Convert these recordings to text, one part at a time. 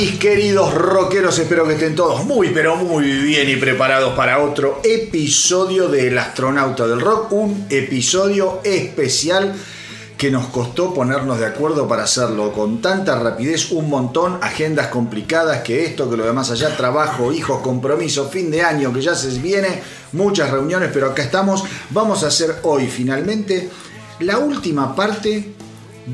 Mis queridos rockeros, espero que estén todos muy pero muy bien y preparados para otro episodio del Astronauta del Rock, un episodio especial que nos costó ponernos de acuerdo para hacerlo con tanta rapidez, un montón, agendas complicadas, que esto, que lo demás allá, trabajo, hijos, compromiso, fin de año, que ya se viene, muchas reuniones, pero acá estamos, vamos a hacer hoy finalmente la última parte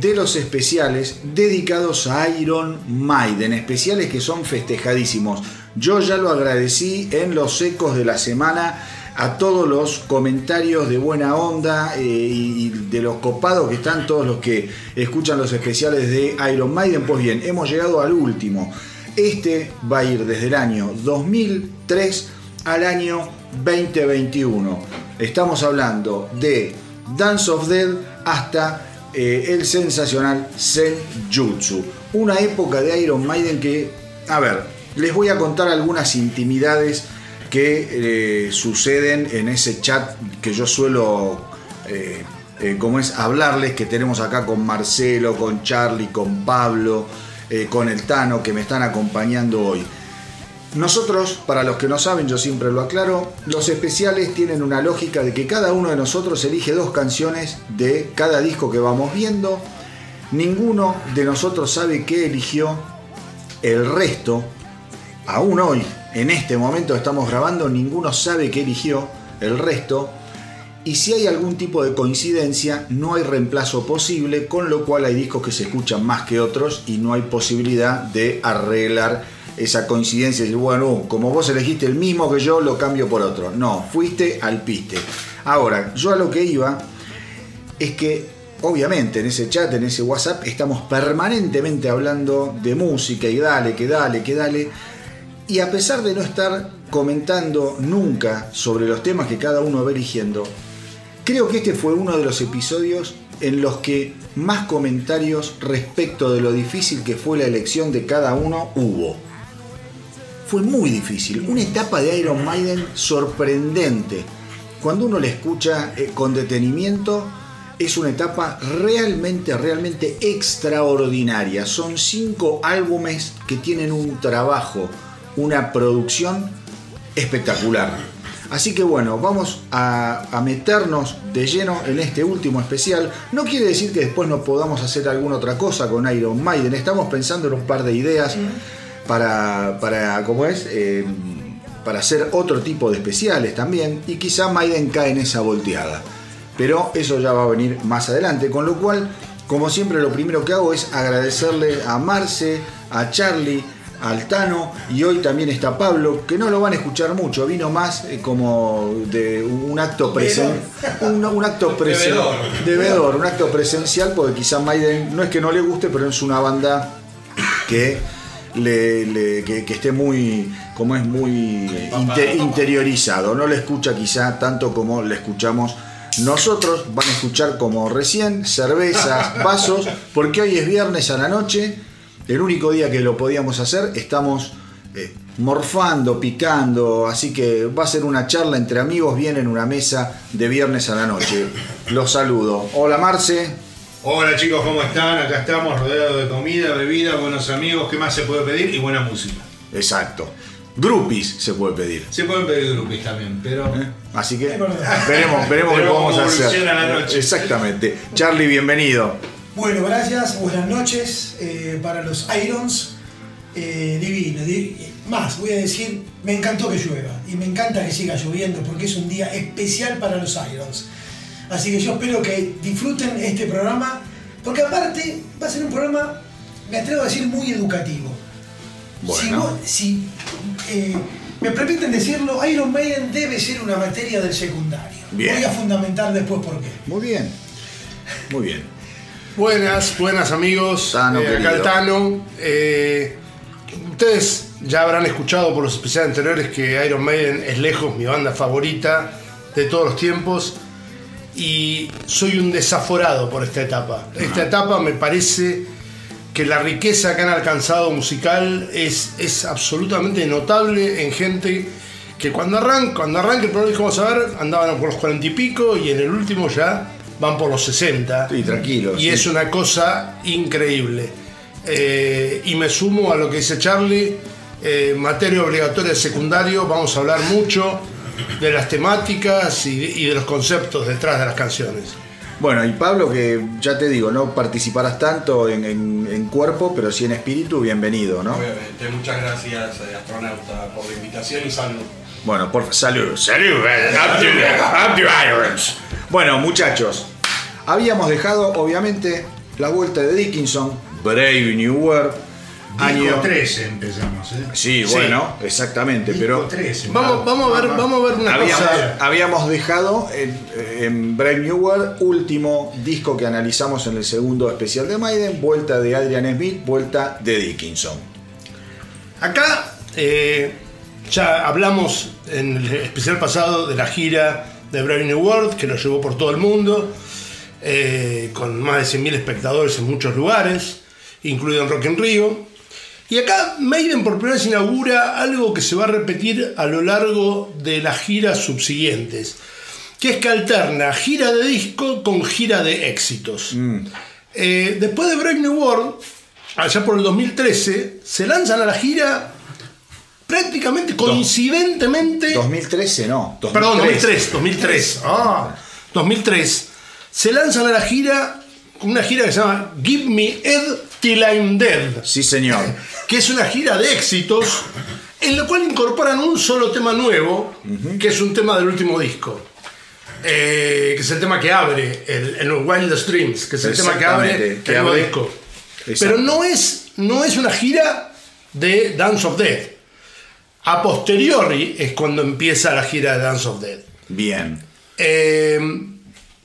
de los especiales dedicados a Iron Maiden, especiales que son festejadísimos. Yo ya lo agradecí en los ecos de la semana a todos los comentarios de buena onda eh, y de los copados que están todos los que escuchan los especiales de Iron Maiden. Pues bien, hemos llegado al último. Este va a ir desde el año 2003 al año 2021. Estamos hablando de Dance of Dead hasta eh, el sensacional Senjutsu. Una época de Iron Maiden que, a ver, les voy a contar algunas intimidades que eh, suceden en ese chat que yo suelo, eh, como es, hablarles, que tenemos acá con Marcelo, con Charlie, con Pablo, con el Tano, que me están acompañando hoy. Nosotros, para los que no saben, yo siempre lo aclaro, los especiales tienen una lógica de que cada uno de nosotros elige dos canciones de cada disco que vamos viendo. Ninguno de nosotros sabe qué eligió. El resto, aún hoy, en este momento estamos grabando, ninguno sabe qué eligió. El resto. Y si hay algún tipo de coincidencia, no hay reemplazo posible, con lo cual hay discos que se escuchan más que otros y no hay posibilidad de arreglar esa coincidencia y bueno, como vos elegiste el mismo que yo, lo cambio por otro. No, fuiste al piste. Ahora, yo a lo que iba es que obviamente en ese chat, en ese WhatsApp, estamos permanentemente hablando de música y dale, que dale, que dale. Y a pesar de no estar comentando nunca sobre los temas que cada uno va eligiendo, creo que este fue uno de los episodios en los que más comentarios respecto de lo difícil que fue la elección de cada uno hubo fue muy difícil. Una etapa de Iron Maiden sorprendente. Cuando uno la escucha eh, con detenimiento, es una etapa realmente, realmente extraordinaria. Son cinco álbumes que tienen un trabajo, una producción espectacular. Así que bueno, vamos a, a, meternos de lleno en este último especial. No quiere decir que después no podamos hacer alguna otra cosa con Iron Maiden. Estamos pensando en un par de ideas para, para ¿cómo es? Eh, para hacer otro tipo de especiales también. Y quizá Maiden cae en esa volteada. Pero eso ya va a venir más adelante. Con lo cual, como siempre, lo primero que hago es agradecerle a Marce, a Charlie, al Tano y hoy también está Pablo, que no lo van a escuchar mucho, vino más eh, como de un acto presencial, un, acto presencial, un acto presencial, porque quizá Maiden no es que no le guste, pero es una banda que que, esté muy, como es muy interiorizado. No le escucha quizá tanto como le escuchamos nosotros. Van a escuchar como recién, cervezas, vasos, porque hoy es viernes a la noche, el único día que lo podíamos hacer, estamos eh, morfando, picando, así que va a ser una charla entre amigos bien en una mesa de viernes a la noche. Los saludo. Hola Marce. Hola chicos, ¿cómo están? Acá estamos rodeados de comida, bebida, buenos amigos, ¿qué más se puede pedir? Y buena música. Exacto. Groupies se puede pedir. Se pueden pedir groupies también, pero. ¿Eh? Así que veremos, veremos qué vamos a hacer. La noche. Exactamente. Charlie, bienvenido. Bueno, gracias, buenas noches eh, para los Irons. Eh, divino, más, voy a decir, me encantó que llueva y me encanta que siga lloviendo porque es un día especial para los Irons. Así que yo espero que disfruten este programa, porque aparte va a ser un programa, me atrevo a decir, muy educativo. Si, eh, me permiten decirlo, Iron Maiden debe ser una materia del secundario. Voy a fundamentar después por qué. Muy bien, muy bien. Buenas, buenas amigos. Tano, eh, acá el Tano. Eh, ustedes ya habrán escuchado por los especiales anteriores que Iron Maiden es lejos mi banda favorita de todos los tiempos y soy un desaforado por esta etapa. Esta etapa me parece que la riqueza que han alcanzado musical es, es absolutamente notable en gente que cuando arranca, cuando arranca el programa, vamos a ver, andaban por los cuarenta y pico y en el último ya van por los 60. Sí, tranquilo. Y es una cosa increíble. eh, y me sumo a lo que dice Charlie, eh, materia obligatoria de secundario, vamos a hablar mucho de las temáticas y, de los conceptos detrás de las canciones. Bueno, y Pablo, que ya te digo, no participarás tanto en, cuerpo, pero sí en espíritu, bienvenido, ¿no? Obviamente, muchas gracias, astronauta, por la invitación y salud. Bueno, por salud, salud, Bueno, muchachos, habíamos dejado, obviamente, la vuelta de Dickinson, Brave New World. Año 13 empezamos, ¿eh? Sí, bueno, exactamente, pero vamos, vamos, a ver, vamos a ver una habíamos, cosa. Habíamos dejado en, Brave New World, último disco que analizamos en el segundo especial de Maiden, vuelta de Adrian Smith, vuelta de Dickinson. Acá eh, ya hablamos en el especial pasado de la gira de Brave New World, que lo llevó por todo el mundo, eh, con más de 100.000 espectadores en muchos lugares incluido en Rock en Rio. Y acá Maiden por primera vez inaugura algo que se va a repetir a lo largo de las giras subsiguientes, que es que alterna gira de disco con gira de éxitos. Mm. Eh, después de Break New World, allá por el 2013, se lanzan a la gira prácticamente coincidentemente. 2013 no. Perdón, 2003. 2003. Ah, 2003. Se lanzan a la gira una gira que se llama Give Me Ed Till I'm Dead. Sí, señor. Que es una gira de éxitos en la cual incorporan un solo tema nuevo, que es un tema del último disco. Eh, que es el tema que abre el, el Wildest Dreams, que es el tema que abre el nuevo disco. Pero no es, no es una gira de Dance of Death. A posteriori es cuando empieza la gira de Dance of Death. Bien. Eh,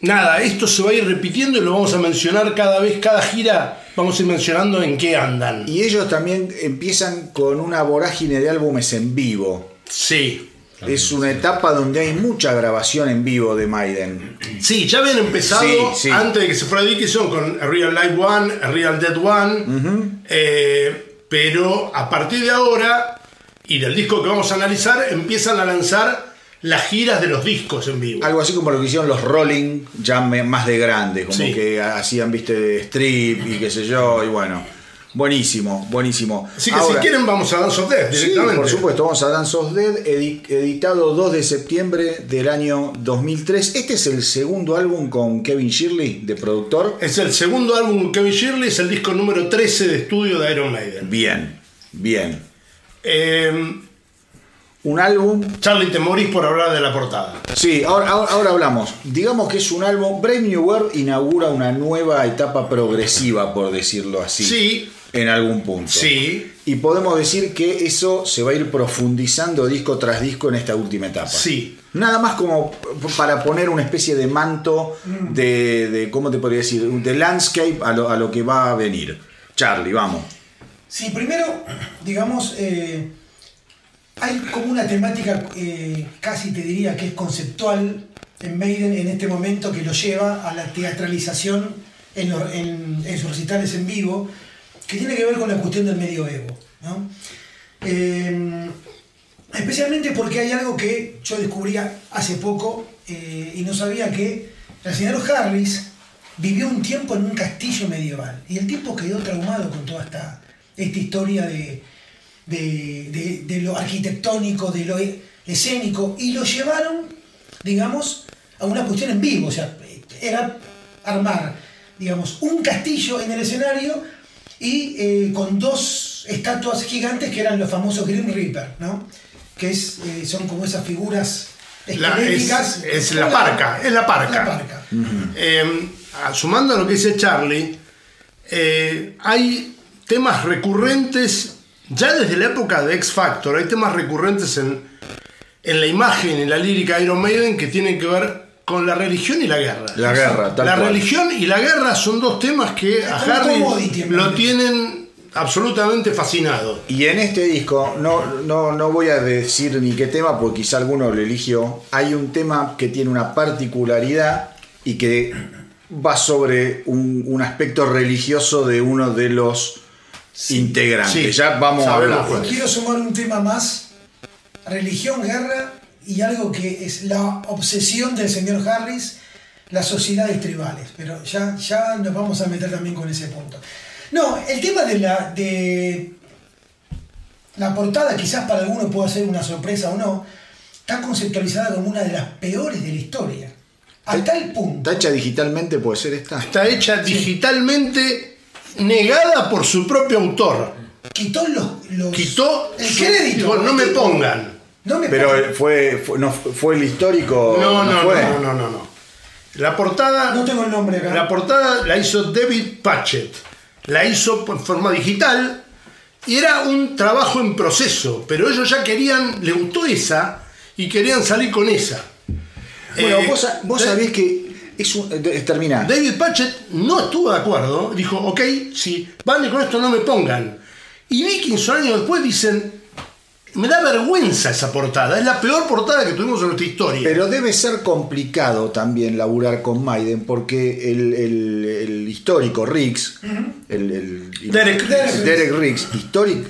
nada, esto se va a ir repitiendo y lo vamos a mencionar cada vez, cada gira vamos a ir mencionando en qué andan. Y ellos también empiezan con una vorágine de álbumes en vivo. Sí. Es una etapa donde hay mucha grabación en vivo de Maiden. Sí, ya habían empezado antes de que se fuera Dickinson con A Real Life One, A Real Dead One. Eh, pero a partir de ahora y del disco que vamos a analizar, empiezan a lanzar las giras de los discos en vivo. Algo así como lo que hicieron los Rolling, ya más de grande, como que hacían, viste, strip y qué sé yo, y bueno. Buenísimo, buenísimo. Así que si quieren vamos a Dance of Death directamente. Sí, por supuesto, vamos a Dance of Death, editado 2 de septiembre del año 2003. Este es el segundo álbum con Kevin Shirley, de productor. Es el segundo álbum con Kevin Shirley, es el disco número 13 de estudio de Iron Maiden. Bien, bien. Eh, un álbum. Charlie, te morís por hablar de la portada. Sí, ahora, ahora, hablamos. Digamos que es un álbum. Brave New World inaugura una nueva etapa progresiva, por decirlo así. Sí. En algún punto. Sí. Y podemos decir que eso se va a ir profundizando disco tras disco en esta última etapa. Sí. Nada más como para poner una especie de manto de, de ¿cómo te podría decir? De landscape a lo, a lo, que va a venir. Charlie, vamos. Sí, primero, digamos, eh, hay como una temática, eh, casi te diría que es conceptual en Maiden en este momento que lo lleva a la teatralización en, sus recitales en vivo, que tiene que ver con la cuestión del medioevo. ¿no? Eh, especialmente porque hay algo que yo descubría hace poco eh, y no sabía que el señor Harris vivió un tiempo en un castillo medieval y el tipo quedó traumado con toda esta, esta historia de, de, lo arquitectónico, de lo escénico, y lo llevaron, digamos, a una cuestión en vivo. O sea, era armar, digamos, un castillo en el escenario y eh, con dos estatuas gigantes que eran los famosos Grim Reaper, ¿no? Que es, eh, son como esas figuras esqueléticas. es, la parca, es la parca. Em, sumando a lo que dice Charlie, eh, hay temas recurrentes ya desde la época de X Factor hay temas recurrentes en, la imagen, en la lírica de Iron Maiden que tienen que ver con la religión y la guerra. La guerra, La religión y la guerra son dos temas que a Harry lo tienen absolutamente fascinado. Y en este disco, no, no, no voy a decir ni qué tema, porque quizá alguno lo eligió, hay un tema que tiene una particularidad y que va sobre un aspecto religioso de uno de los integrante. Ya vamos a hablar. Quiero sumar un tema más: religión, guerra y algo que es la obsesión del señor Harris, las sociedades tribales. Pero ya, ya nos vamos a meter también con ese punto. No, el tema de la, de la portada, quizás para algunos pueda ser una sorpresa o no, está conceptualizada como una de las peores de la historia. A tal punto. ¿Está hecha digitalmente? ¿Puede ser esta? Está hecha digitalmente negada por su propio autor. Quitó los. Quitó el crédito. no me pongan. No me Pero fue, fue, no, fue el histórico. No, no, no, no, no, no. La portada. No tengo el nombre acá. La portada la hizo David Patchett. La hizo en forma digital y era un trabajo en proceso, pero ellos ya querían, le gustó esa y querían salir con esa. Bueno, eh, vos, vos sabés que es eh, termina. David Patchett no estuvo de acuerdo, dijo, ok, si vale con esto no me pongan. Y Vikings años después dicen, me da vergüenza esa portada, es la peor portada que tuvimos en nuestra historia. Pero debe ser complicado también laburar con Maiden, porque el, histórico Riggs, el, Derek, Derek, Riggs,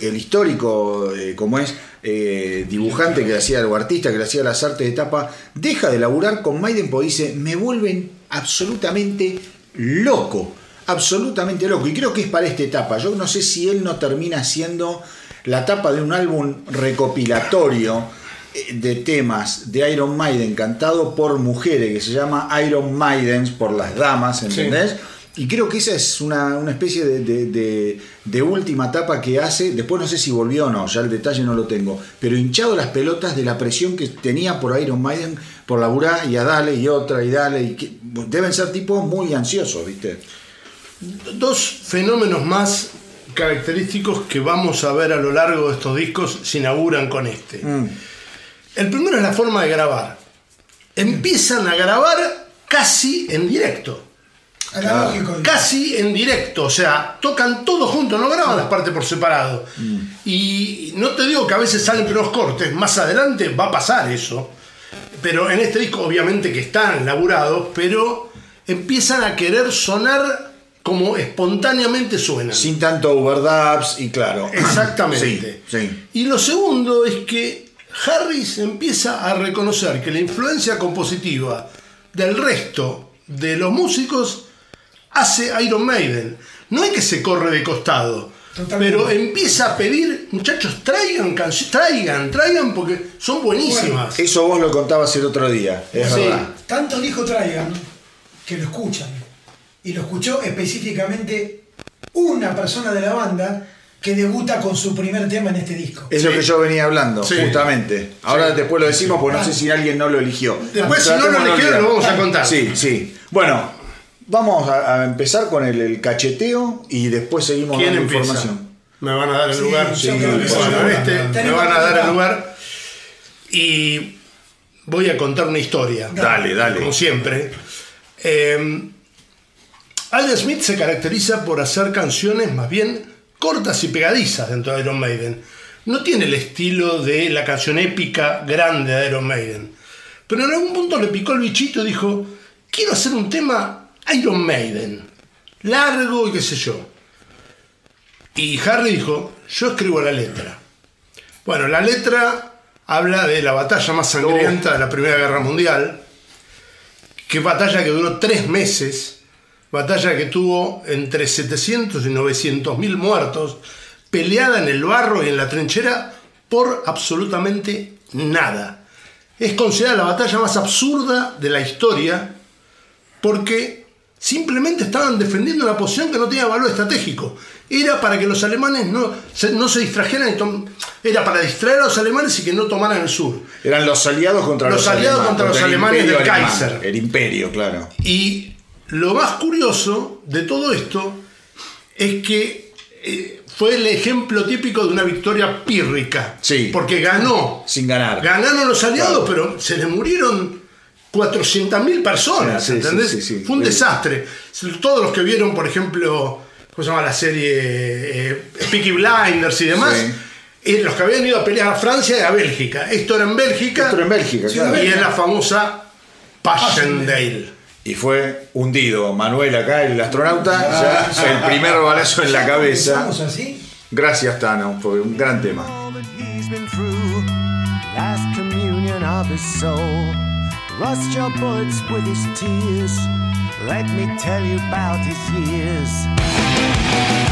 el histórico, eh, como es, eh, dibujante que hacía, o artista que le hacía las artes de tapa, deja de laburar con Maiden porque dice, me vuelven absolutamente loco, absolutamente loco. Y creo que es para esta etapa. Yo no sé si él no termina siendo la tapa de un álbum recopilatorio eh, de temas de Iron Maiden cantado por mujeres que se llama Iron Maidens por las damas, ¿entendés? Y creo que esa es una, especie de, última tapa que hace. Después no sé si volvió o no, ya el detalle no lo tengo. Pero hinchado las pelotas de la presión que tenía por Iron Maiden, por laburar y a dale y otra y dale. Y deben ser tipos muy ansiosos, ¿viste? Dos fenómenos más característicos que vamos a ver a lo largo de estos discos se inauguran con este. Mm. El primero es la forma de grabar. Empiezan a grabar casi en directo. Casi en directo, o sea, tocan todo juntos, no graban las partes por separado. Mm. Y no te digo que a veces salen pelos cortes, más adelante va a pasar eso. Pero en este disco obviamente que están laburados, pero empiezan a querer sonar como espontáneamente suena. Sin tanto overdubs y claro. Exactamente. Y lo segundo es que Harris empieza a reconocer que la influencia compositiva del resto de los músicos hace Iron Maiden. No es que se corre de costado. Pero empieza a pedir, muchachos, traigan canciones, traigan, traigan porque son buenísimas. eso vos lo contabas el otro día, es verdad. Tanto dijo traigan que lo escuchan y lo escuchó específicamente una persona de la banda que debuta con su primer tema en este disco. Es lo que yo venía hablando, justamente. Ahora después lo decimos porque no sé si alguien no lo eligió. Después, si no lo eligieron, lo vamos a contar. Sí, sí. Bueno, vamos a, empezar con el, cacheteo y después seguimos dando información. Me van a dar el lugar. Sí, este, me van a dar el lugar. Y voy a contar una historia. Dale, dale. Como siempre. Eh, Alan Smith se caracteriza por hacer canciones más bien cortas y pegadizas dentro de Iron Maiden. No tiene el estilo de la canción épica grande de Iron Maiden. Pero en algún punto le picó el bichito y dijo, quiero hacer un tema Iron Maiden, largo y qué sé yo. Y Harry dijo, yo escribo la letra. Bueno, la letra habla de la batalla más sangrienta de la Primera Guerra Mundial, que batalla que duró tres meses batalla que tuvo entre 700 y 900 mil muertos, peleada en el barro y en la trinchera por absolutamente nada. Es considerada la batalla más absurda de la historia porque simplemente estaban defendiendo una posición que no tenía valor estratégico. Era para que los alemanes no se, no se distrajeran, y era para distraer a los alemanes y que no tomaran el sur. Eran los aliados contra los, los aliados contra los alemanes del Kaiser. El imperio, claro. Y lo más curioso de todo esto es que eh, fue el ejemplo típico de una victoria pírrica. Sí. Porque ganó. Sin ganar. Ganaron los aliados, pero se les murieron 400.000 personas. ¿Entendés? fue un desastre. Todos los que vieron, por ejemplo, ¿cómo se llama la serie? Eh, Peaky Blinders y demás. Eh, los que habían ido a pelear a Francia y a Bélgica. Esto era en Bélgica. Esto era en Bélgica, claro. Y en la famosa Passchendaele y fue hundido. Manuel acá, el astronauta, ya el primer balazo en la cabeza. así? Gracias, Tano, fue un gran tema. Rust your bullets with his tears. Let me tell you about his years.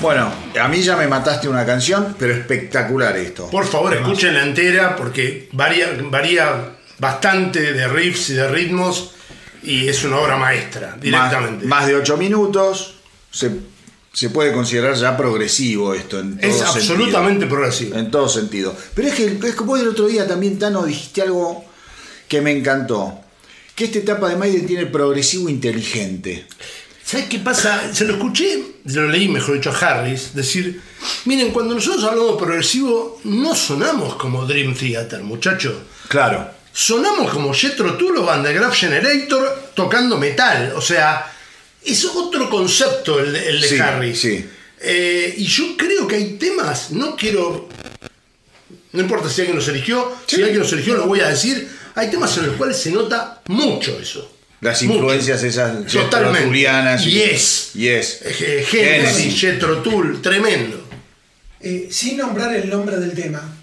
Bueno, a mí ya me mataste una canción, pero espectacular esto. Por favor, escuchen la entera porque varía, varía bastante de riffs y de ritmos y es una obra maestra, directamente. Más, de 8 minutos, se, puede considerar ya progresivo esto. En es absolutamente progresivo. En todo sentido. Pero es que, es que vos el otro día también, Tano, dijiste algo que me encantó. Que esta etapa de Maiden tiene progresivo inteligente. ¿Sabes qué pasa? Se lo escuché, lo leí, mejor dicho, a Harris, decir, miren, cuando nosotros hablamos progresivo, no sonamos como Dream Theater, muchacho. Claro. Sonamos como Jetro Tull o Van de Graph Generator tocando metal. O sea, es otro concepto el de, Harris. Sí. Eh, y yo creo que hay temas, no quiero. No importa si alguien los eligió, si alguien los eligió, lo voy a decir. Hay temas en los cuales se nota mucho eso. Las influencias esas Totalmente. Yes. Yes. Eh, Genesis, Jetro Tull, tremendo. Eh, sin nombrar el nombre del tema.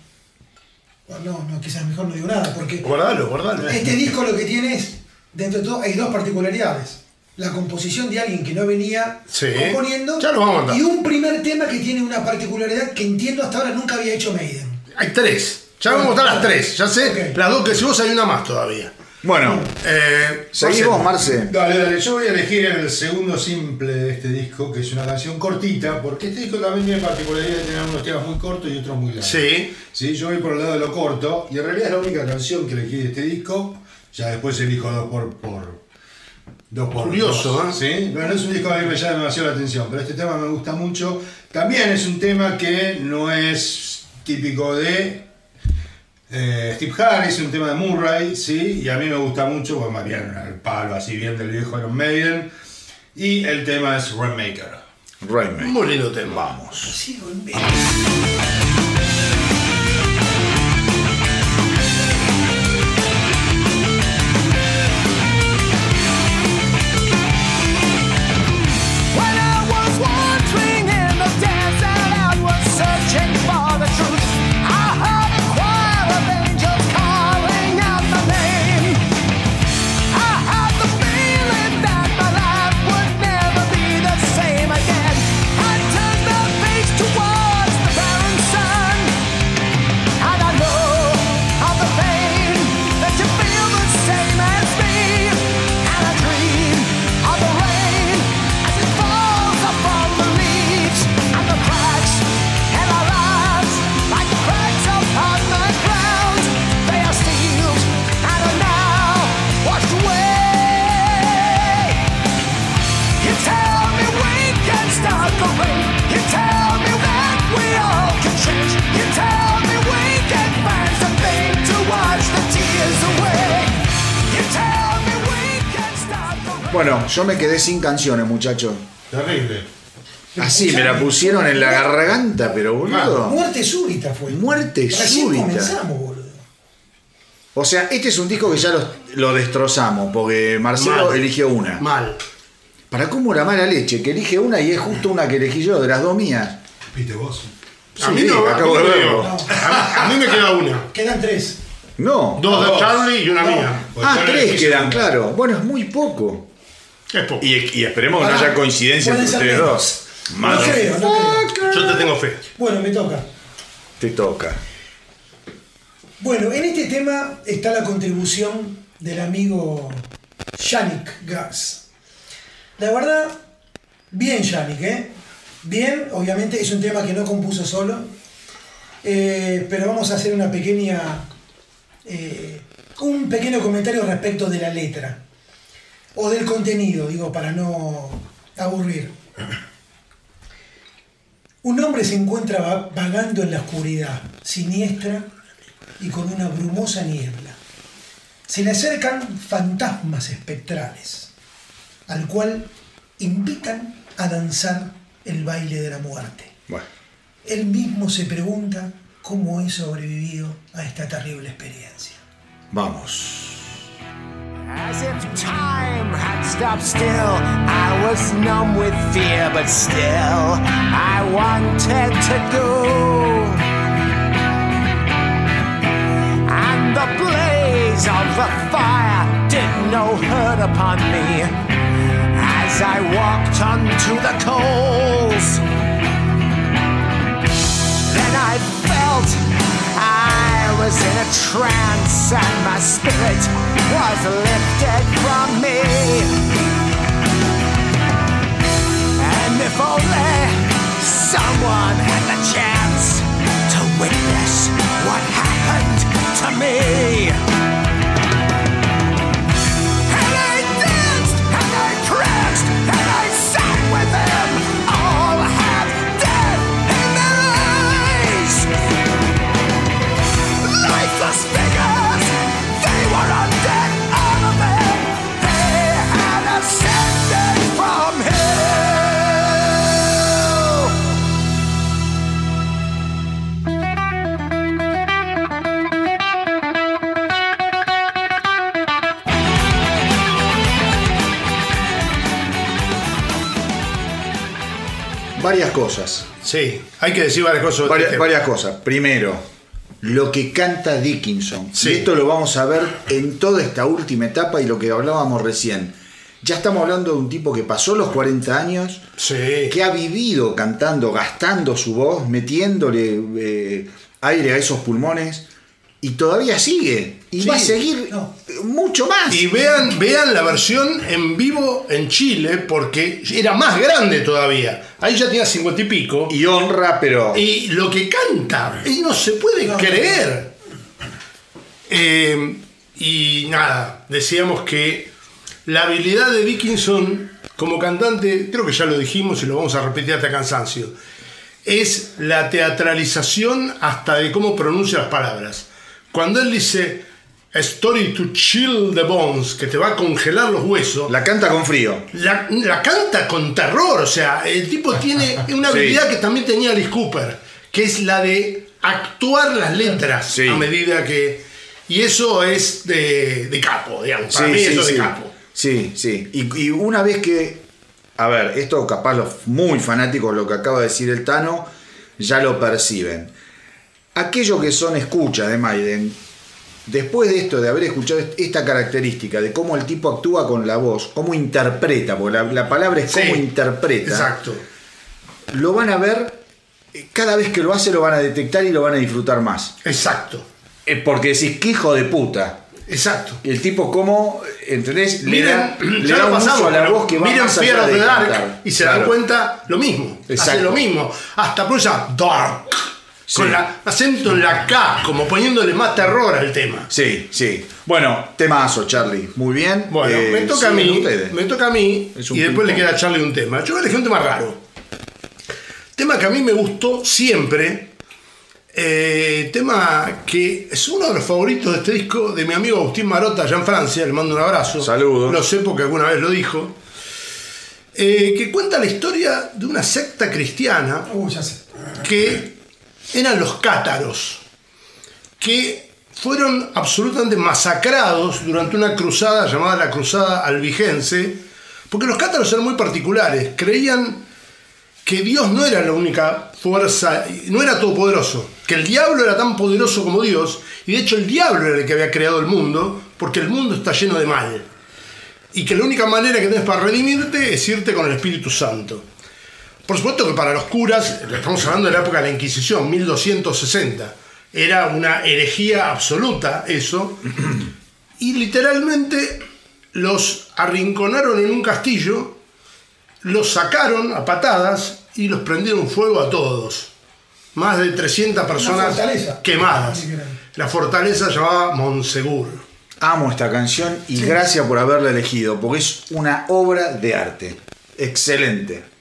No, no, quizás mejor no digo nada, porque. Guardalo, guardalo. Este disco lo que tiene es, dentro de todo, hay dos particularidades. La composición de alguien que no venía componiendo. Ya lo vamos a y un primer tema que tiene una particularidad que entiendo hasta ahora nunca había hecho Maiden. Hay tres. Ya vamos a dar las tres. Ya sé, las dos que si vos hay una más todavía. Bueno, eh, seguimos, Marce. Dale, dale, yo voy a elegir el segundo simple de este disco, que es una canción cortita, porque este disco también tiene particularidad de tener unos temas muy cortos y otros muy largos. Sí. Sí, yo voy por el lado de lo corto, y en realidad es la única canción que elegí de este disco. Ya después elijo dos por. por dos por Curioso, ¿eh? Sí, bueno, no es un disco que a mí me llama demasiado la atención, pero este tema me gusta mucho. También es un tema que no es típico de eh, Steve Harris, un tema de Murray, sí, y a mí me gusta mucho, pues más bien el palo así bien del viejo Iron Maiden. Y el tema es Rainmaker. Rainmaker. Muy lindo tema. Vamos. Sí, yo me quedé sin canciones, muchachos. Terrible. Así, me la pusieron en la garganta, pero boludo. Muerte súbita fue. Muerte súbita. comenzamos, boludo. O sea, este es un disco que ya lo, destrozamos, porque Marcelo eligió una. Mal. ¿Para cómo era mala leche? Que elige una y es justo una que elegí yo, de las dos mías. ¿Viste vos? a mí no, acabo de verlo. A, mí me queda una. Quedan tres. No. Dos de Charlie y una mía. ah, tres quedan, claro. Bueno, es muy poco. Y, esperemos que no haya coincidencia entre ustedes dos. No creo, no creo. Yo te tengo fe. Bueno, me toca. Te toca. Bueno, en este tema está la contribución del amigo Yannick Gas. La verdad, bien Yannick, ¿eh? Bien, obviamente es un tema que no compuso solo, eh, pero vamos a hacer una pequeña eh, un pequeño comentario respecto de la letra. O del contenido, digo, para no aburrir. Un hombre se encuentra vagando en la oscuridad, siniestra y con una brumosa niebla. Se le acercan fantasmas espectrales, al cual invitan a danzar el baile de la muerte. Él mismo se pregunta cómo he sobrevivido a esta terrible experiencia. Vamos. As if time had stopped still, I was numb with fear, but still I wanted to go. And the blaze of the fire did no hurt upon me as I walked onto the coals. Then I felt was in a trance and my spirit was lifted from me. And if only someone had the chance to witness what happened to me. Varias cosas. Sí, hay que decir varias cosas. Este varias, cosas. Primero, lo que canta Dickinson. Y esto lo vamos a ver en toda esta última etapa y lo que hablábamos recién. Ya estamos hablando de un tipo que pasó los 40 años, que ha vivido cantando, gastando su voz, metiéndole eh, aire a esos pulmones y todavía sigue. Y va a seguir mucho más. Y vean, vean la versión en vivo en Chile, porque era más grande todavía. Ahí ya tenía cincuenta y pico. Y honra, pero. Y lo que canta, y no se puede creer. Eh, y nada, decíamos que la habilidad de Dickinson como cantante, creo que ya lo dijimos y lo vamos a repetir hasta cansancio, es la teatralización hasta de cómo pronuncia las palabras. Cuando él dice Story to chill the bones, que te va a congelar los huesos. La canta con frío. La, canta con terror. O sea, el tipo tiene una habilidad que también tenía Alice Cooper, que es la de actuar las letras a medida que. Y eso es de, capo, digamos. Para mí eso es de capo. Sí, sí. Y, y, una vez que. A ver, esto capaz los muy fanáticos, lo que acaba de decir el Tano, ya lo perciben aquellos que son escuchas de Maiden, después de esto, de haber escuchado esta característica de cómo el tipo actúa con la voz, cómo interpreta, porque la, palabra es cómo interpreta. Exacto. Lo van a ver, eh, cada vez que lo hace lo van a detectar y lo van a disfrutar más. Exacto. Eh, porque decís, qué hijo de puta. Exacto. El tipo como, ¿entendés? Miren, le da, a la voz que va miren más allá de Dark y se dan cuenta lo mismo. Exacto. Hace lo mismo. Hasta prueba Dark. Con la, acento en la K, como poniéndole más terror al tema. Sí, sí. Bueno, temazo, Charlie. Muy bien. Bueno, me eh, toca a mí. Me toca a mí. Y después le queda a Charlie un tema. Yo elegir un tema raro. Tema que a mí me gustó siempre. Eh, tema que es uno de los favoritos de este disco de mi amigo Agustín Marota allá en Francia. Le mando un abrazo. Saludos. Lo sé porque alguna vez lo dijo. Eh, que cuenta la historia de una secta cristiana. Uh, ya sé. Que eran los cátaros, que fueron absolutamente masacrados durante una cruzada llamada la Cruzada Albigense, porque los cátaros eran muy particulares, creían que Dios no era la única fuerza, no era todopoderoso, que el diablo era tan poderoso como Dios, y de hecho el diablo era el que había creado el mundo, porque el mundo está lleno de mal. Y que la única manera que tienes para redimirte es irte con el Espíritu Santo. Por supuesto que para los curas, estamos hablando de la época de la Inquisición, 1260, era una herejía absoluta eso, y literalmente los arrinconaron en un castillo, los sacaron a patadas y los prendieron fuego a todos. Más de 300 personas quemadas. La fortaleza llamada Monsegur. Amo esta canción y gracias por haberla elegido, porque es una obra de arte. Excelente.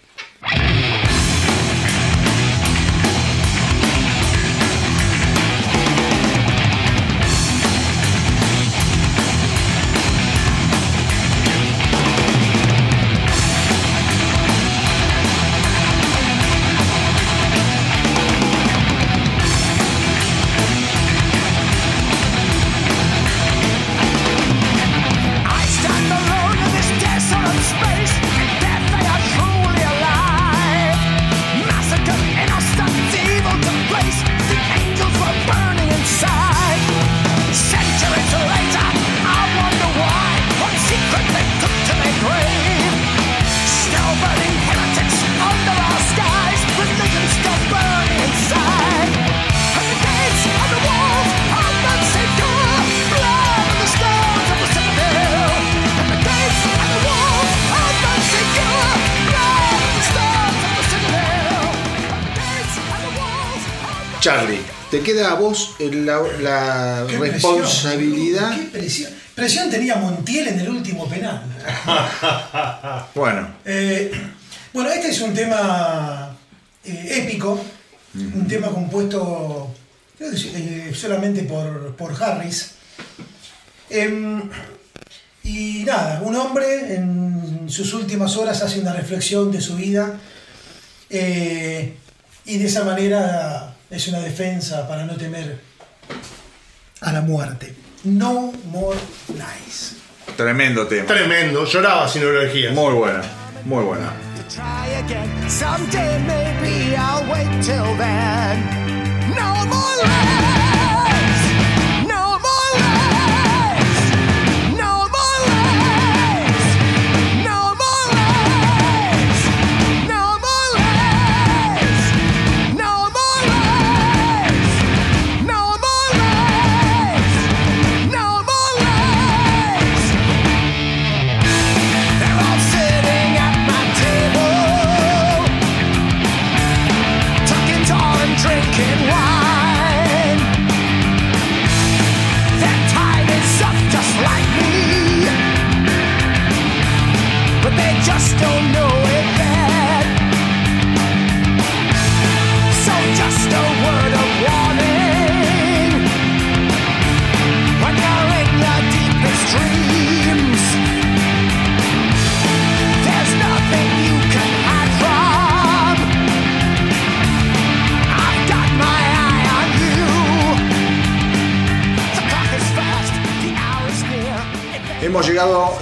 La, responsabilidad. qué presión. Presión tenía Montiel en el último penal. bueno. Eh, bueno, este es un tema eh, épico, un tema compuesto eh, solamente por, por Harris. Em, y nada, un hombre en sus últimas horas hace una reflexión de su vida y de esa manera es una defensa para no temer a la muerte. No More Lies. Tremendo tema. Tremendo, lloraba sin elegías. Muy buena, muy buena. No more lies.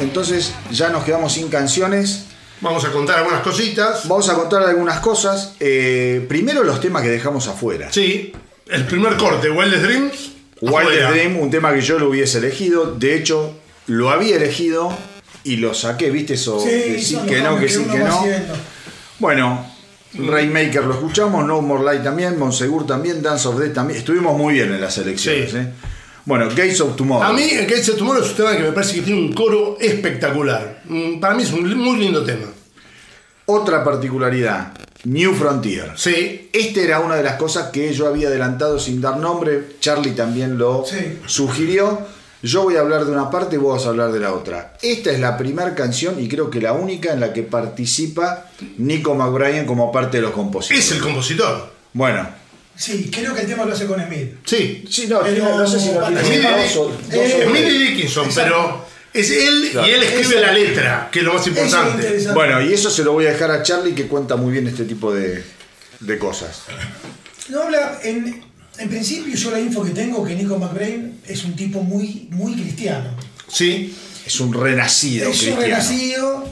Entonces ya nos quedamos sin canciones. Vamos a contar algunas cositas. Vamos a contar algunas cosas. Eh, primero los temas que dejamos afuera. Sí, el primer corte, Wildest Dreams. Wildest Dream, un tema que yo lo hubiese elegido. De hecho, lo había elegido y lo saqué, ¿viste? Eso, sí, decir que no, que, sí, que no. Bueno, Rainmaker lo escuchamos, No More Light también, Monsegur también, Dance of Death también. Estuvimos muy bien en las elecciones. ¿eh? Bueno, Gates of Tomorrow. A mí, Gates of Tomorrow es un tema que me parece que tiene un coro espectacular. Mm, para mí es un muy lindo tema. Otra particularidad, New Frontier. Sí. Esta era una de las cosas que yo había adelantado sin dar nombre. Charlie también lo sugirió. Yo voy a hablar de una parte y vos vas a hablar de la otra. Esta es la primera canción y creo que la única en la que participa Nico McBrien como parte de los compositores. Es el compositor. Bueno, Sí, creo que el tema lo hace con Smith. Sí, sí, no, no sé si lo tiene Smith y Dickinson, pero es él y él escribe la letra, que es lo más importante. bueno, y eso se lo voy a dejar a Charlie que cuenta muy bien este tipo de, de cosas. No habla, en, en, principio yo la info que tengo que Nico McBrain es un tipo muy, muy cristiano. Sí. Es un renacido. Es un renacido.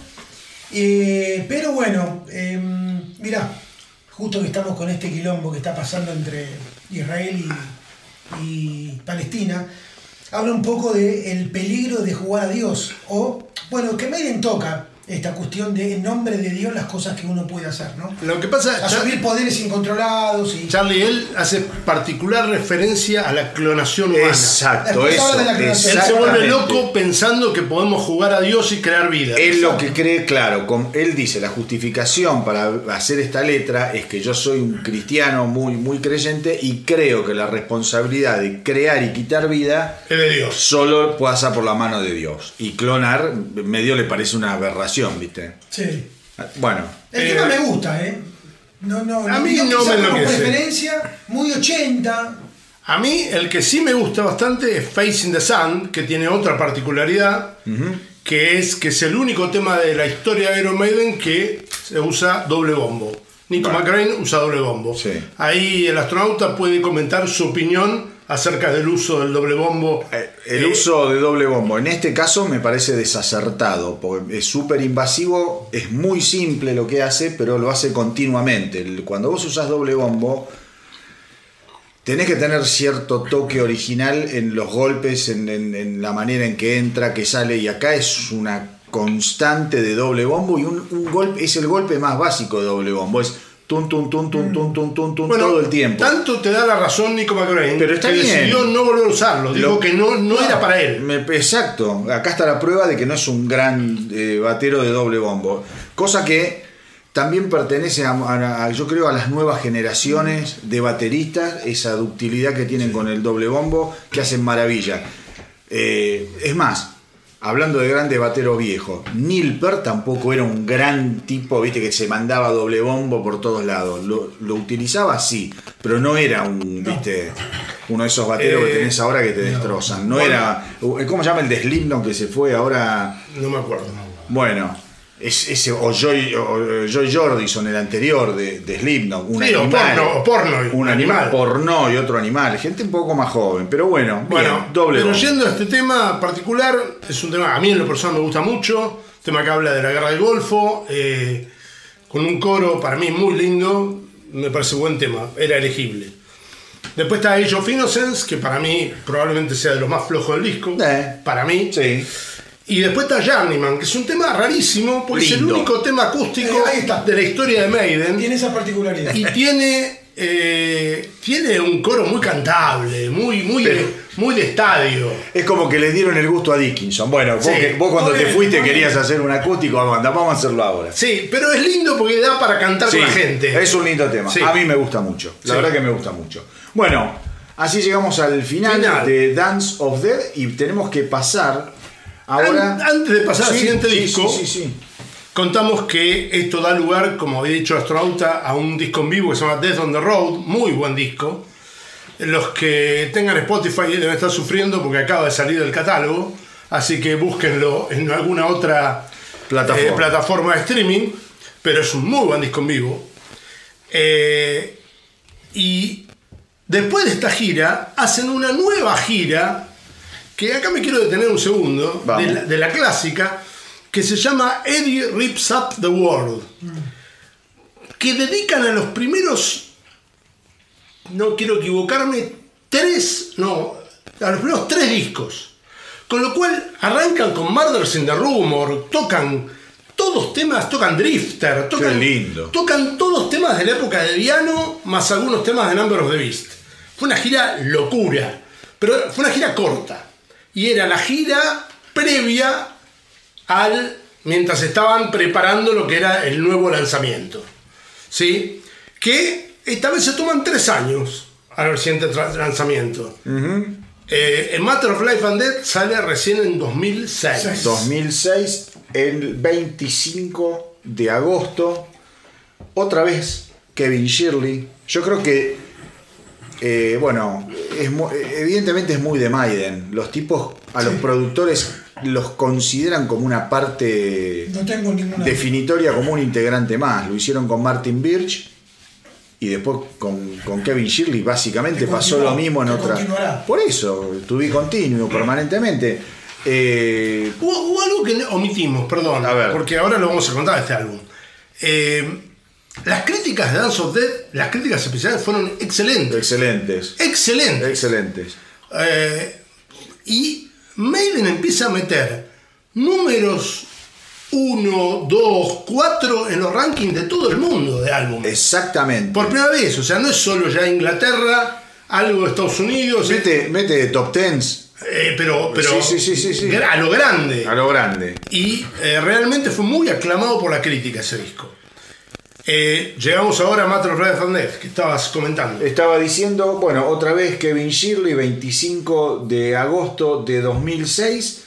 Eh, pero bueno, eh, mira, justo que estamos con este quilombo que está pasando entre Israel y, Palestina, habla un poco del el peligro de jugar a Dios. O, bueno, que Maiden toca esta cuestión de en nombre de Dios las cosas que uno puede hacer, ¿no? Lo que pasa Asumir poderes incontrolados y. Charlie, él hace particular referencia a la clonación humana. Exacto, eso. Él se vuelve loco pensando que podemos jugar a Dios y crear vida. Él lo que cree, claro, con, él dice la justificación para hacer esta letra es que yo soy un cristiano muy, muy creyente y creo que la responsabilidad de crear y quitar vida es de Dios. Solo pasa por la mano de Dios. Y clonar medio le parece una aberración ¿viste? Sí. Bueno. El tema me gusta, ¿eh? No, no, a mí no, me lo preferencia, muy 80. A mí el que sí me gusta bastante es Facing the Sun, que tiene otra particularidad, que es que es el único tema de la historia de Iron Maiden que se usa doble bombo. Nico McRae usa doble bombo. Ahí el astronauta puede comentar su opinión acerca del uso del doble bombo. Eh, el uso de doble bombo, en este caso me parece desacertado, porque es súper invasivo, es muy simple lo que hace, pero lo hace continuamente. Cuando vos usás doble bombo, tenés que tener cierto toque original en los golpes, en, la manera en que entra, que sale, y acá es una constante de doble bombo y un, un golpe es el golpe más básico de doble bombo. Es Tun, tun, tun, tun, tun, tun, tun, tun todo el tiempo. Tanto te da la razón Nico McRae pero está que bien. decidió no volver a usarlo. Dijo que no, no, era para él. exacto. Acá está la prueba de que no es un gran eh, batero de doble bombo. Cosa que también pertenece a, yo creo, a las nuevas generaciones de bateristas, esa ductilidad que tienen con el doble bombo, que hacen maravilla. Eh, es más, hablando de grandes bateros viejos, Nilper tampoco era un gran tipo, viste, que se mandaba doble bombo por todos lados. Lo, utilizaba sí, pero no era un, viste, uno de esos bateros que eh, tenés ahora que te destrozan. No era, ¿cómo se llama el de Slipknot que se fue ahora? No me acuerdo. Bueno, es, ese, o Joy, o Joy Jordison, el anterior de, de Slipknot, un animal. O porno, un animal. Porno y otro animal. Gente un poco más joven, pero bueno, bueno doble. Pero yendo a este tema particular, es un tema a mí en lo personal me gusta mucho. Tema que habla de la guerra del Golfo, eh, con un coro para mí muy lindo. Me parece buen tema, era elegible. Después está Age of Innocence, que para mí probablemente sea de los más flojos del disco. Eh, para mí. Sí. Y después está Journeyman, que es un tema rarísimo, porque es el único tema acústico eh, de la historia de Maiden. Tiene esa particularidad. Y tiene, eh, tiene un coro muy cantable, muy, muy, de, muy de estadio. Es como que le dieron el gusto a Dickinson. Bueno, vos, cuando te fuiste querías hacer un acústico, vamos a hacerlo ahora. Sí, pero es lindo porque da para cantar con la gente. Es un lindo tema. A mí me gusta mucho. La verdad que me gusta mucho. Bueno, así llegamos al final, final. de Dance of Death y tenemos que pasar Ahora, antes de pasar al siguiente disco, contamos que esto da lugar, como había dicho Astronauta, a un disco en vivo que se llama Death on the Road, muy buen disco. Los que tengan Spotify deben estar sufriendo porque acaba de salir del catálogo, así que búsquenlo en alguna otra plataforma, eh, plataforma de streaming, pero es un muy buen disco en vivo. Eh, y después de esta gira, hacen una nueva gira que acá me quiero detener un segundo, de la, clásica, que se llama Eddie Rips Up the World, que dedican a los primeros, no quiero equivocarme, tres, no, a los primeros tres discos. Con lo cual arrancan con Murders in the Rumor, tocan todos temas, tocan Drifter, tocan, lindo. tocan todos temas de la época de Diano, más algunos temas de Number of the Beast. Fue una gira locura, pero fue una gira corta y era la gira previa al mientras estaban preparando lo que era el nuevo lanzamiento. ¿Sí? Que esta vez se toman tres años al siguiente lanzamiento. Eh, el Matter of Life and Death sale recién en 2006. 2006, el 25 de agosto. Otra vez, Kevin Shirley. Yo creo que eh, bueno, evidentemente es muy de Maiden. Los tipos, a los productores los consideran como una parte definitoria, como un integrante más. Lo hicieron con Martin Birch y después con, Kevin Shirley básicamente pasó lo mismo en otra. Por eso, tuve continuo permanentemente. Eh, hubo, algo que omitimos, perdón, porque ahora lo vamos a contar este álbum. Eh, las críticas de Dance of Death, las críticas especiales fueron excelentes. Excelentes. Excelentes. Excelentes. Eh, y Maiden empieza a meter números 1, 2, 4 en los rankings de todo el mundo de álbumes. Exactamente. Por primera vez, o sea, no es solo ya Inglaterra, algo de Estados Unidos. Mete, mete top tens. Eh, pero pero sí, sí, sí, sí, a lo grande. A lo grande. Y eh, realmente fue muy aclamado por la crítica ese disco. Eh, llegamos ahora a Red and Death, que estabas comentando. Estaba diciendo, bueno, otra vez Kevin Shirley, 25 de agosto de 2006.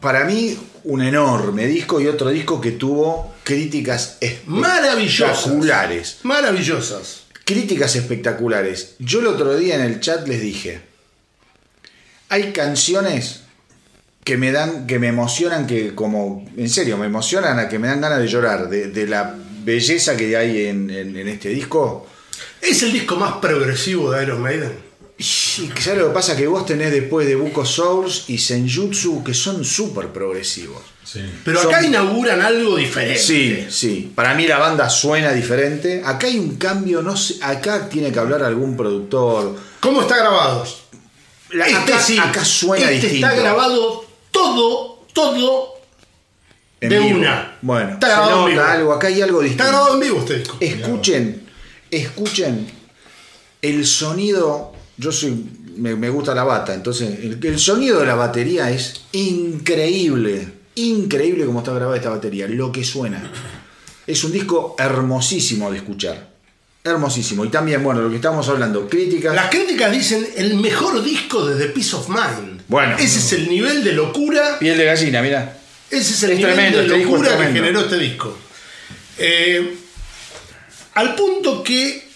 para mí, un enorme disco y otro disco que tuvo críticas espectaculares. Maravillosas. Críticas espectaculares. Yo el otro día en el chat les dije, hay canciones que me dan, que me emocionan, que como, en serio, me emocionan a que me dan ganas de llorar, de, la belleza que hay en, este disco. ¿Es el disco más progresivo de Iron Maiden? Y ¿sabes lo que pasa? Que vos tenés después de Buko Souls y Senjutsu que son súper progresivos. Pero acá inauguran algo diferente. Sí, sí. Para mí la banda suena diferente. Acá hay un cambio, no sé, acá tiene que hablar algún productor. ¿Cómo está grabado? este acá, suena este distinto. Está grabado todo, todo de una. Bueno, está grabado en vivo. algo, acá hay algo distinto. Está grabado en vivo este disco. Escuchen, escuchen el sonido. Yo soy. Me, gusta la bata, entonces el, sonido de la batería es increíble. Increíble como está grabada esta batería, lo que suena. Es un disco hermosísimo de escuchar. Hermosísimo. Y también, bueno, lo que estamos hablando, críticas. Las críticas dicen el mejor disco de The Peace of Mind. Bueno. Ese es el nivel de locura. Piel de gallina, mira. Ese es el nivel de este locura que generó este disco. Eh, al punto que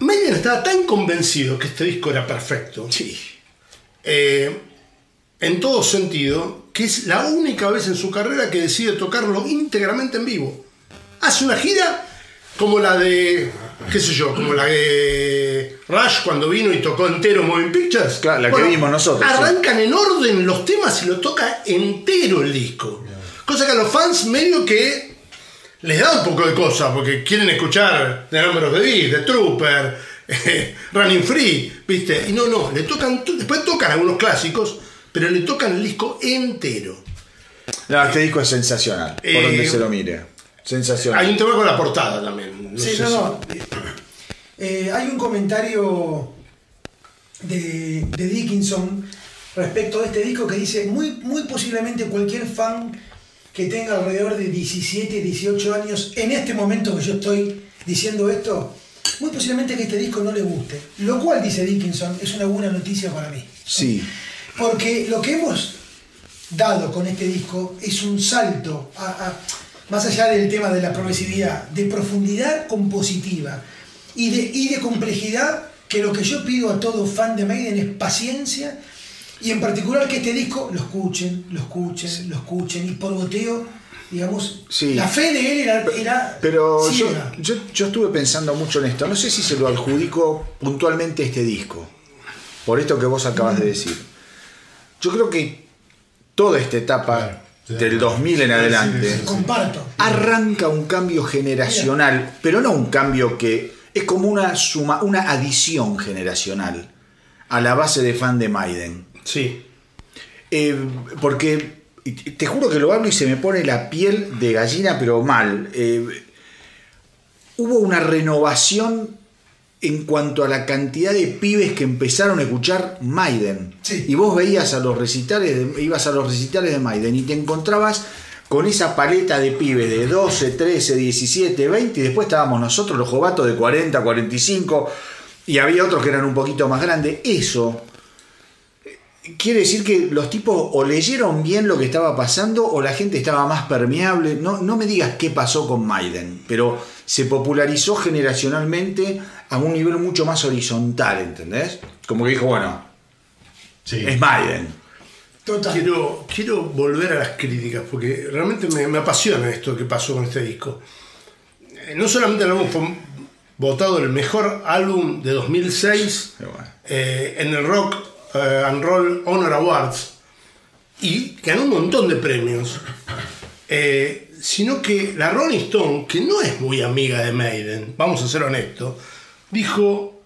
Maiden estaba tan convencido que este disco era perfecto. Sí. Eh, en todo sentido, que es la única vez en su carrera que decide tocarlo íntegramente en vivo. Hace una gira como la de qué sé yo, como la de Rush cuando vino y tocó entero Moving Pictures. Claro, la que vimos nosotros. Arrancan en orden los temas y lo toca entero el disco. Cosa que a los fans medio que les da un poco de cosa, porque quieren escuchar The Number of the Beast, The Trooper, Running Free, ¿viste? Y no, no, le tocan, después tocan algunos clásicos, pero le tocan el disco entero. No, este disco es sensacional, por donde eh, se lo mire. Sensacional. Hay un tema con la portada también. sí, no, no. Eh, hay un comentario de, Dickinson respecto a este disco que dice, muy, muy posiblemente cualquier fan que tenga alrededor de 17, 18 años, en este momento que yo estoy diciendo esto, muy posiblemente que este disco no le guste. Lo cual, dice Dickinson, es una buena noticia para mí. Sí. Porque lo que hemos dado con este disco es un salto a más allá del tema de la progresividad, de profundidad compositiva y de, y de complejidad, que lo que yo pido a todo fan de Maiden es paciencia y en particular que este disco lo escuchen, lo escuchen, lo escuchen y por boteo, digamos, la fe de él era... era Pero yo, yo, estuve pensando mucho en esto, no sé si se lo adjudico puntualmente a este disco, por esto que vos acabas de decir. Yo creo que toda esta etapa del 2000 en adelante, arranca un cambio generacional, pero no un cambio que es como una suma, una adición generacional a la base de fan de Maiden. Sí. Eh, porque te juro que lo hablo y se me pone la piel de gallina, pero mal. Eh, hubo una renovación en cuanto a la cantidad de pibes que empezaron a escuchar Maiden. Y vos veías a los recitales, de, ibas a los recitales de Maiden y te encontrabas con esa paleta de pibes de 12, 13, 17, 20 y después estábamos nosotros los jovatos de 40, 45 y había otros que eran un poquito más grandes. Eso eh, quiere decir que los tipos o leyeron bien lo que estaba pasando o la gente estaba más permeable. No, no me digas qué pasó con Maiden, pero se popularizó generacionalmente a un nivel mucho más horizontal, ¿entendés? Como que dijo, bueno, es Maiden. Total. Quiero, quiero volver a las críticas, porque realmente me, apasiona esto que pasó con este disco. Eh, no solamente lo hemos votado el mejor álbum de 2006 eh, en el Rock eh, and Roll Honor Awards y ganó un montón de premios, sino que la Rolling Stone, que no es muy amiga de Maiden, vamos a ser honestos, dijo,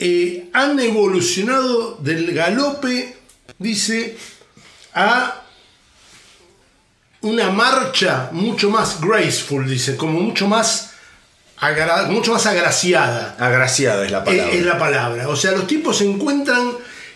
eh, han evolucionado del galope, dice, a una marcha mucho más graceful, dice, como mucho más, mucho más agraciada. Agraciada es la palabra. Es, la palabra. O sea, los tipos se encuentran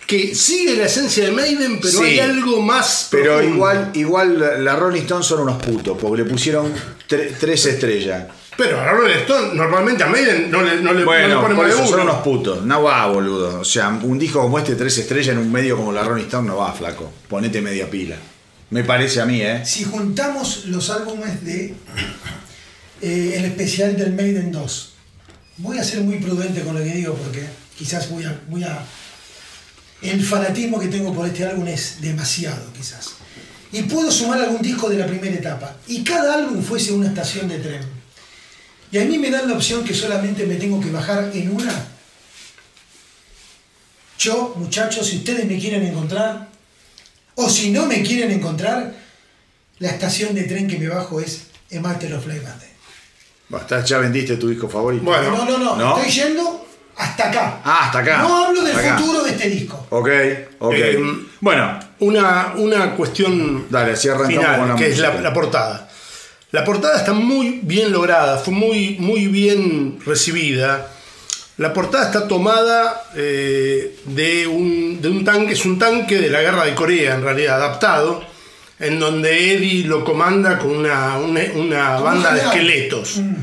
que sigue la esencia de Maiden, pero hay algo más. Pero igual, igual la Rolling Stones son unos putos, porque le pusieron tres estrellas. Pero a Rolling Stone, normalmente a Maiden no le, no le, bueno, no por eso son unos putos. No va, boludo. O sea, un disco como este, tres estrellas en un medio como la Rolling Stone, no va, flaco. Ponete media pila. Me parece a mí, ¿eh? Si juntamos los álbumes de eh, el especial del Maiden 2, voy a ser muy prudente con lo que digo porque quizás voy a, voy a... El fanatismo que tengo por este álbum es demasiado, quizás. Y puedo sumar algún disco de la primera etapa. Y cada álbum fuese una estación de tren y a mí me dan la opción que solamente me tengo que bajar en una. Yo, muchachos, si ustedes me quieren encontrar, o si no me quieren encontrar, la estación de tren que me bajo es Emater of Basta, ¿Ya vendiste tu disco favorito? Bueno, no, no, no, Estoy yendo hasta acá. Ah, hasta acá. No hablo del futuro de este disco. Ok, ok. Eh, bueno. Una, una cuestión Dale, final, con la que es la portada. La portada está muy bien lograda, fue muy, muy bien recibida. La portada está tomada eh, de, un, de, un, tanque, es un tanque de la guerra de Corea, en realidad, adaptado, en donde Eddie lo comanda con una, una, banda de esqueletos. Mm.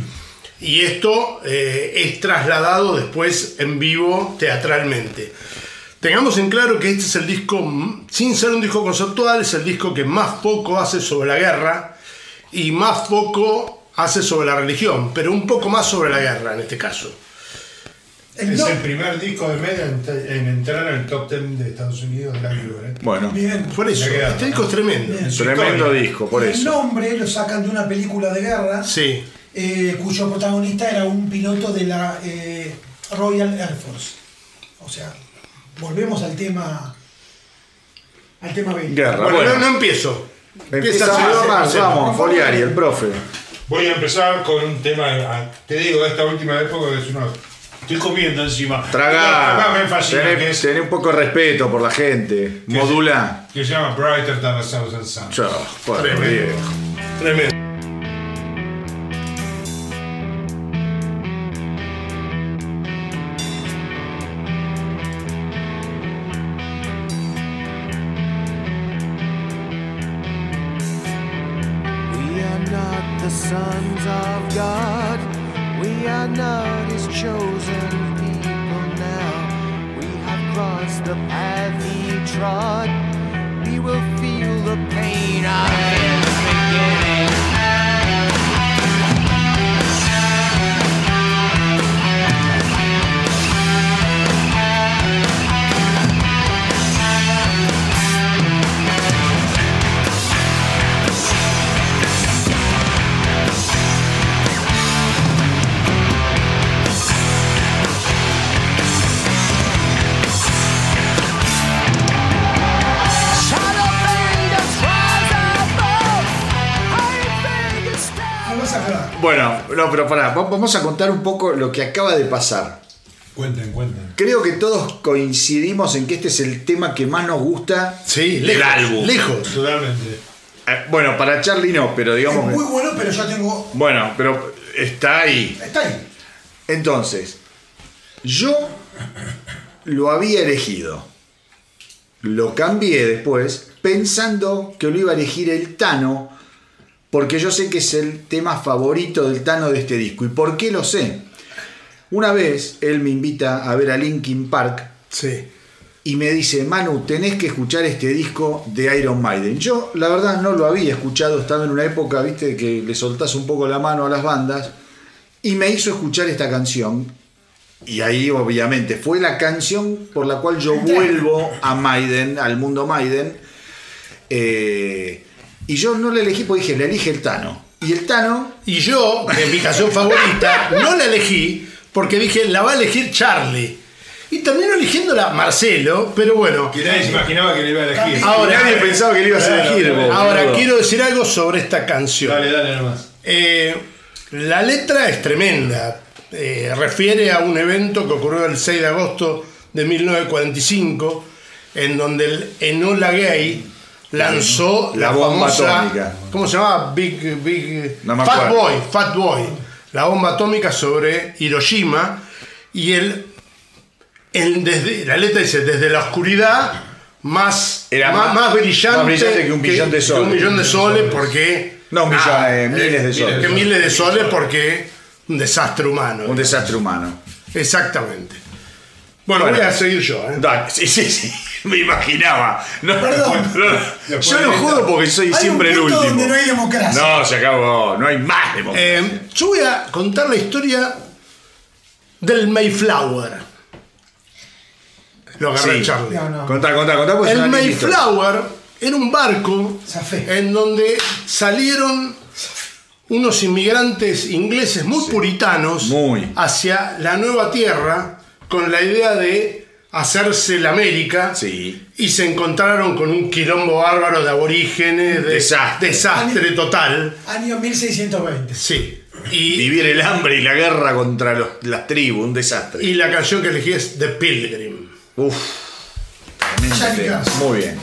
Y esto eh, es trasladado después en vivo teatralmente. Tengamos en claro que este es el disco, sin ser un disco conceptual, es el disco que más poco hace sobre la guerra y más poco hace sobre la religión, pero un poco más sobre la guerra en este caso. Es el primer disco de media en, entrar en el top 10 de Estados Unidos del año ¿eh? Bueno, Bien. por eso, este disco es tremendo. Tremendo disco, por eso. El nombre lo sacan de una película de guerra, sí. Eh, cuyo protagonista era un piloto de la eh, Royal Air Force. O sea, volvemos al tema al tema Guerra. Bueno, no empiezo. Empieza más, vamos, Foliari, el profe. Voy a empezar con un tema, te digo, de esta última época que es uno. Estoy comiendo encima. Traga. Tener un poco de respeto por la gente. Modula. Que se llama Brighter Than a Thousand Suns. Chao, Tremendo. Tremendo. No, pero pará, vamos a contar un poco lo que acaba de pasar. Cuenten, cuenten. Creo que todos coincidimos en que este es el tema que más nos gusta sí, del álbum. Lejos, totalmente. Eh, bueno, para Charlie no, pero digamos. Es muy bueno, pero ya tengo. Bueno, pero está ahí. Está ahí. Entonces, yo lo había elegido. Lo cambié después pensando que lo iba a elegir el Tano porque yo sé que es el tema favorito del Tano de este disco. ¿Y por qué lo sé? Una vez él me invita a ver a Linkin Park sí. y me dice, Manu, tenés que escuchar este disco de Iron Maiden. Yo la verdad no lo había escuchado, estaba en una época, viste, que le soltás un poco la mano a las bandas y me hizo escuchar esta canción. Y ahí obviamente fue la canción por la cual yo vuelvo a Maiden, al mundo Maiden. Eh, y yo no la elegí porque dije, le elige el Tano. Y el Tano. Y yo, en mi canción favorita, no la elegí porque dije, la va a elegir Charlie. Y terminó eligiéndola Marcelo, pero bueno. Que nadie se imaginaba que le iba a elegir. Ahora, nadie pensaba que le ibas a elegir. ahora, quiero decir algo sobre esta canción. Dale, dale nomás. Eh, la letra es tremenda. Eh, refiere a un evento que ocurrió el 6 de agosto de 1945, en donde el Enola Gay lanzó la, bomba atómica. ¿Cómo se llamaba? Big, Big Fat Boy, Fat Boy. La bomba atómica sobre Hiroshima y el, desde, la letra dice desde la oscuridad más, Era más, más- brillante, más brillante que un millón de soles. un millón de soles porque No, un millón, nada, eh, miles de soles. que miles de soles porque un desastre humano. Un desastre humano. Exactamente. Bueno, Bueno. voy a seguir yo. ¿eh? Dale, sí, sí, sí. Me imaginaba. No, Perdón. no, no. yo no jodo porque soy Hay siempre un el último. donde no hay democracia. No, se acabó. No hay más democracia. Eh, yo voy a contar la historia del Mayflower. Lo agarré Sí. Charlie. No, no. Contá, contá, contá. pues El. Mayflower era un barco Zafé. en donde salieron unos inmigrantes ingleses muy puritanos Muy. hacia la nueva tierra con la idea de hacerse la América Sí. y se encontraron con un quilombo bárbaro de aborígenes, de Desastre. desastre total. Año 1620. Sí. Y, Vivir el hambre y la guerra contra los- las tribus, un desastre. y la canción que elegí es The Pilgrim. Uf. Muy bien.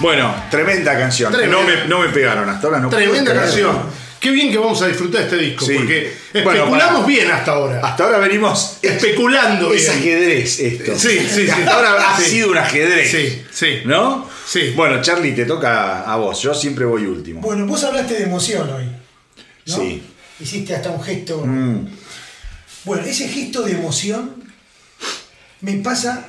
Bueno, tremenda canción. Tremenda. No, me, no me pegaron hasta ahora. No Tremenda canción. Qué bien que vamos a disfrutar este disco, Sí. porque Bueno, especulamos para- bien hasta ahora. Hasta ahora venimos. Especulando Es bien. ajedrez esto. Sí, sí, sí. Hasta ahora ha Sí. sido un ajedrez. Sí, sí. ¿No? Sí. Bueno, Charlie, te toca a vos. Yo siempre voy último. Bueno, vos hablaste de emoción hoy. ¿no? Sí. Hiciste hasta un gesto. Mm. Bueno, ese gesto de emoción me pasa.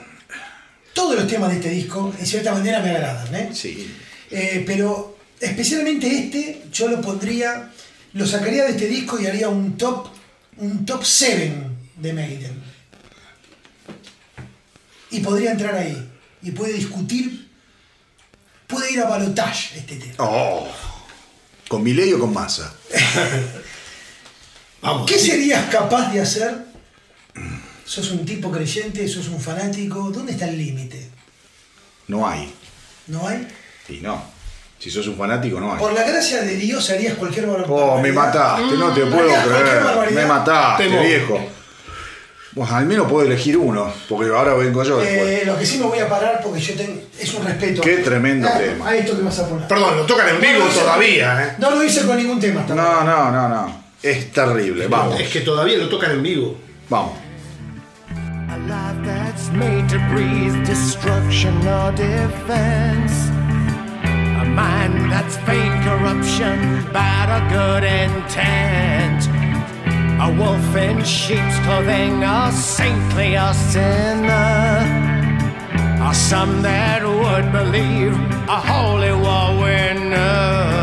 Todos los temas de este disco, en cierta manera, me agradan, ¿eh? Sí. Eh, pero especialmente este, yo lo pondría, lo sacaría de este disco y haría un top, un top 7 de Maiden. Y podría entrar ahí. Y puede discutir, puede ir a balotage este tema. Oh. ¿Con Milei o con Massa? Vamos. ¿Qué serías capaz de hacer? ¿Sos un tipo creyente? ¿Sos un fanático? ¿Dónde está el límite? No hay. ¿No hay? Y no. Si sos un fanático, no hay. Por la gracia de Dios harías cualquier barbaridad. Oh, me mataste, no te puedo harías cualquier creer. barbaridad. Me mataste, Temo. viejo. Bueno, al menos puedo elegir uno, porque ahora vengo yo después. Eh, lo que sí me voy a parar porque yo tengo. Es un respeto. Qué tremendo a, tema. A esto que vas a poner. Perdón, lo tocan en No vivo todavía, ¿eh? No lo hice con ningún tema No, no, no, no. Es terrible. Vamos, Es que todavía lo tocan en vivo. vamos. Life that's made to breathe destruction or defense. A mind that's vain corruption, bad or good intent. A wolf in sheep's clothing, a saintly or sinner. Or some that would believe a holy war winner.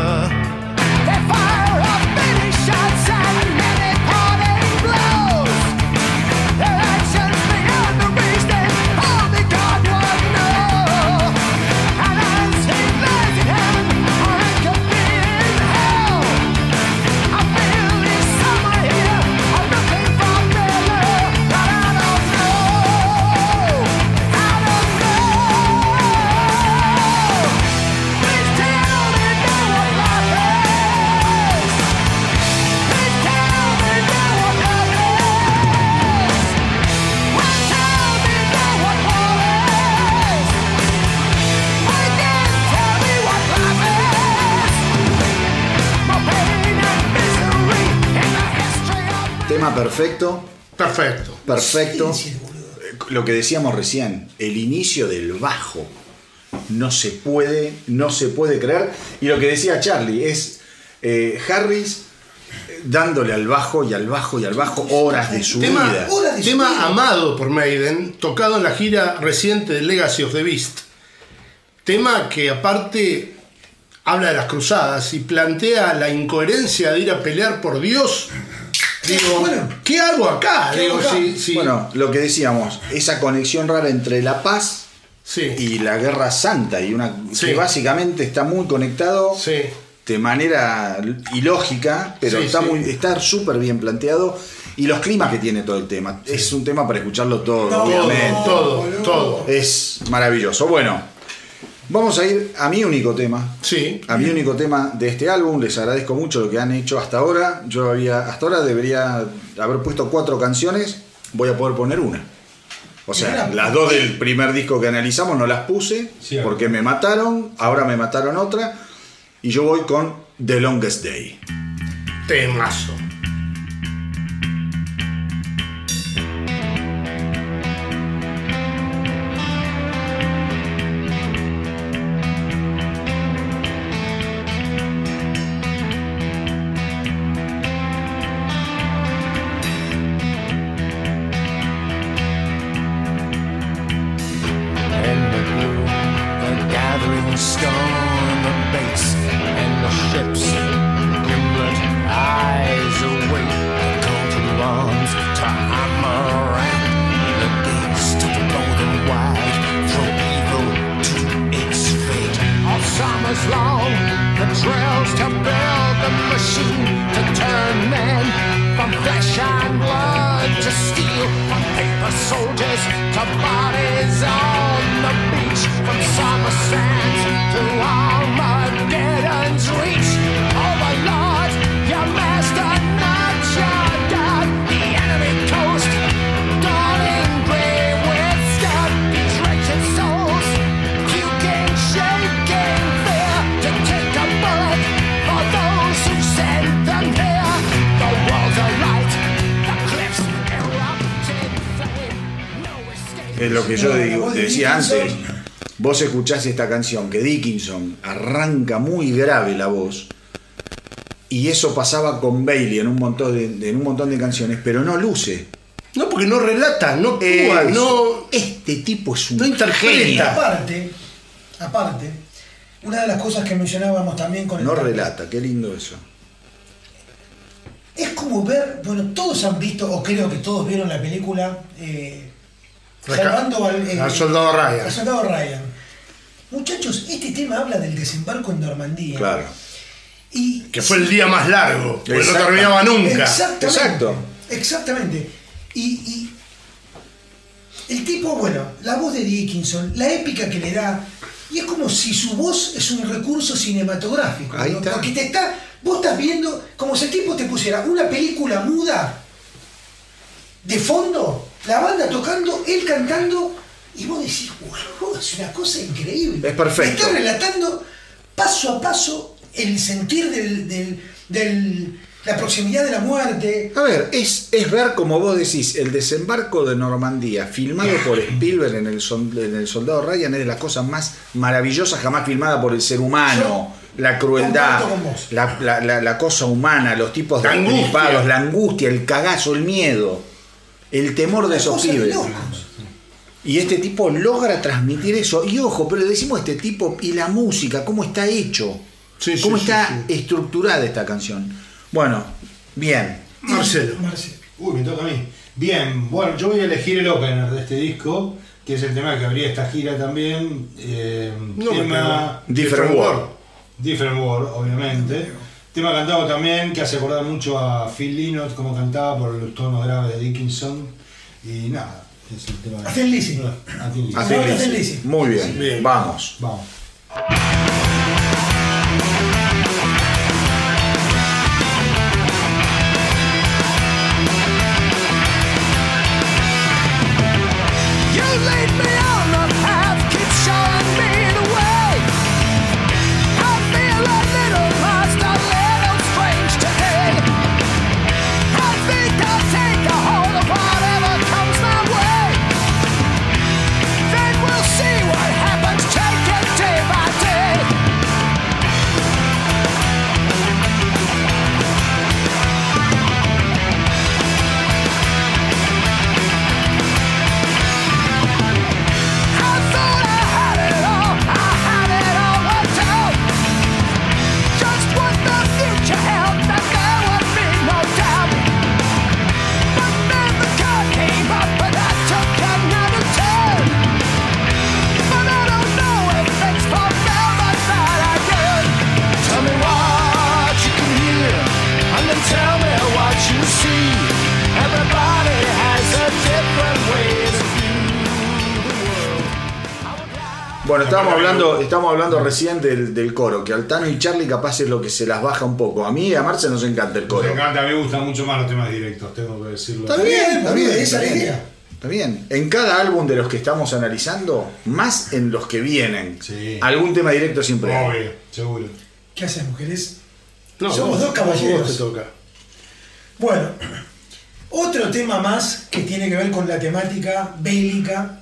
Tema perfecto. Perfecto. Perfecto. Lo que decíamos recién, el inicio del bajo no se puede, no se puede creer. Y lo que decía Charlie es eh, Harris eh, dándole al bajo y al bajo y al bajo horas de su vida. tema amado por Maiden, tocado en la gira reciente de Legacy of the Beast. Tema que aparte habla de las cruzadas y plantea la incoherencia de ir a pelear por Dios. Digo, ¿qué hago acá? Bueno, lo que decíamos, esa conexión rara entre la paz y la guerra santa, y una que básicamente está muy conectado de manera ilógica, pero está muy está súper bien planteado. Y los climas que tiene todo el tema. Es un tema para escucharlo todo, obviamente. Todo, todo. Es maravilloso. Bueno, Vamos a ir a mi único tema. Sí. A mi único tema de este álbum. Les agradezco mucho lo que han hecho hasta ahora. Yo había. Hasta ahora debería haber puesto cuatro canciones. Voy a poder poner una. O sea, las dos del primer disco que analizamos no las puse porque me mataron. Ahora me mataron otra. Y yo voy con The Longest Day. Temazo. Vos escuchás esta canción que Dickinson arranca muy grave la voz y eso pasaba con Bailey en un montón de, en un montón de canciones, pero no luce. No, porque no relata, no actúa, no. Este tipo es un no interpreta. Aparte, aparte, una de las cosas que mencionábamos también con el. No relata, qué lindo eso. Es como ver, bueno, todos han visto, o creo que todos vieron la película eh, Salvando al, eh, al, soldado Ryan. Al soldado Ryan. Muchachos, este tema habla del desembarco en Normandía. Claro. Y que fue el día más largo, porque no terminaba nunca. Exactamente. Exacto. Exactamente. Y, el tipo, bueno, la voz de Dickinson, la épica que le da, y es como si su voz es un recurso cinematográfico. Ahí está. Porque te está, vos estás viendo como si el tipo te pusiera una película muda de fondo, la banda tocando, él cantando, y vos decís, wow, es una cosa increíble. Es perfecto. Está relatando paso a paso el sentir del, la proximidad de la muerte. A ver, es, es ver, como vos decís, el desembarco de Normandía, filmado por Spielberg en el, en el Soldado Ryan, es de las cosas más maravillosas jamás filmada por el ser humano. la crueldad, la, cosa humana, los tipos de la la angustia, el cagazo, el miedo el temor de esos pibes. Y este tipo logra transmitir eso. Y ojo, pero le decimos a este tipo y la música, cómo está hecho, cómo está estructurada esta canción. Bueno, bien. Marcelo. Uy, me toca a mí. Bien, bueno, yo voy a elegir el opener de este disco, que es el tema que abría esta gira también. Eh, tema Different World. Different World, obviamente. Tema cantado también que hace acordar mucho a Phil Lynott como cantaba por los tonos graves de Dickinson. Y nada, es el tema de. A Muy bien. bien. Vamos. Vamos. Estamos hablando recién del, coro, que Altano y Charlie capaz es lo que se las baja un poco. A mí y a Marce nos encanta el coro. Nos encanta, a mí me gustan mucho más los temas directos, tengo que decirlo. Está bien, está bien, esa idea. Está bien. En cada álbum de los que estamos analizando, más en los que vienen, algún tema directo siempre Obvio, seguro. ¿Qué hacemos, mujeres? No, Somos dos caballeros. Te toca. Bueno, otro tema más que tiene que ver con la temática bélica,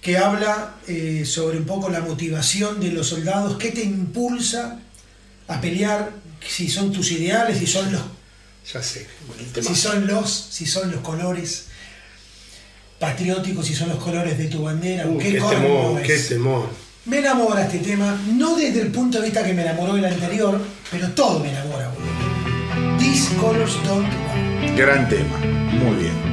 que habla eh, sobre un poco la motivación de los soldados, qué te impulsa a pelear, si son tus ideales, si son los... Ya sé, si son los, si son los colores patrióticos, si son los colores de tu bandera, uh, qué, temor, qué temor. Me enamora este tema, no desde el punto de vista que me enamoró el anterior, pero todo me enamora, These colors don't Gran tema, muy bien.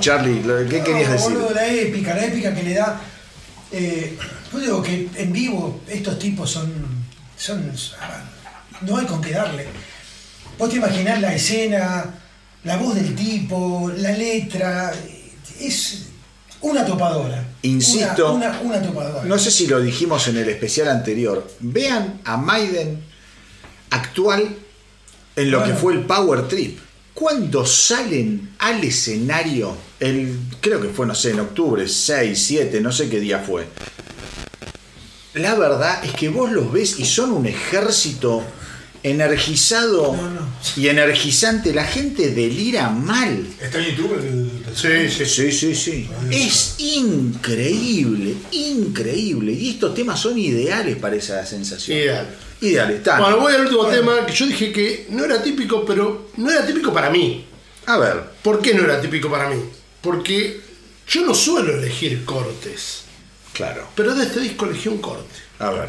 Charlie, ¿qué querías decir? la épica, la épica que le da. Eh, yo digo que en vivo estos tipos son. son no hay con qué darle. Vos te imaginás la escena, la voz del tipo, la letra. Es una topadora. Insisto. Una, una, topadora. No sé si lo dijimos en el especial anterior. Vean a Maiden actual en lo que fue el Power Trip cuando salen al escenario, el, creo que fue, no sé, en octubre, 6, 7, no sé qué día fue. La verdad es que vos los ves y son un ejército energizado y energizante. La gente delira mal. ¿Está en YouTube? El... Sí, sí, sí, sí, Es increíble, increíble. Y estos temas son ideales para esa sensación. Ideal. Ideales, Bueno, voy al último tema que yo dije que no era típico, pero no era típico para mí. A ver. ¿Por qué no era típico para mí? Porque yo no suelo elegir cortes. Claro. Pero de este disco elegí un corte. A ver.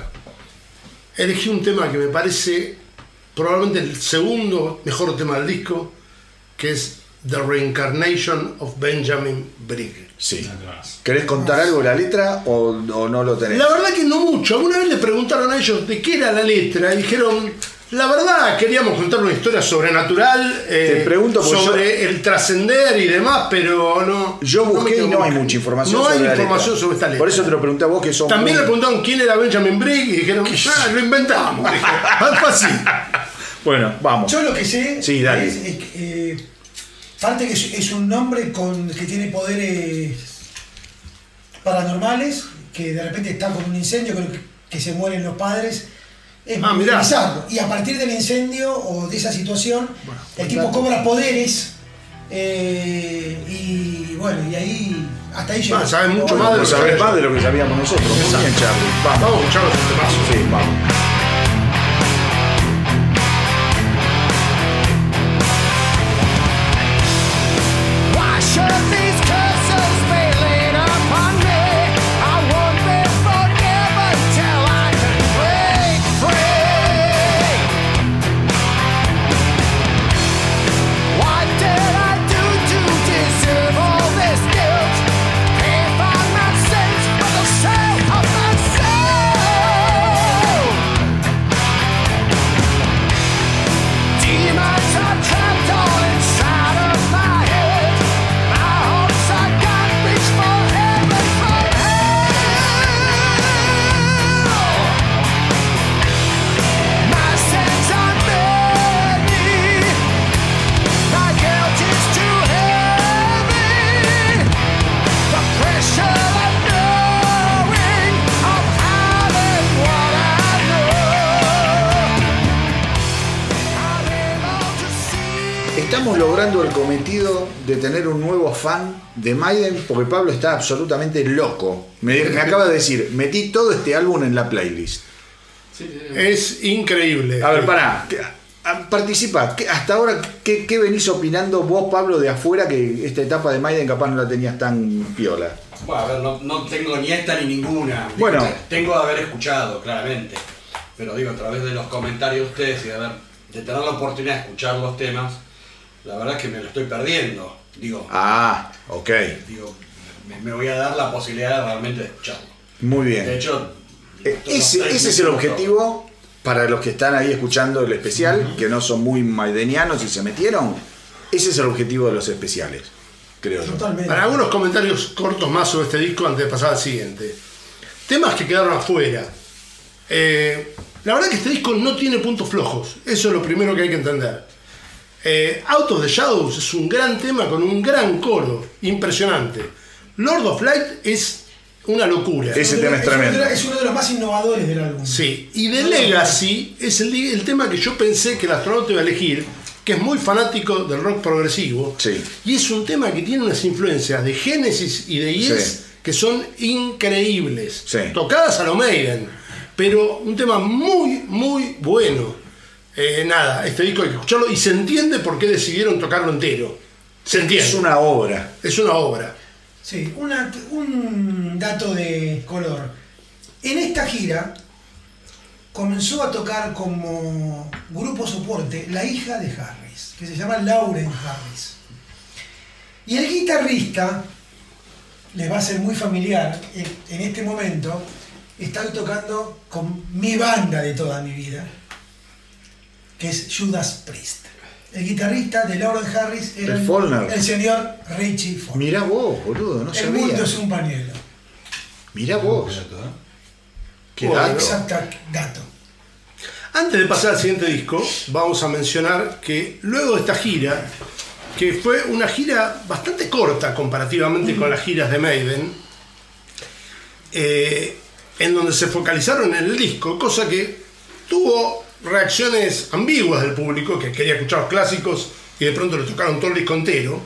Elegí un tema que me parece probablemente el segundo mejor tema del disco, que es The Reincarnation of Benjamin Brigg. Sí. ¿Querés contar algo de la letra o, no lo tenés? La verdad que no mucho. Alguna vez le preguntaron a ellos de qué era la letra y dijeron, la verdad queríamos contar una historia sobrenatural eh, pregunto sobre el trascender y demás, pero no. Yo busqué y no hay mucha información. No hay información sobre esta letra. Por eso te lo pregunté a vos que son. También le preguntaron quién era Benjamin Brigg y dijeron, ah, lo inventamos. Algo así. Bueno, vamos. Yo lo que sé es, eh, parte que es, un nombre con, que tiene poderes paranormales, que de repente está con un incendio, que, se mueren los padres. Es ah, bizarro. Y a partir del incendio o de esa situación, el tipo cobra poderes. Eh, y bueno, y ahí hasta ahí. Ah, mucho más de, lo que sabíamos nosotros. Charlie. Vamos, vamos a escuchar los Sí, vamos. De Maiden porque Pablo está absolutamente loco. Me, me acaba de decir, metí todo este álbum en la playlist. Es increíble. A ver, pará. Participa. Hasta ahora, ¿qué, venís opinando vos, Pablo, de afuera que esta etapa de Maiden capaz no la tenías tan piola? Bueno, a ver, no, tengo ni esta ni ninguna. Bueno. Tengo de haber escuchado, claramente. Pero digo, a través de los comentarios de ustedes y de, de tener la oportunidad de escuchar los temas, la verdad es que me lo estoy perdiendo. Digo. Ah, ok. Digo, me, voy a dar la posibilidad de realmente escucharlo. Muy bien. De hecho, eh, ese, es el objetivo para los que están ahí escuchando el especial, que no son muy maidenianos y se metieron. Ese es el objetivo de los especiales, creo Totalmente. Para algunos comentarios cortos más sobre este disco antes de pasar al siguiente. Temas que quedaron afuera. Eh, la verdad que este disco no tiene puntos flojos. Eso es lo primero que hay que entender. Eh, Out of the Shadows es un gran tema con un gran coro. Impresionante. Lord of Light es una locura. Ese tema es tremendo. Es uno de los más innovadores del álbum. Sí, y The Legacy es el, tema que yo pensé que el astronauta iba a elegir, que es muy fanático del rock progresivo. Sí. Y es un tema que tiene unas influencias de Genesis y de Yes que son increíbles. Tocadas a lo Maiden, pero un tema muy, muy bueno. Eh, nada, este disco hay que escucharlo y se entiende por qué decidieron tocarlo entero. Se entiende. Es una obra. Es una obra. Sí, un dato de color. En esta gira comenzó a tocar como grupo soporte la hija de Harris, que se llama Lauren Harris. Y el guitarrista, les va a ser muy familiar, en este momento está tocando con mi banda de toda mi vida, que es Judas Priest. El guitarrista de Lauren Harris era el, señor Richie Follner. Mirá vos, boludo, no el sabía. El mundo es un pañuelo. Mirá vos. ¿eh? Qué dato. Exacto, dato. Antes de pasar al siguiente disco, vamos a mencionar que luego de esta gira, que fue una gira bastante corta comparativamente con las giras de Maiden, eh, en donde se focalizaron en el disco, cosa que tuvo reacciones ambiguas del público que quería escuchar los clásicos y de pronto le tocaron todo el disco entero.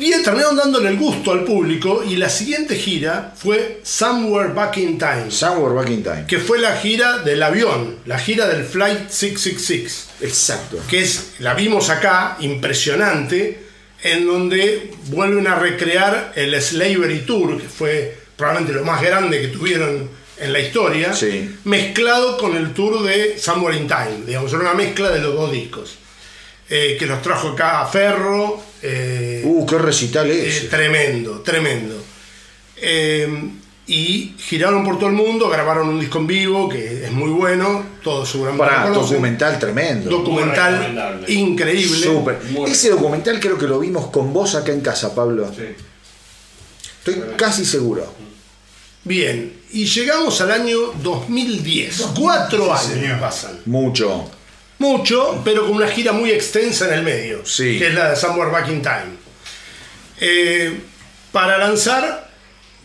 Y terminaron dándole el gusto al público y la siguiente gira fue Somewhere Back in Time. Somewhere Back in Time. Que fue la gira del avión, la gira del Flight 666. Exacto. Que es, la vimos acá, impresionante, en donde vuelven a recrear el Slavery Tour, que fue probablemente lo más grande que tuvieron en la historia, mezclado con el tour de Somewhere in Time, digamos, era una mezcla de los dos discos. Eh, que nos trajo acá a Ferro. Eh, uh, qué recital es. Eh, tremendo, tremendo. y giraron por todo el mundo, grabaron un disco en vivo que es muy bueno, todo seguramente. Para, documental tremendo. Documental increíble. Super. Ese documental creo que lo vimos con vos acá en casa, Pablo. Sí. Estoy casi seguro. Bien, y llegamos al año 2010. Cuatro años pasan. Mucho. Mucho, pero con una gira muy extensa en el medio. Sí. Que es la de Somewhere Back in Time. Eh, para lanzar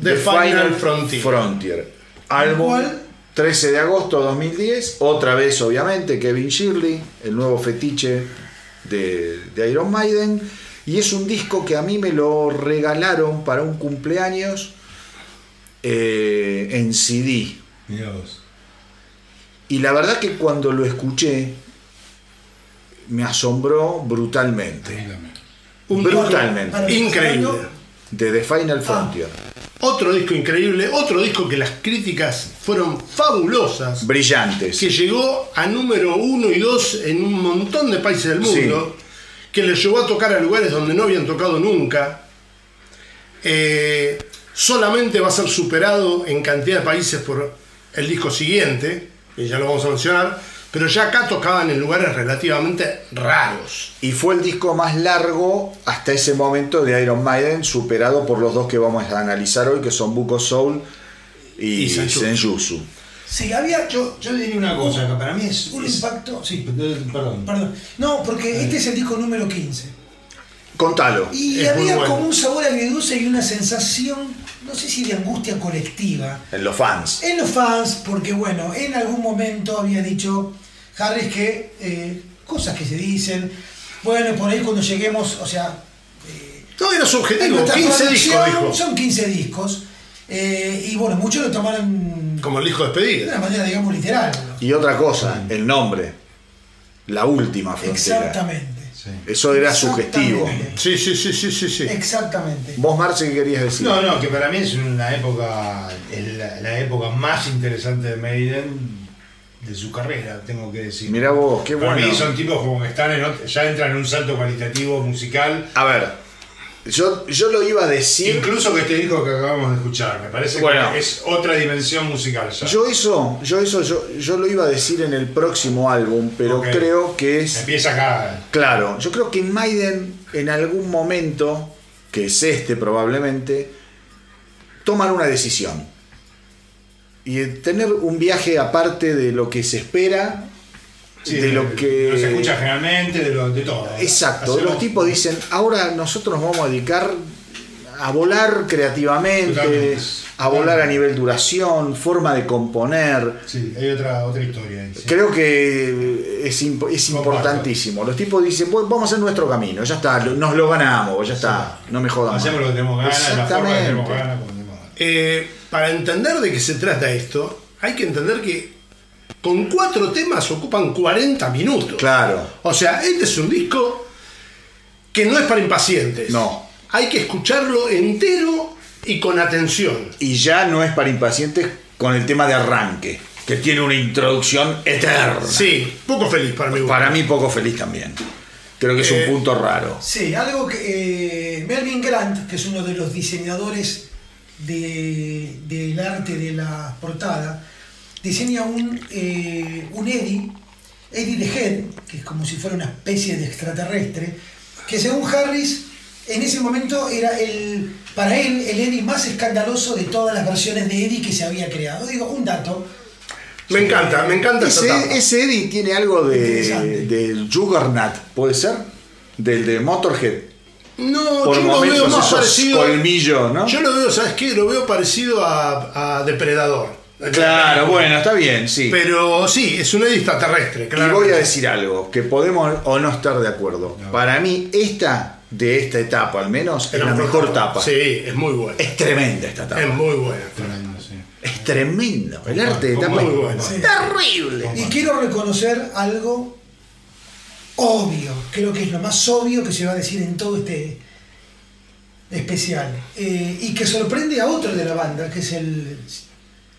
The, Final, Frontier. Frontier. Álbum 13 de agosto de 2010. Otra vez, obviamente, Kevin Shirley, el nuevo fetiche de, de Iron Maiden. Y es un disco que a mí me lo regalaron para un cumpleaños eh, en CD. Y la verdad que cuando lo escuché, me asombró brutalmente. brutalmente. Increíble. De The Final ah. Frontier. Otro disco increíble, otro disco que las críticas fueron fabulosas. Brillantes. Que llegó a número uno y dos en un montón de países del mundo. Que les llevó a tocar a lugares donde no habían tocado nunca. Eh, solamente va a ser superado en cantidad de países por el disco siguiente, y ya lo vamos a mencionar, pero ya acá tocaban en lugares relativamente raros. Y fue el disco más largo hasta ese momento de Iron Maiden, superado por los dos que vamos a analizar hoy, que son Buko Soul y, y Senjutsu. Sí, había. Yo, yo diría una cosa, que para mí es. Un impacto. Sí. Perdón. Perdón. No, porque este es el disco número 15. Contalo. Y había como un sabor agridulce y una sensación, no sé si de angustia colectiva. En los fans. En los fans, porque bueno, en algún momento había dicho Harris que eh, cosas que se dicen. Bueno, por ahí cuando lleguemos, o sea. Eh, no era su objetivo, 15 discos, dijo. Son 15 discos. Eh, y bueno, muchos lo tomaron. Como el disco despedido. De una manera, digamos, literal. Y otra cosa, el nombre. La última frontera. Exactamente. Eso era sugestivo. Sí, sí, sí, sí, sí, sí. Exactamente. ¿Vos, Marce, qué querías decir? No, no, que para mí es una época, la, época más interesante de Maiden de su carrera, tengo que decir. Mira vos, qué bueno. Para mí son tipos como que están en, ya entran en un salto cualitativo musical. A ver, yo, yo lo iba a decir. Incluso que este disco que acabamos de escuchar, me parece que es otra dimensión musical ya. Yo eso, yo eso, yo, yo lo iba a decir en el próximo álbum, pero creo que es. Empieza acá. Claro, yo creo que Maiden en algún momento, que es este probablemente, toman una decisión. Y tener un viaje aparte de lo que se espera de, lo que. se escucha generalmente, de, lo, de todo. Exacto, los tipos dicen, ahora nosotros nos vamos a dedicar a volar creativamente, a volar a nivel duración, forma de componer. Sí, hay otra, otra historia ahí. Creo que es, es importantísimo. Los tipos dicen, vamos a hacer nuestro camino, ya está, nos lo ganamos, ya está, no me jodamos. Hacemos lo que tenemos ganas, Exactamente. La forma eh, para entender de qué se trata esto, hay que entender que con cuatro temas ocupan 40 minutos. Claro. O sea, este es un disco que no es para impacientes. No. Hay que escucharlo entero y con atención. Y ya no es para impacientes con el tema de arranque, que tiene una introducción eterna. Sí, poco feliz para mí. Para mí poco feliz también. Creo que es un eh, punto raro. Sí, algo que eh, Melvin Grant, que es uno de los diseñadores del arte de la portada, diseña un, eh, un Eddie, Eddie the Head, que es como si fuera una especie de extraterrestre, que según Harris, en ese momento era el, para él, el Eddie más escandaloso de todas las versiones de Eddie que se había creado. Digo, un dato. Me encanta, me encanta ese, ese Eddie tiene algo de, del Juggernaut, ¿puede ser? Del de Motorhead. No, yo lo veo más parecido. Colmillo, ¿no? Yo lo veo, ¿sabes qué? Lo veo parecido a, a Depredador. Claro, bueno, está bien, sí. Pero sí, es un extraterrestre, claro. Y voy a decir algo, que podemos o no estar de acuerdo. Para mí, esta, de esta etapa al menos, es la mejor etapa. Sí, es muy buena. Es tremenda esta etapa. Es muy buena. Es tremenda. El arte de etapa es terrible. Y quiero reconocer algo obvio. Creo que es lo más obvio que se va a decir en todo este especial. Eh, y que sorprende a otro de la banda, que es el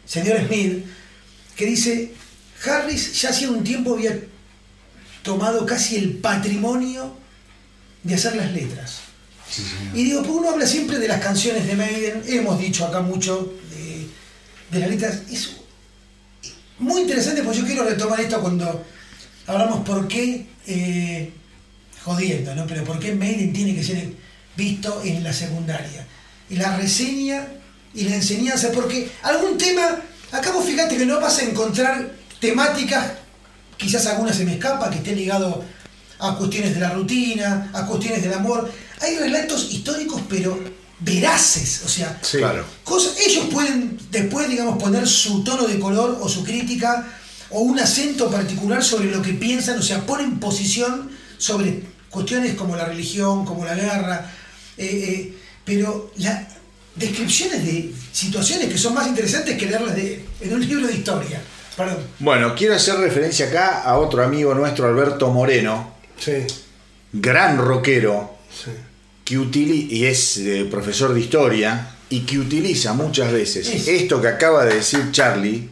señor Smith, que dice, Harris ya hacía un tiempo había tomado casi el patrimonio de hacer las letras. y digo, pues uno habla siempre de las canciones de Maiden, hemos dicho acá mucho de, las letras. Es muy interesante porque yo quiero retomar esto cuando hablamos por qué, eh, jodiendo, ¿no? Pero por qué Maiden tiene que ser visto en la secundaria. Y la reseña y la enseñanza, porque algún tema, acá vos fíjate que no vas a encontrar temáticas, quizás alguna se me escapa, que esté ligado a cuestiones de la rutina, a cuestiones del amor. Hay relatos históricos, pero veraces, o sea, cosas, ellos pueden después, digamos, poner su tono de color o su crítica o un acento particular sobre lo que piensan, o sea, ponen posición sobre cuestiones como la religión, como la guerra, eh, eh, pero la, descripciones de situaciones que son más interesantes que leerlas de, en un libro de historia. Perdón. Bueno, quiero hacer referencia acá a otro amigo nuestro, Alberto Moreno. Sí. Gran rockero. Que utiliza, y es eh, profesor de historia, y que utiliza muchas veces esto que acaba de decir Charlie.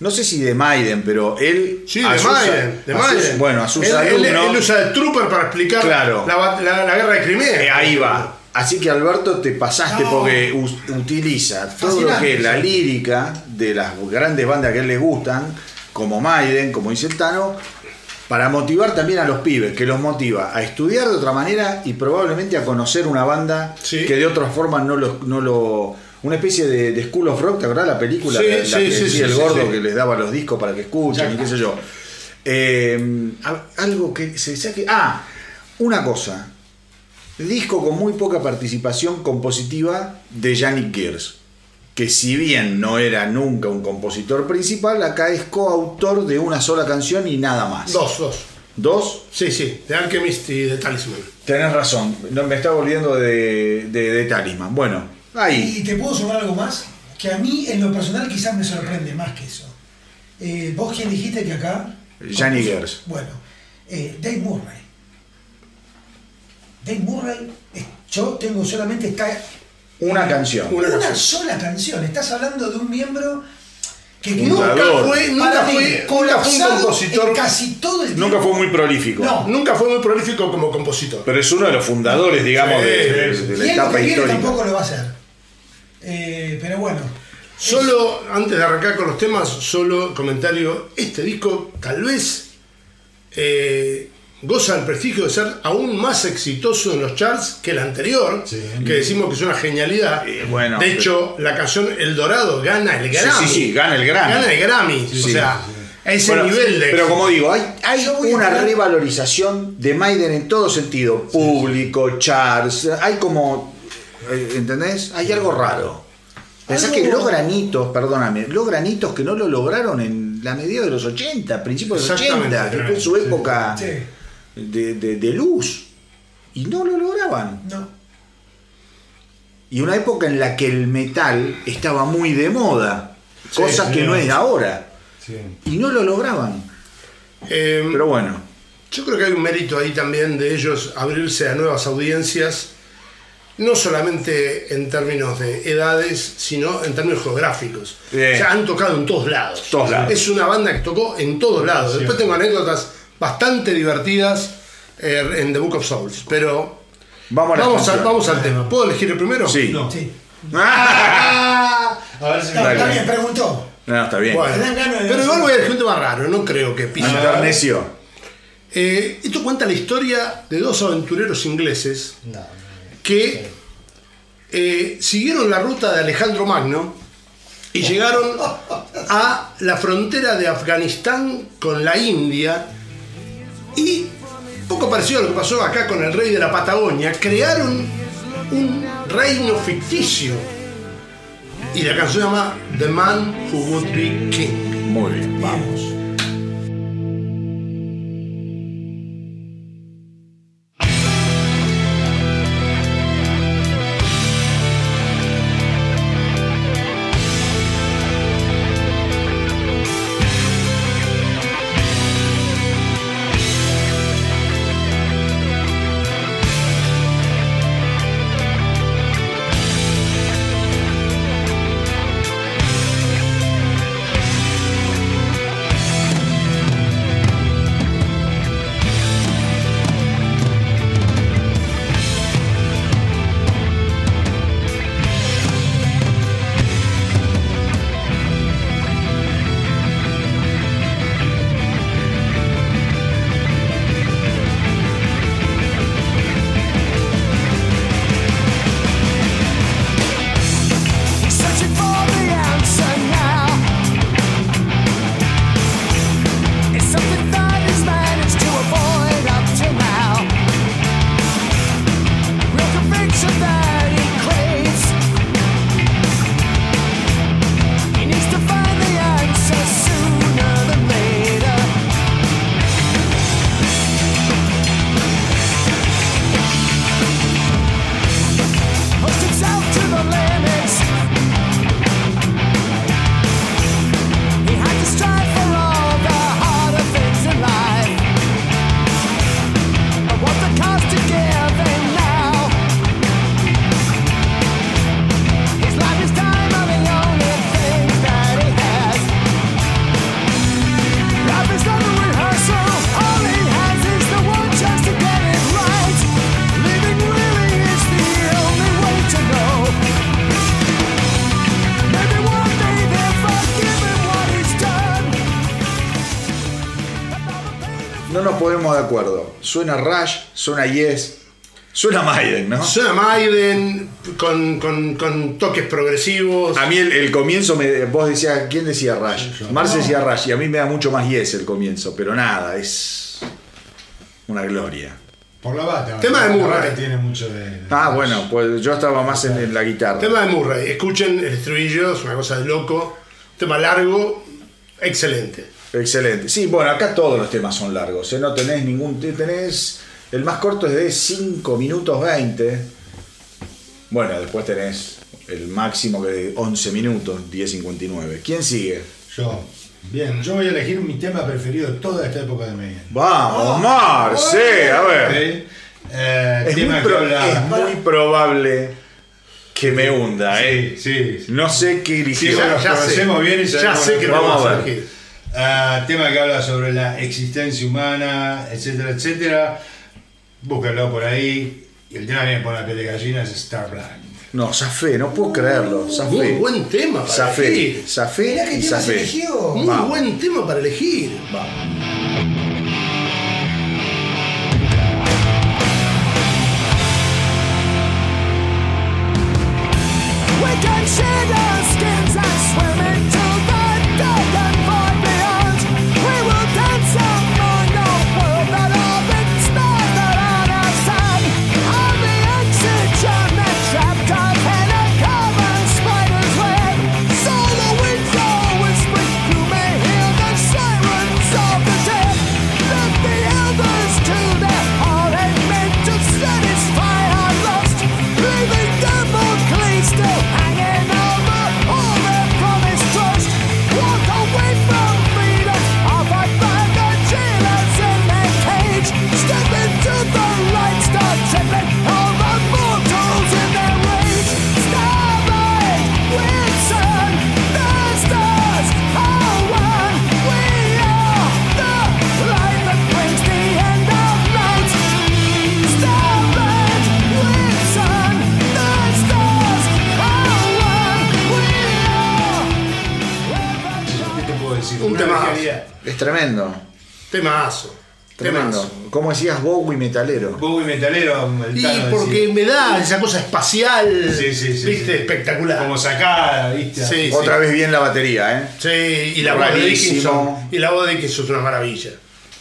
No sé si de Maiden, pero él. Sí, de Maiden. De Maiden. bueno, a sus él, alumnos. Él, usa el Trooper para explicar claro. la, la, guerra de Crimea. Eh, ahí va. Así que Alberto te pasaste porque utiliza todo lo que es la lírica de las grandes bandas que a él le gustan, como Maiden, como dice el Tano, para motivar también a los pibes, que los motiva a estudiar de otra manera y probablemente a conocer una banda que de otra forma no lo, no lo una especie de, School of Rock, ¿te acordás la película? Sí, la, sí, que el gordo que les daba los discos para que escuchen y qué sé yo. Eh, algo que se decía que. Ah, una cosa. Disco con muy poca participación compositiva de Yannick Gears, que si bien no era nunca un compositor principal, acá es coautor de una sola canción y nada más. Dos, dos. ¿Dos? Sí, sí, de Alchemist y de Talisman. Tenés razón, no, me está volviendo de, de, Talisman. Bueno, ahí. ¿Y te puedo sumar algo más? Que a mí, en lo personal, quizás me sorprende más que eso. Eh, ¿Vos quién dijiste que acá? Johnny Gers. Bueno, eh, Dave Murray. Dave Murray, yo tengo solamente esta. Una canción. Una, sola canción. Estás hablando de un miembro que nunca fue, nunca fue, un compositor. Casi todo el Nunca fue muy prolífico. No, nunca fue muy prolífico como compositor. Pero es uno de los fundadores, digamos, de, la etapa histórica. tampoco lo va a hacer. Eh, pero bueno. Solo, antes de arrancar con los temas, solo comentario. Este disco tal vez eh, goza el prestigio de ser aún más exitoso en los charts que el anterior, que decimos que es una genialidad. bueno, de hecho, la canción El Dorado gana el Grammy. Sí, sí, gana el Grammy. Gana el Grammy. o sea, a ese nivel de. Pero como digo, hay, hay una revalorización de Maiden en todo sentido: público, charts. Hay como. Eh, ¿Entendés? Hay algo raro. Pensás que los granitos, perdóname, los granitos que no lo lograron en la medida de los 80, principios de los 80, que fue su época de, luz. Y no lo lograban. No. Y una época en la que el metal estaba muy de moda, cosa que no es ahora. Y no lo lograban. Em, Pero bueno. Yo creo que hay un mérito ahí también de ellos abrirse a nuevas audiencias, no solamente en términos de edades, sino en términos geográficos. O sea, han tocado en todos lados. todos lados. Es una banda que tocó en todos lados. Después tengo anécdotas bastante divertidas eh, en The Book of Souls. Pero vamos, vamos, al tema. ¿Puedo elegir el primero? Sí. No. sí. a ver si está bien, preguntó. No, está bien. pero igual voy a elegir un tema raro, no creo que pise. Eh, esto cuenta la historia de dos aventureros ingleses que eh, siguieron la ruta de Alejandro Magno y llegaron a la frontera de Afganistán con la India y, poco parecido a lo que pasó acá con el rey de la Patagonia, crearon un reino ficticio. Y la canción se llama The Man Who Would Be King. Muy bien, vamos. Suena Rush, suena Yes, suena Maiden, ¿no? Suena Maiden con, toques progresivos. A mí el, comienzo, me, vos decías, ¿quién decía Rush? Marce decía Rush y a mí me da mucho más Yes el comienzo, pero nada, es una gloria. Por la bata. Tema de Murray. tiene mucho de, ah, bueno, pues yo estaba más en, la guitarra. Tema de Murray. Escuchen el estribillo, es una cosa de loco. Tema largo, excelente. Excelente. Sí, bueno, acá todos los temas son largos. ¿eh? No tenés ningún. Tenés. El más corto es de 5 minutos 20. Bueno, después tenés el máximo que de 11 minutos, 10.59. ¿Quién sigue? Yo. Bien, yo voy a elegir mi tema preferido de toda esta época de Mayhem. Vamos, ah, Mar, sí, a ver. Eh, es, muy probable que me hunda, ¿eh? Sí, No sé qué elegir. ya, conocemos bien y ya sé que vamos a ver. Uh, tema que habla sobre la existencia humana, etcétera, etcétera. Búsquenlo por ahí. Y el tema viene por la piel de gallina es Starblind. No, Zafé, no puedo creerlo. Zafé. Muy buen tema para Zafé. elegir. Zafé y Zafé. Muy buen tema para elegir. Vamos. Decías Bowie metalero? Bowie metalero. y porque me da esa cosa espacial. ¿Viste? Espectacular. Como sacada, ¿viste? Otra vez bien la batería, ¿eh? Sí, y la voz de Dickinson. Y la voz de Dickinson es una maravilla.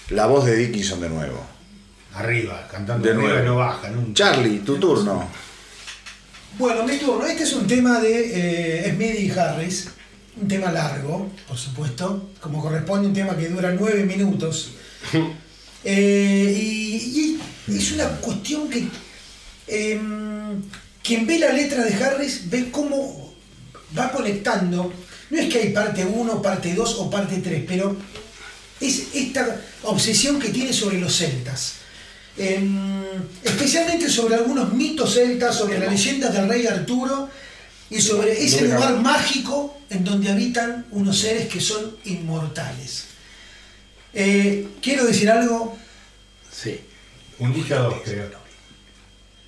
La voz de Dickinson de nuevo. Arriba, cantando de nuevo. no baja nunca. Charlie, tu turno. Bueno, mi turno. Este es un tema de eh, Smith y Harris un tema largo, por supuesto, como corresponde un tema que dura nueve minutos. Eh, y, es una cuestión que em, quien ve la letra de Harris ve cómo va conectando. No es que hay parte 1, parte 2 o parte 3, pero es esta obsesión que tiene sobre los celtas. Em, especialmente sobre algunos mitos celtas, sobre la leyenda del rey Arturo y sobre ese lugar mágico en donde habitan unos seres que son inmortales. Eh, quiero decir algo. Sí. Un dictador, creo.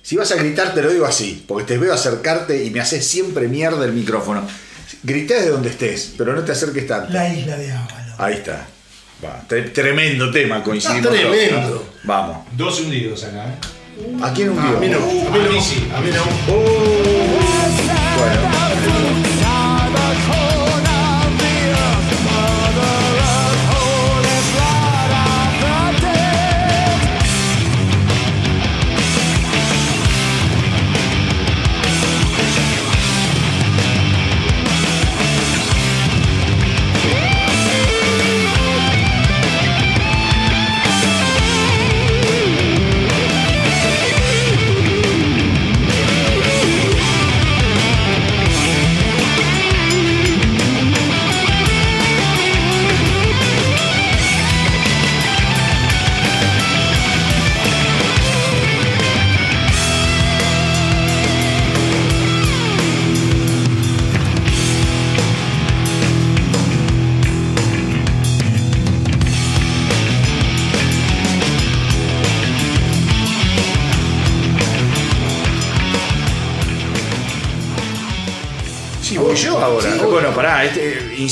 Si vas a gritar, te lo digo así, porque te veo acercarte y me haces siempre mierda el micrófono. Grité desde donde estés, pero no te acerques tanto. La isla de Ávalo. Ahí está. tremendo tema, coincidimos. tremendo. Vamos. Dos hundidos acá, ¿eh? ¿A quién hundió? a mí no. A mí sí. A mí no. Uh, bueno.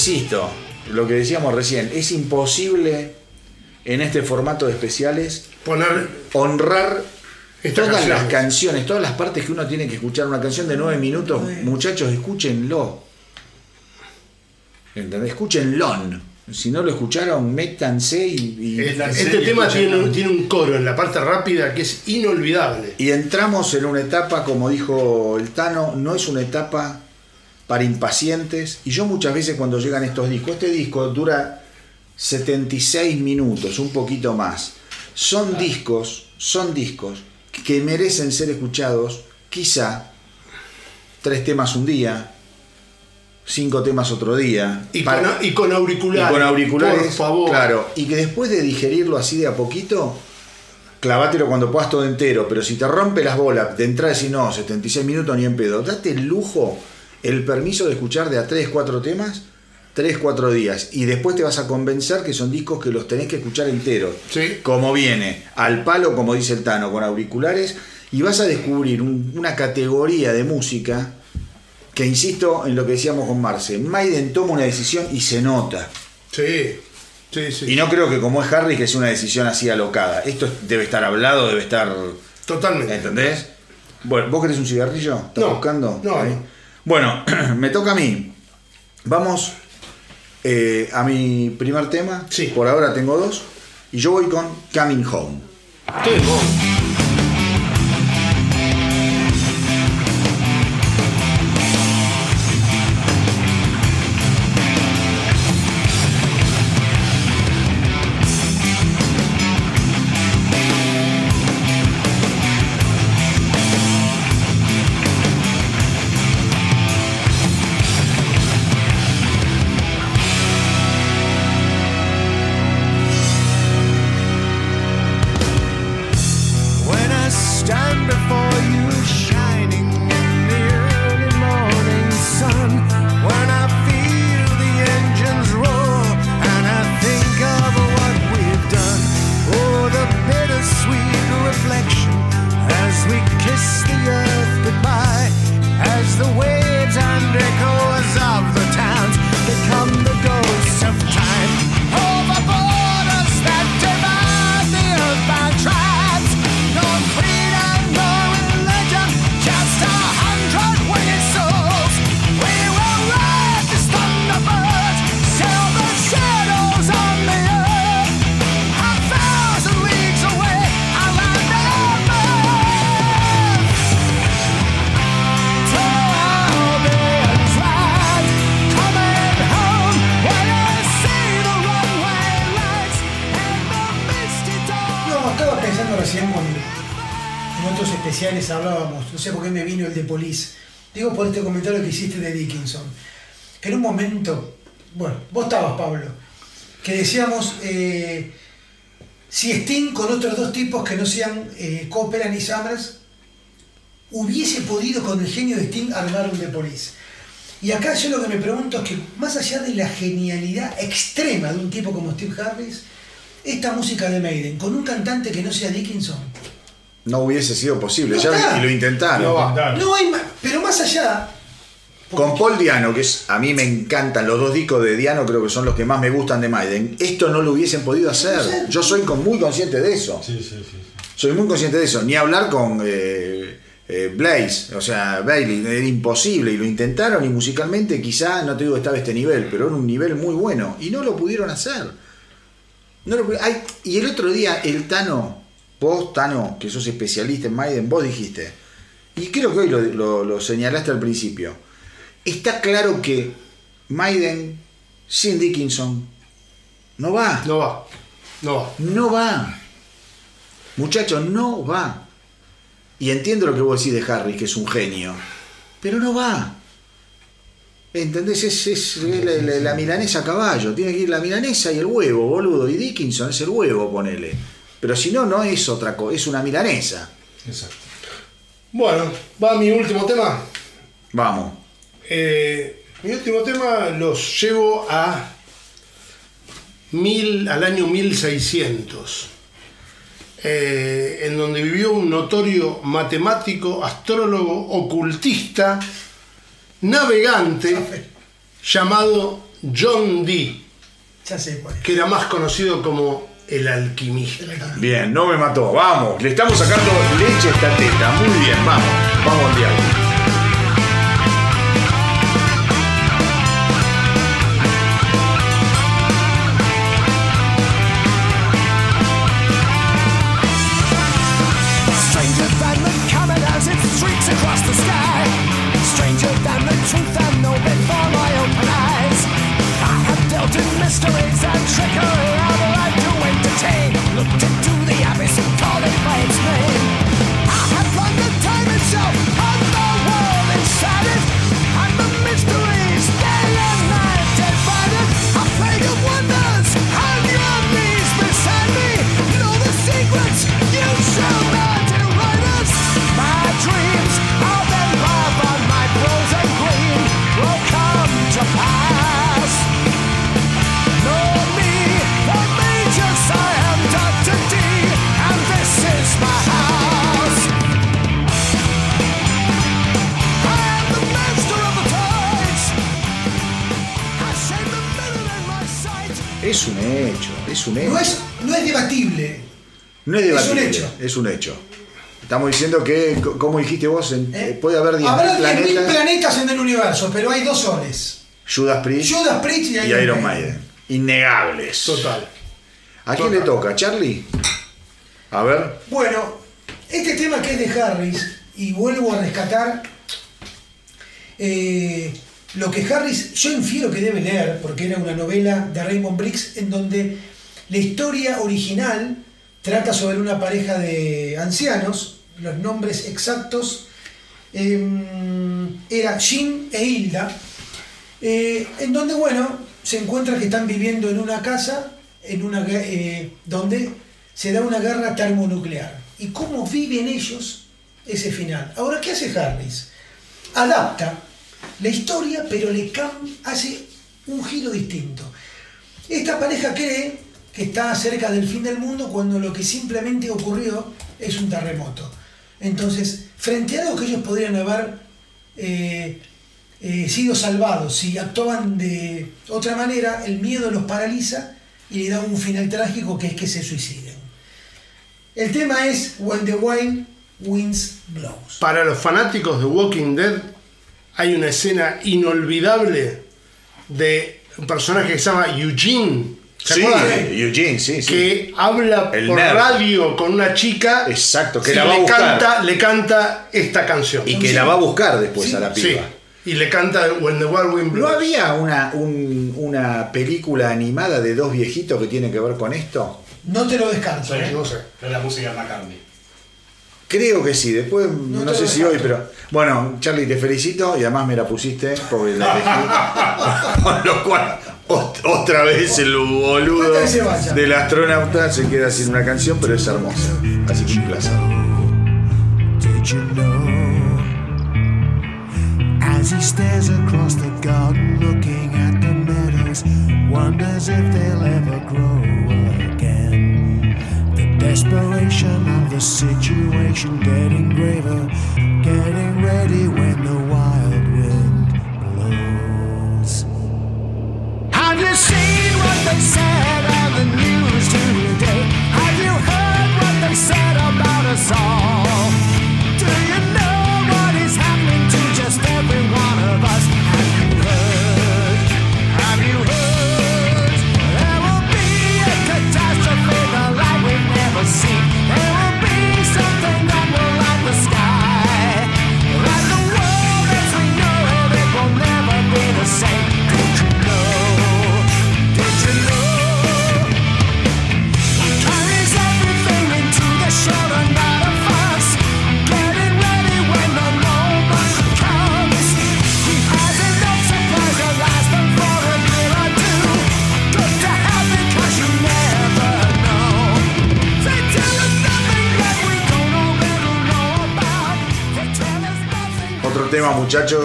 Insisto, lo que decíamos recién, es imposible en este formato de especiales poner honrar todas las canciones, todas las partes que uno tiene que escuchar. Una canción de nueve minutos, muchachos, escúchenlo. ¿Entendés? Escúchenlo. Si no lo escucharon, métanse y. este tema tiene un, tiene un, coro en la parte rápida que es inolvidable. Y entramos en una etapa, como dijo el Tano, no es una etapa para impacientes. Y yo muchas veces cuando llegan estos discos, este disco dura 76 minutos, un poquito más. Son discos, son discos que merecen ser escuchados, quizá tres temas un día, cinco temas otro día. Y, con, y con auriculares. Y con auriculares. Por favor. Claro. Y que después de digerirlo así de a poquito, clavátelo cuando puedas todo entero. Pero si te rompe las bolas de entrar y decir no, 76 minutos ni en pedo, date el lujo, el permiso de escuchar de a 3, 4 temas. 3, 4 días y después te vas a convencer que son discos que los tenés que escuchar enteros. Sí. Como viene, al palo, como dice el Tano, con auriculares, y vas a descubrir una categoría de música que insisto en lo que decíamos con Marce, Maiden toma una decisión y se nota. Sí, sí, sí. Y no creo que como es Harry que es una decisión así alocada. Esto debe estar hablado, debe estar... Totalmente. ¿Entendés? Bueno, ¿vos querés un cigarrillo? ¿Estás no, buscando? No, Bueno, me toca a mí. Vamos eh, a mi primer tema. Sí. Por ahora tengo dos. Y yo voy con Coming Home. Decíamos, eh, si Sting con otros dos tipos que no sean eh, Copeland y Summers, hubiese podido con el genio de Sting armar un The Police. Y acá yo lo que me pregunto es que, más allá de la genialidad extrema de un tipo como Steve Harris, esta música de Maiden, con un cantante que no sea Dickinson, no hubiese sido posible. ya y lo intentaron. No, hay más, pero más allá. Con Paul Diano, que es, a mí me encantan los dos discos de Diano, creo que son los que más me gustan de Maiden. Esto no lo hubiesen podido hacer. Yo soy muy consciente de eso. Sí, sí, sí, soy muy consciente de eso. Ni hablar con eh, eh, Blaze, o sea, Bailey, era imposible. Y lo intentaron y musicalmente quizá, no te digo que estaba a este nivel, pero era un nivel muy bueno. Y no lo pudieron hacer. No lo, y el otro día el Tano Vos, Tano, que sos especialista en Maiden, vos dijiste, y creo que hoy lo, señalaste al principio, está claro que Maiden sin Dickinson no va. No va. No va. No va. Muchachos, no va. Y entiendo lo que vos decís de Harry, que es un genio. Pero no va. ¿Entendés? Es, la, la, milanesa a caballo. Tiene que ir la milanesa y el huevo, boludo. Y Dickinson es el huevo, ponele. Pero si no, no es otra cosa, es una milanesa. Exacto. Bueno, va mi último tema. Vamos. Eh, mi último tema los llevo a mil, al año 1600, eh, en donde vivió un notorio matemático, astrólogo, ocultista, navegante, llamado John Dee, que era más conocido como el alquimista. Bien, no me mató. Vamos, le estamos sacando leche a esta teta. Muy bien, vamos. Vamos al diálogo. Es un hecho. Estamos diciendo que, como dijiste vos, ¿Eh? puede haber 10.000 planetas. planetas en el universo, pero hay dos soles. Judas Priest, Judas Priest y, Iron, Maiden. Innegables. Total. ¿A quién le toca? ¿Charlie? A ver. Bueno, este tema que es de Harris, y vuelvo a rescatar eh, lo que Harris, yo infiero que debe leer, porque era una novela de Raymond Briggs, en donde la historia original trata sobre una pareja de ancianos, los nombres exactos em, era Jim e Hilda, eh, en donde, bueno, se encuentra que están viviendo en una casa en una, eh, donde se da una guerra termonuclear. ¿Y cómo viven ellos ese final? Ahora, ¿qué hace Harris? Adapta la historia, pero le hace un giro distinto. Esta pareja cree que está cerca del fin del mundo cuando lo que simplemente ocurrió es un terremoto. Entonces, frente a algo que ellos podrían haber eh, eh, sido salvados, si actuaban de otra manera, el miedo los paraliza y le da un final trágico que es que se suiciden. El tema es When the Wine Winds Blows. Para los fanáticos de Walking Dead, hay una escena inolvidable de un personaje que se llama Eugene. ¿Se sí, Eugene, sí, sí. Que habla por radio con una chica. Exacto, que la va a buscar. Canta, le canta esta canción. Y que la va a buscar después a la piba. Y le canta When the Wild Wind Blows. ¿No había una, una película animada de dos viejitos que tiene que ver con esto? No te lo descanso. ¿eh? No sé. Es la música de McCartney. Creo que sí, después no, sé si hoy, pero. Bueno, Charlie, te felicito y además me la pusiste porque la elegí. Con lo cual, otra vez el boludo del astronauta se queda sin una canción, pero es hermosa. Así que un placer. As he stares across the garden looking at the meadows, wonders if they'll ever grow again. The desperation of the situation getting graver, getting ready when the said I've news today. Have you heard what they said about us all? Tema, muchachos.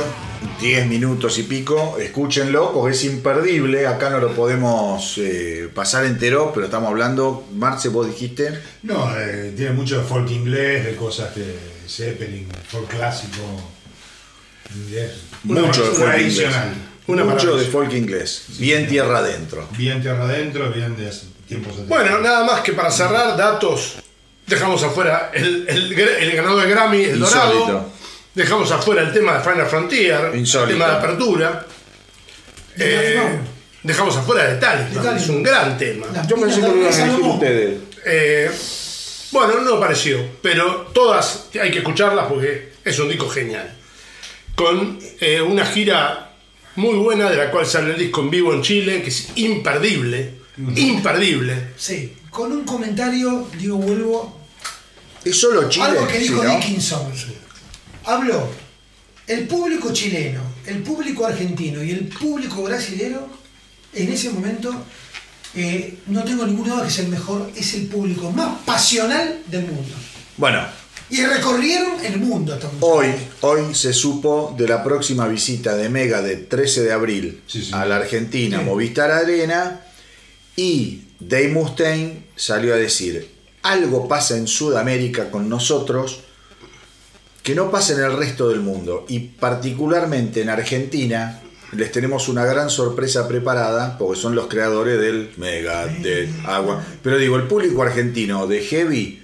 10 minutos y pico, escúchenlo porque es imperdible. Acá no lo podemos eh, pasar entero, pero estamos hablando. Marce, vos dijiste. No, eh, tiene mucho de folk inglés, de cosas de Zeppelin, folk clásico. inglés. Mucho de folk inglés. Una Mucho de folk inglés. Bien tierra adentro. Bien tierra adentro, bien de tiempos atrás. Bueno, nada más que para cerrar, datos. Dejamos afuera el, el, el ganador de Grammy, el Insólito. Dorado. Dejamos afuera el tema de Final Frontier, Insólito. el tema de apertura. Eh, dejamos afuera de Talisman, es un gran tema. Yo pensé que lo iban a de elegir ustedes. Eh, bueno, no me pareció, pero todas hay que escucharlas porque es un disco genial. Con eh, una gira muy buena de la cual sale el disco en vivo en Chile, que es imperdible, imperdible. Sí, con un comentario, digo, vuelvo. ¿Es solo Chile? Algo que dijo Sí, ¿no? Dickinson. Habló. El público chileno, el público argentino y el público brasilero, en ese momento, eh, no tengo ninguna duda que es el mejor, es el público más pasional del mundo. Bueno, Y recorrieron el mundo hasta hoy, hoy se supo de la próxima visita de Mega del 13 de abril Sí, sí. a la Argentina, Sí. Movistar Arena, y Dave Mustaine salió a decir, algo pasa en Sudamérica con nosotros que no pasa en el resto del mundo, y particularmente en Argentina, les tenemos una gran sorpresa preparada, porque son los creadores del Mega de Agua. Pero digo, el público argentino de Heavy,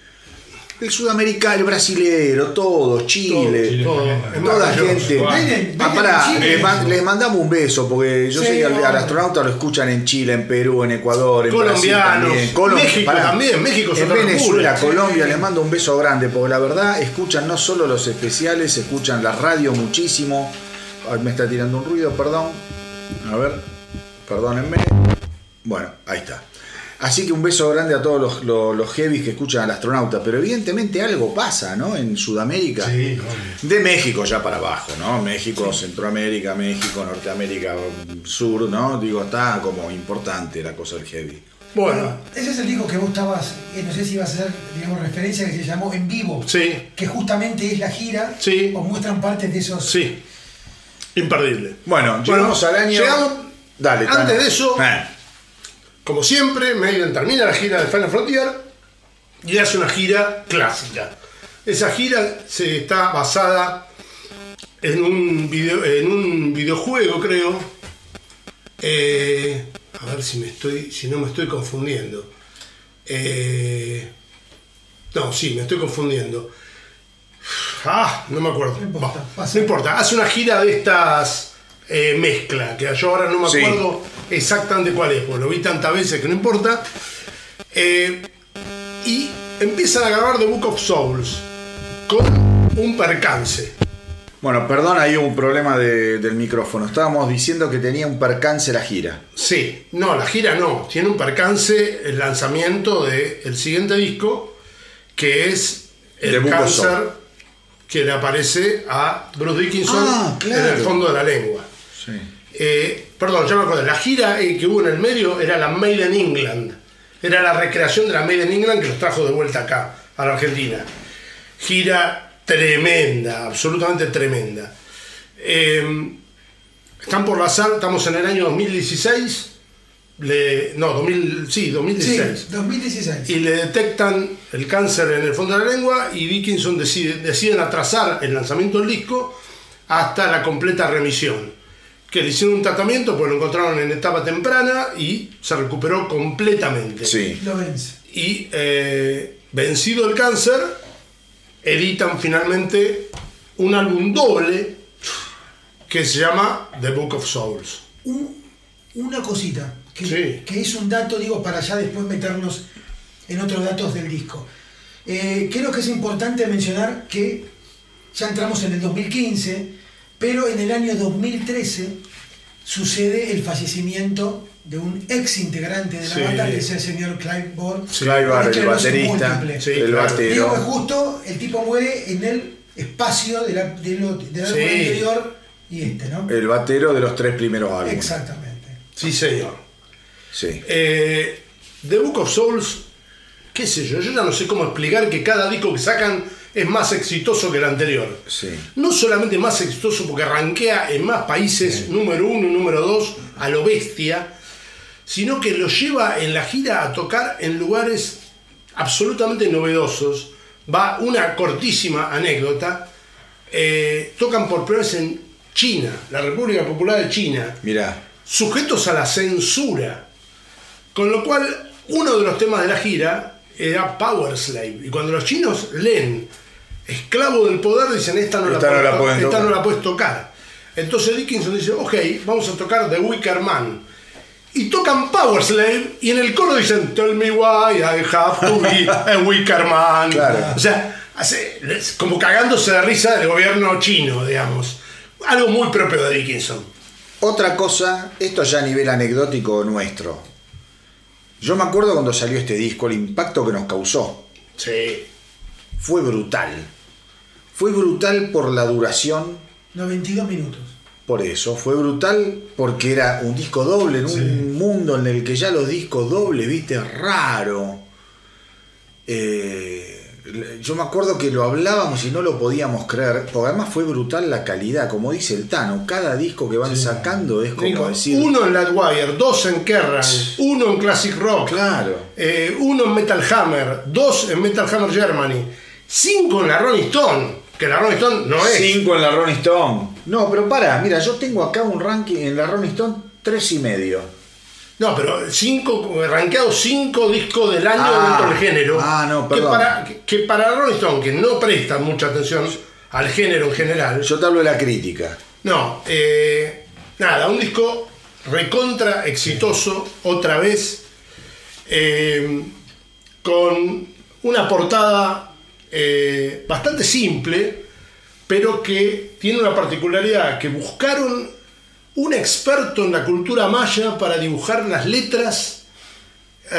el sudamericano, el brasilero, todo, Chile, toda gente. Ah, les, mandamos un beso, porque yo sé que al, astronauta lo escuchan en Chile, en Perú, en Ecuador, en Colombianos, también. México también, México En Venezuela, Colombia, les mando un beso grande, porque la verdad escuchan no solo los especiales, escuchan la radio muchísimo me está tirando un ruido, perdón. A ver, perdónenme. Bueno, ahí está. Así que un beso grande a todos los, los, los heavies que escuchan al astronauta. Pero evidentemente algo pasa, ¿no? En Sudamérica. Sí, De México ya para abajo, ¿no? México, Centroamérica, México, Norteamérica Sur, ¿no? Digo, está como importante la cosa del heavy. Bueno. Ese es el disco que vos estabas, eh, no sé si iba a ser, digamos, referencia, que se llamó En Vivo. Sí. Que justamente es la gira. Sí. O muestran parte de esos. Sí Imperdible. Bueno, llegamos al año. Llegamos, Dale, antes de eso, eh. Como siempre, Maiden termina la gira de Final Frontier y hace una gira clásica. Esa gira se está basada en un, video, en un videojuego, creo. Eh, a ver si, me estoy, si no me estoy confundiendo. Eh, no, sí, me estoy confundiendo. Ah, no me acuerdo. No importa, Hace una gira de estas eh, mezcla, que yo ahora no me acuerdo exactamente cuál es, porque lo vi tantas veces que no importa. Eh, y empiezan a grabar The Book of Souls con un percance. Bueno, perdón, hay un problema del micrófono. Estábamos diciendo que tenía un percance la gira. Sí, no, la gira no. Tiene un percance el lanzamiento del siguiente disco, que es El Cáncer que le aparece a Bruce Dickinson ah, en el fondo de la lengua. Eh, perdón, ya me acuerdo. La gira eh, que hubo en el medio era la Made in England. Era la recreación de la Made in England que los trajo de vuelta acá, a la Argentina. Gira tremenda, absolutamente tremenda. Eh, están por la sal, estamos en el año 2016 no, 2000, sí, 2016. 2016. Y le detectan el cáncer en el fondo de la lengua y Dickinson decide, deciden atrasar el lanzamiento del disco hasta la completa remisión. Que le hicieron un tratamiento, pues lo encontraron en etapa temprana y se recuperó completamente. Sí. Lo vence. Y eh, vencido el cáncer, editan finalmente un álbum doble que se llama The Book of Souls. una cosita que, es un dato, digo, para ya después meternos en otros datos del disco. Eh, creo que es importante mencionar que ya entramos en el 2015, pero en el año 2013 sucede el fallecimiento de un ex integrante de la banda, que es el señor Clive Ball. Clive Ball, el baterista, el batero. Digo justo el tipo muere en el espacio de la, de anterior y este, ¿no? El batero de los tres primeros álbumes. Exactamente. Sí, señor. Sí. Eh, The Book of Souls, qué sé yo, yo ya no sé cómo explicar que cada disco que sacan es más exitoso que el anterior. Sí. No solamente más exitoso porque arranquea en más países, número uno y número dos, a lo bestia, sino que lo lleva en la gira a tocar en lugares absolutamente novedosos. Va una cortísima anécdota. Eh, tocan por primera vez en China, la República Popular de China. Mira. Sujetos a la censura. Con lo cual, uno de los temas de la gira era Power Slave. Y cuando los chinos leen esclavo del poder, dicen, esta no, la, puedes, tocar. Entonces Dickinson dice, ok, vamos a tocar The Wicker Man. Y tocan Power Slave y en el coro dicen, tell me why I have to be a Wicker Man. O sea, como cagándose de risa del gobierno chino, digamos. Algo muy propio de Dickinson. Otra cosa, esto ya a nivel anecdótico nuestro yo me acuerdo cuando salió este disco, el impacto que nos causó. Sí. Fue brutal. Fue brutal por la duración. 92 minutos. Por eso, fue brutal porque era un disco doble en un mundo en el que ya los discos dobles, viste, raro. Eh, yo me acuerdo que lo hablábamos y no lo podíamos creer, porque además fue brutal la calidad, como dice el Tano, cada disco que van sacando es como decir... Uno en Ladwire, dos en Kerrang, uno en Classic Rock, claro. Eh, uno en Metal Hammer, dos en Metal Hammer Germany, cinco en la Rolling Stone, que la Rolling Stone no es... Cinco en la Rolling Stone. No, pero para, mira, yo tengo acá un ranking en la Rolling Stone tres y medio. No, pero cinco, rankeado cinco discos del año ah, dentro del género. Ah, no, perdón. Que para, que para Rolling Stone, que no presta mucha atención al género en general. Yo te hablo de la crítica. No, eh, nada, un disco recontra exitoso, otra vez, eh, con una portada eh, bastante simple, pero que tiene una particularidad, que buscaron un experto en la cultura maya para dibujar las letras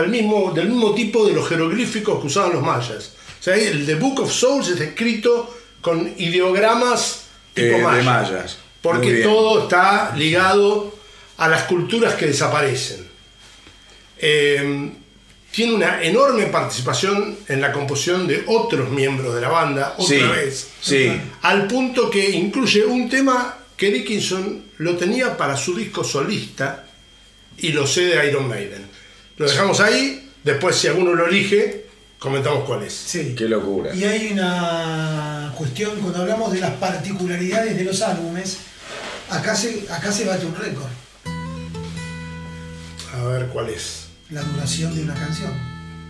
mismo, del mismo tipo de los jeroglíficos que usaban los mayas. O sea, el The Book of Souls es escrito con ideogramas tipo eh, mayas. Porque todo está ligado a las culturas que desaparecen. Eh, tiene una enorme participación en la composición de otros miembros de la banda, otra vez. Sí. Al punto que incluye un tema que Dickinson lo tenía para su disco solista y lo sé de Iron Maiden. Lo dejamos ahí, después si alguno lo elige, comentamos cuál es. Sí. Qué locura. Y hay una cuestión, cuando hablamos de las particularidades de los álbumes, acá se, acá se bate un récord. A ver cuál es. La duración de una canción.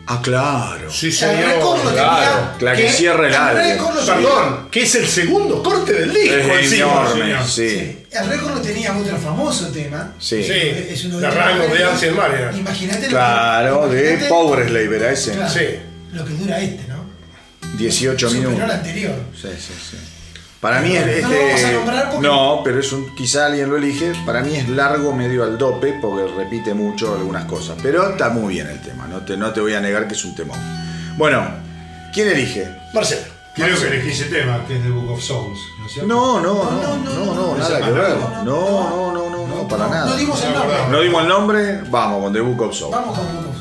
Ah, claro. Sí, señor. El récord lo Claro, tenía. la que cierra el álbum. récord lo Perdón, que es el segundo corte del disco. Es encima, enorme, señor. sí. Sí. El récord lo tenía otro famoso tema. Sí. Sí, Es uno of the primeros. Ancient Mariner. Imagínate lo Claro, que- de Slave era ese. Claro, Sí. Lo que dura este, ¿no? 18 Superó minutos. el anterior. Sí, sí, sí. Para mí es No lo este. vamos a nombrar porque- No, pero es un, quizá alguien lo elige. Para mí es largo medio al dope porque repite mucho algunas cosas. Pero está muy bien el tema. No te, no te voy a negar que es un temón. Bueno, ¿quién elige? Marcelo. Creo que elegí ese tema, que es The Book of Souls, ¿no es cierto? No, no, no, No, no, no, no, no, nada que ver. No, no, no, no, no, para no, nada. No dimos el No, nombre. no. Dimos el nombre, vamos con The Book of Souls. Vamos con uno. Sacrifices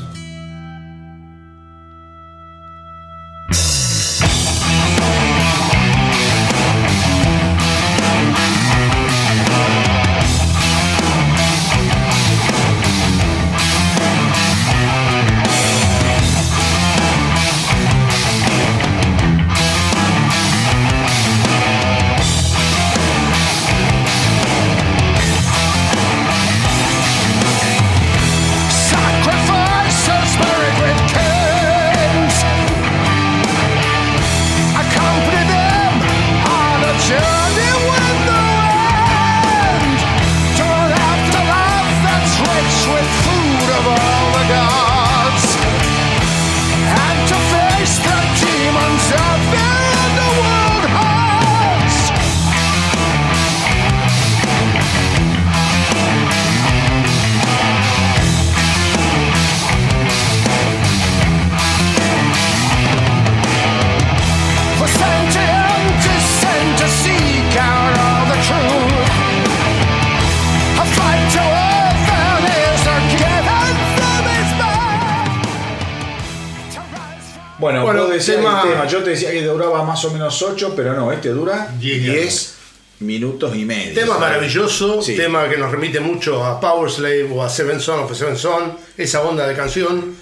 Bueno, Bueno, vos decías tema- el tema. Yo te decía que duraba más o menos 8, pero no, este dura Diez 10 minutos y medio. Tema maravilloso, Sí. tema que nos remite mucho a Power Slave o a Seven Son of a Seven Son, esa onda de canción.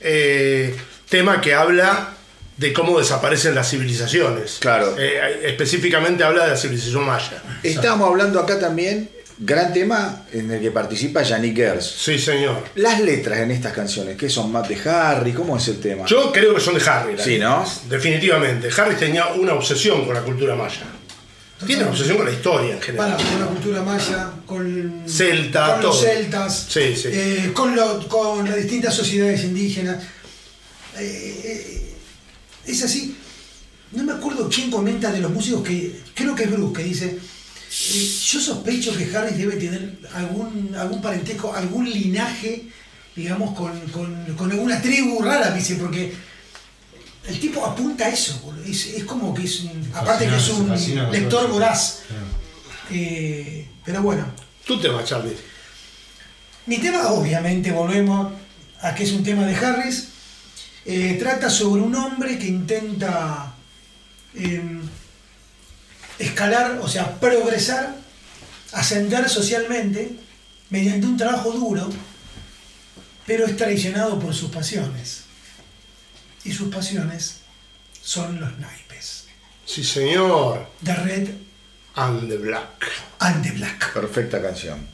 Eh, tema que habla de cómo desaparecen las civilizaciones. Claro. Eh, específicamente habla de la civilización maya. Estábamos hablando acá también, gran tema en el que participa Yannick Gers. Sí, señor. Las letras en estas canciones, ¿qué son? ¿Más de Harry? ¿Cómo es el tema? Yo creo que son de Harry. las Sí, ¿no? Definitivamente. Harry tenía una obsesión con la cultura maya. Tiene una obsesión con la historia en general. Para, con la cultura maya, con, Celta, con los celtas, Sí, sí. eh, con, lo- con las distintas sociedades indígenas. Eh, eh, es así. No me acuerdo quién comenta de los músicos que. Creo que es Bruce, que dice. Eh, yo sospecho que Harris debe tener algún, algún parentesco, algún linaje, digamos, con, con- con alguna tribu rara, dice, porque el tipo apunta a eso, es, es como que es un, aparte que es un lector voraz. Eh, pero bueno, Tu tema, Charlie. mi tema, obviamente, volvemos a que es un tema de Harris. eh, trata sobre un hombre que intenta eh, escalar, o sea, progresar, ascender socialmente mediante un trabajo duro, pero es traicionado por sus pasiones. Y sus pasiones son los naipes. Sí, señor. The Red and the Black. And the Black. Perfecta canción.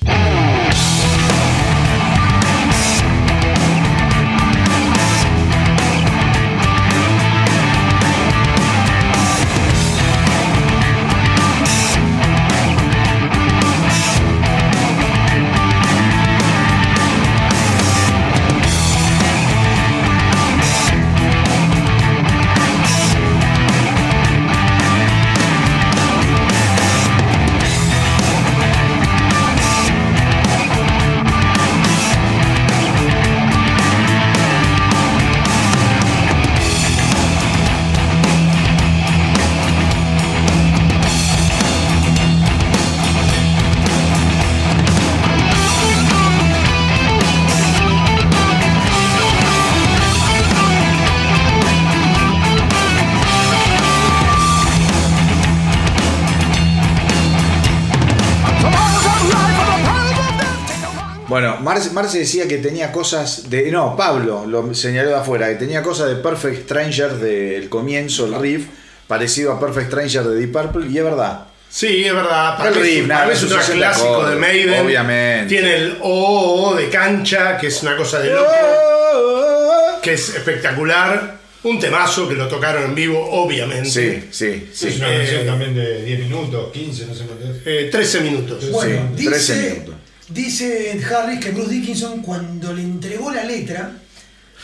Marce, decía que tenía cosas de. No, Pablo lo señaló de afuera, que tenía cosas de Perfect Stranger del comienzo, el riff, parecido a Perfect Stranger de Deep Purple, y es verdad. Sí, es verdad. el riff, nada, es un clásico de Maiden. Obviamente. Tiene el O de cancha, que es una cosa de loco. que es espectacular. Un temazo que lo tocaron en vivo, obviamente. Sí, sí, sí. Es una canción eh, también de 10 minutos, 15, no sé cuánto es. Eh, 13 minutos. Bueno, sí, 13 minutos. Dice Harris que Bruce Dickinson cuando le entregó la letra,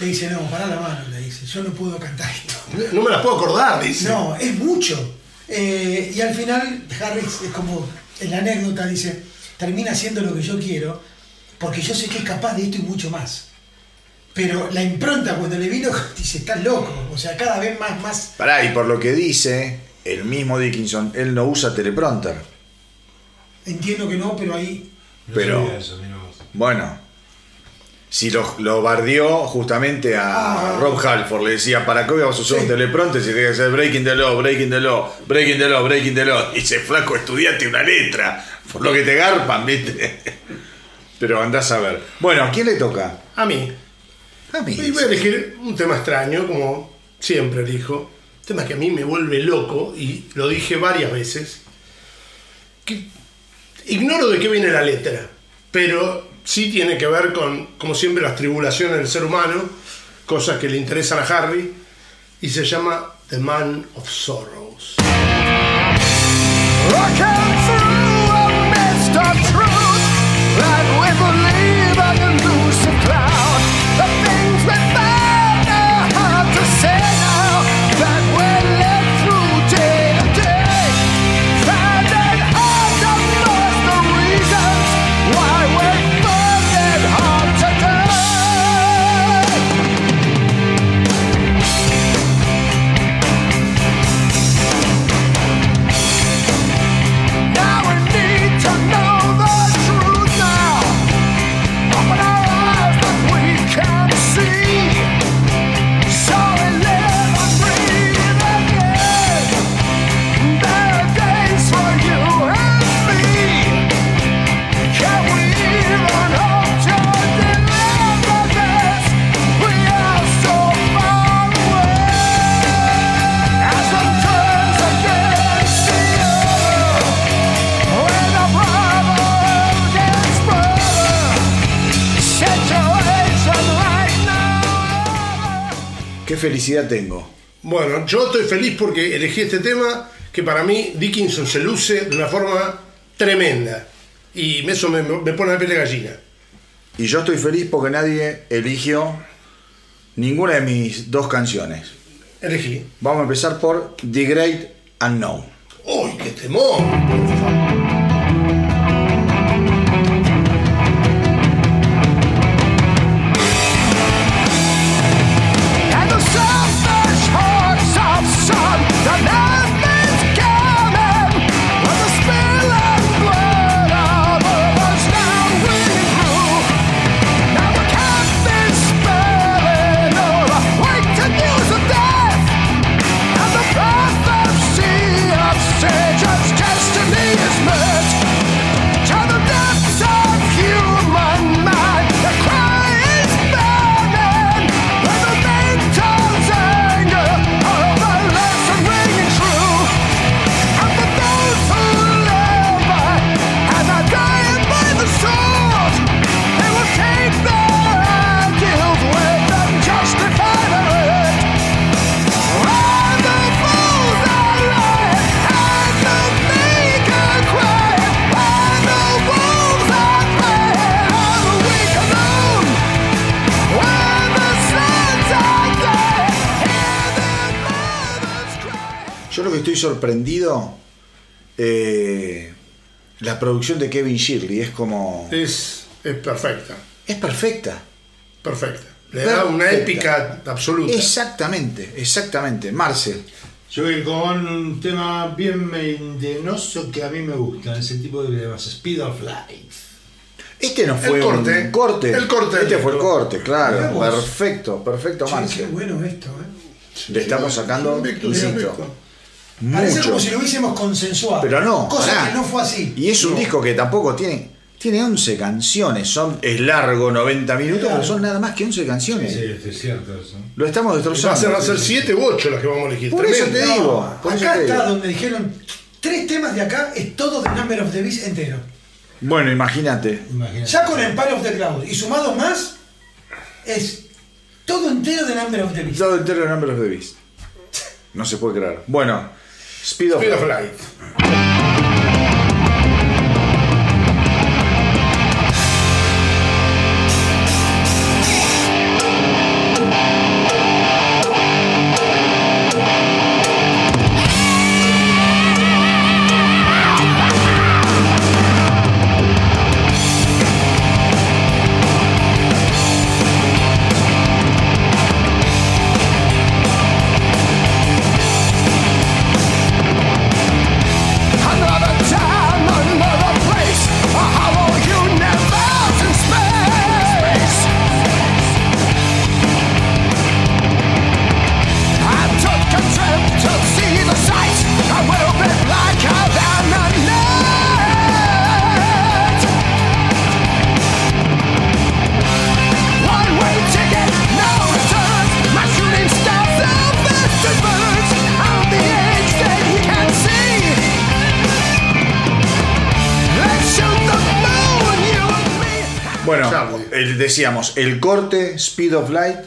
le dice, no, para la mano, le dice, yo no puedo cantar esto. No, me la puedo acordar, dice. No, es mucho. Eh, y al final Harris es como en la anécdota, dice, termina haciendo lo que yo quiero, porque yo sé que es capaz de esto y mucho más. Pero la impronta cuando le vino, dice, estás loco. O sea, cada vez más, más. Pará, y por lo que dice el mismo Dickinson, él no usa teleprompter. Entiendo que no, pero ahí pero, bueno, si lo, lo bardió justamente a ah. Rob Halford, le decía, ¿para qué vamos a usar un telepronte si tiene que hacer Breaking the Law, Breaking the Law, Breaking the Law, Breaking the Law? Y dice, flaco, estudiante una letra, por lo que te garpan, ¿viste? Pero andás a ver. Bueno, ¿a quién le toca? A mí. A mí. Y voy a elegir un tema extraño, como siempre dijo. Un tema que a mí me vuelve loco, y lo dije varias veces. Que Ignoro de qué viene la letra, pero sí tiene que ver con, como siempre, las tribulaciones del ser humano, cosas que le interesan a Harry, y se llama The Man of Sorrows. Felicidad tengo? Bueno, yo estoy feliz porque elegí este tema que para mí Dickinson se luce de una forma tremenda. Y eso me, pone la piel de gallina. Y yo estoy feliz porque nadie eligió ninguna de mis dos canciones. Elegí. Vamos a empezar por The Great Unknown. ¡Uy, qué temor! Sorprendido, eh, la producción de Kevin Shirley es como... Es, es perfecta. Es perfecta. Perfecta. Le da una épica absoluta. Exactamente, exactamente. Marce. Yo voy con un tema bien mendenoso que a mí me gusta, ese tipo de temas, Speed of Light. Este no fue el corte, un corte. El corte. Este fue el corte, claro. Perfecto, perfecto, Marce. Qué bueno esto, ¿eh? Le estamos sacando, insisto, Parece mucho. como si lo hubiésemos consensuado. Pero no, Cosa pará. que no fue así. Y es un disco que tampoco tiene. Tiene 11 canciones, son, es largo, 90 minutos, Claro. pero son nada más que 11 canciones. Sí, es cierto eso. Lo estamos destrozando. va a ser 7 u 8 las que vamos a elegir. Por eso te digo. por eso acá te está digo. donde dijeron tres temas de acá, es todo de Number of the Beast entero. Bueno, imagínate. Ya con Empire of the Cloud y sumados más, es todo entero de Number of the Beast. Todo entero de Number of the Beast. No se puede creer. Bueno, Speed of, Speed of Light. Decíamos, el corte, Speed of Light.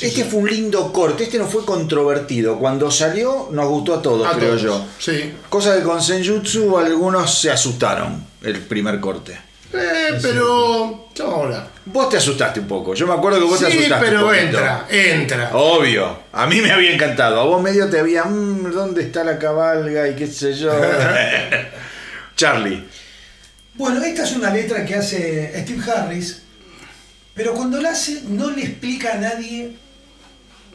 Este fue un lindo corte, este no fue controvertido. Cuando salió nos gustó a todos, A creo todos. yo. Sí. Cosa que con Senjutsu algunos se asustaron el primer corte. Eh, pero. ya vamos a hablar. Vos te asustaste un poco. Yo me acuerdo que vos te Sí, asustaste. un pero entra, entra. Obvio. A mí me había encantado. A vos medio te había. "Mm, ¿Dónde está la cabalga? Y qué sé yo. Charlie. Bueno, esta es una letra que hace Steve Harris, pero cuando la hace no le explica a nadie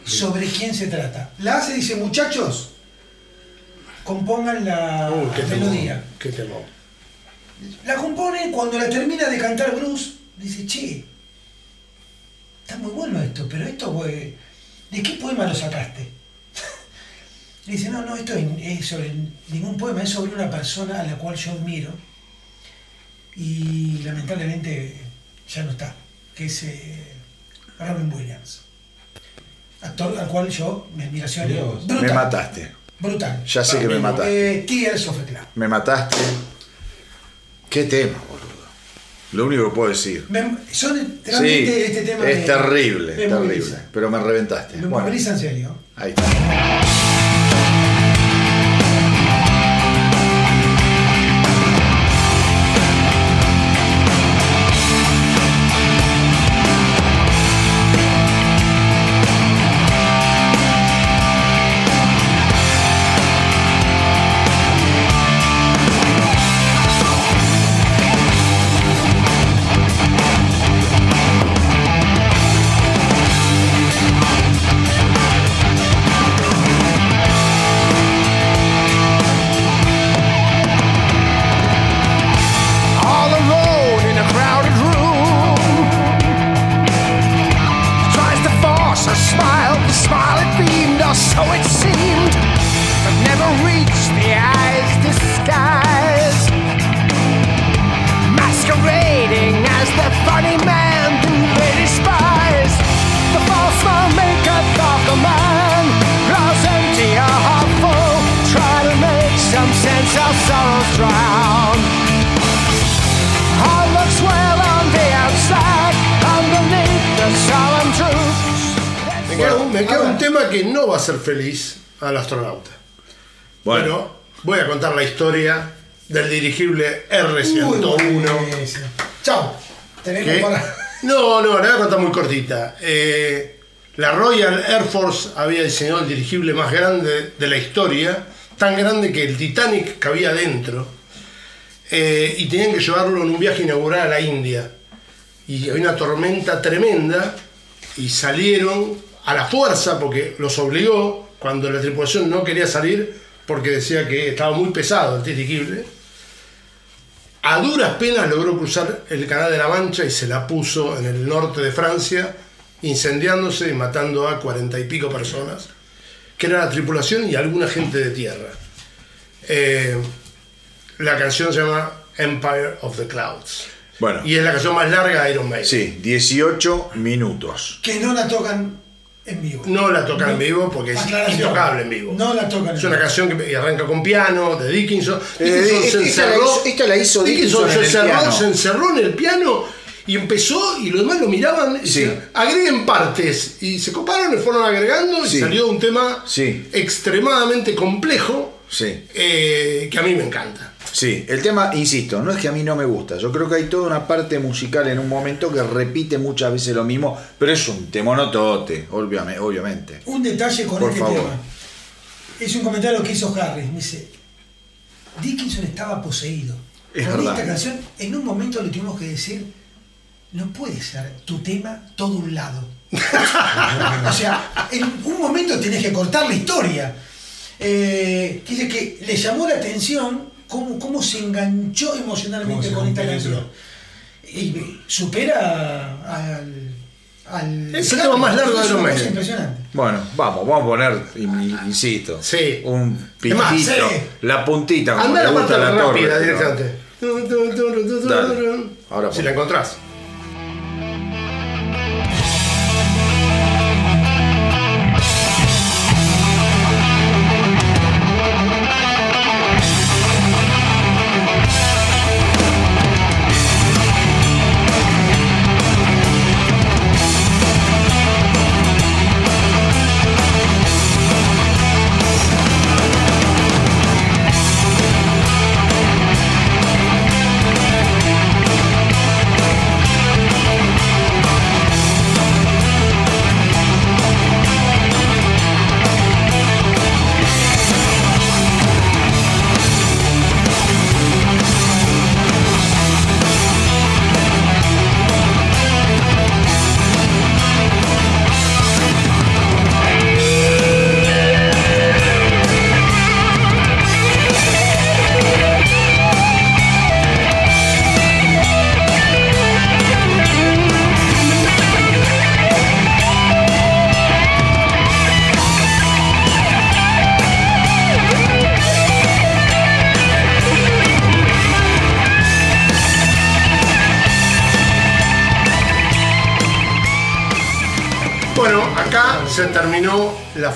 sobre quién se trata. La hace, dice, muchachos, compongan la qué temor. melodía. Qué temor. La compone, cuando la termina de cantar Bruce, dice, che, está muy bueno esto, pero esto, güey, ¿de qué poema lo sacaste? Le dice, no, no, esto es sobre ningún poema, es sobre una persona a la cual yo admiro y lamentablemente ya no está, que es eh, Robin Williams. Actor al cual yo, mi admiración es brutal. Me mataste. Brutal. Ya sé que me mataste. Eh, Tears of a Clown. Me mataste. Qué tema, boludo. Lo único que puedo decir. Me- son Sí, realmente este tema es me- terrible, me terrible. moviliza. Pero me reventaste. Me Bueno, moviliza en serio. ahí está. La historia del dirigible R101. ese. Chao. Para. No, no, la voy a contar muy cortita. Eh, La Royal Air Force había diseñado el dirigible más grande de la historia, tan grande que el Titanic cabía dentro, eh, y tenían que llevarlo en un viaje inaugural a la India. Y había una tormenta tremenda, y salieron a la fuerza porque los obligó, cuando la tripulación no quería salir, porque decía que estaba muy pesado el dirigible. A duras penas logró cruzar el Canal de la Mancha y se la puso en el norte de Francia incendiándose y matando a cuarenta y pico personas, que era la tripulación y alguna gente de tierra. Eh, la canción se llama Empire of the Clouds. Bueno. Y es la canción más larga de Iron Maiden. Sí, 18 minutos. Que no la tocan en vivo. No la tocan en vivo porque es intocable en vivo. No la tocan Es una canción que arranca con piano, de Dickinson. Eh, Dickinson se encerró. Esta la hizo Dickinson, se encerró en el piano y empezó y los demás lo miraban y agreguen partes y se coparon y fueron agregando y salió un tema extremadamente complejo eh, que a mí me encanta. Sí, el tema, insisto, no es que a mí no me gusta. Yo creo que hay toda una parte musical en un momento que repite muchas veces lo mismo, pero es un temonotote, obviamente. Un detalle con este tema. Es un comentario que hizo Harry. Me dice, Dickinson estaba poseído. Es esta canción, en un momento le tuvimos que decir, no puede ser tu tema todo un lado. o sea, en un momento tenés que cortar la historia. Eh, dice que le llamó la atención cómo, cómo se enganchó emocionalmente con esta canción. Y supera al. al es el tema más largo de los meses. Impresionante. Bueno, vamos, vamos a poner, insisto, sí. un pitito, la puntita, como Anda la parte la rápida directamente. Ahora si la encontrás.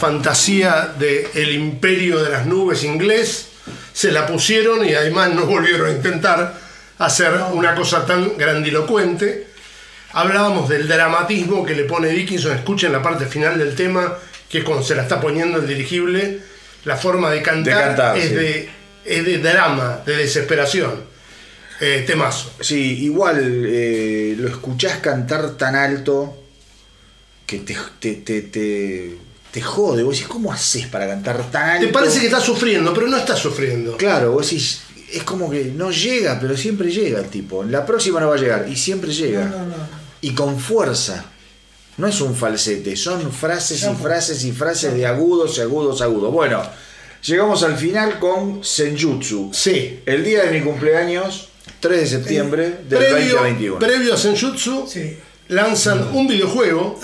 Fantasía del el imperio de las nubes inglés, se la pusieron y además no volvieron a intentar hacer una cosa tan grandilocuente. Hablábamos del dramatismo que le pone Dickinson, escuchen la parte final del tema, que es cuando se la está poniendo el dirigible, la forma de cantar, es, de, de drama, de desesperación. Eh, temazo. Sí, igual eh, lo escuchás cantar tan alto que te, te, te, te, jode. Vos decís, ¿cómo haces para cantar tan alto? Te parece que estás sufriendo, pero no estás sufriendo. Claro, vos decís, es como que no llega, pero siempre llega el tipo. La próxima no va a llegar, y siempre llega. Y con fuerza. No es un falsete, son frases y frases y frases de agudos y agudos, agudos. Bueno, llegamos al final con Senjutsu. Sí. El día de mi cumpleaños, 3 de septiembre del previo, 2021. Previo a Senjutsu. Sí lanzan un videojuego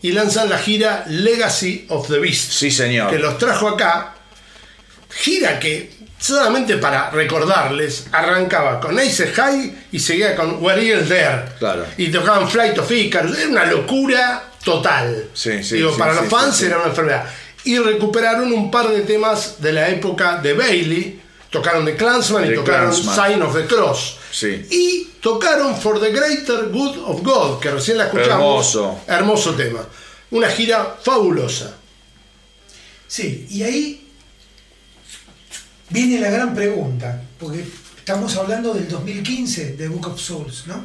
y lanzan la gira Legacy of the Beast. Sí, señor. Que los trajo acá. Gira que, solamente para recordarles, arrancaba con Ace High y seguía con Where You There. Claro. Y tocaban Flight of Icarus. Era una locura total. Sí, sí, Digo, para los fans era una enfermedad. Y recuperaron un par de temas de la época de Bailey. Tocaron The Clansman y tocaron Sign of the Cross. Sí. Y tocaron For the Greater Good of God, que recién la escuchamos. Hermoso. Hermoso tema. Una gira fabulosa. Sí, y ahí viene la gran pregunta, porque estamos hablando del 2015, de Book of Souls, ¿no?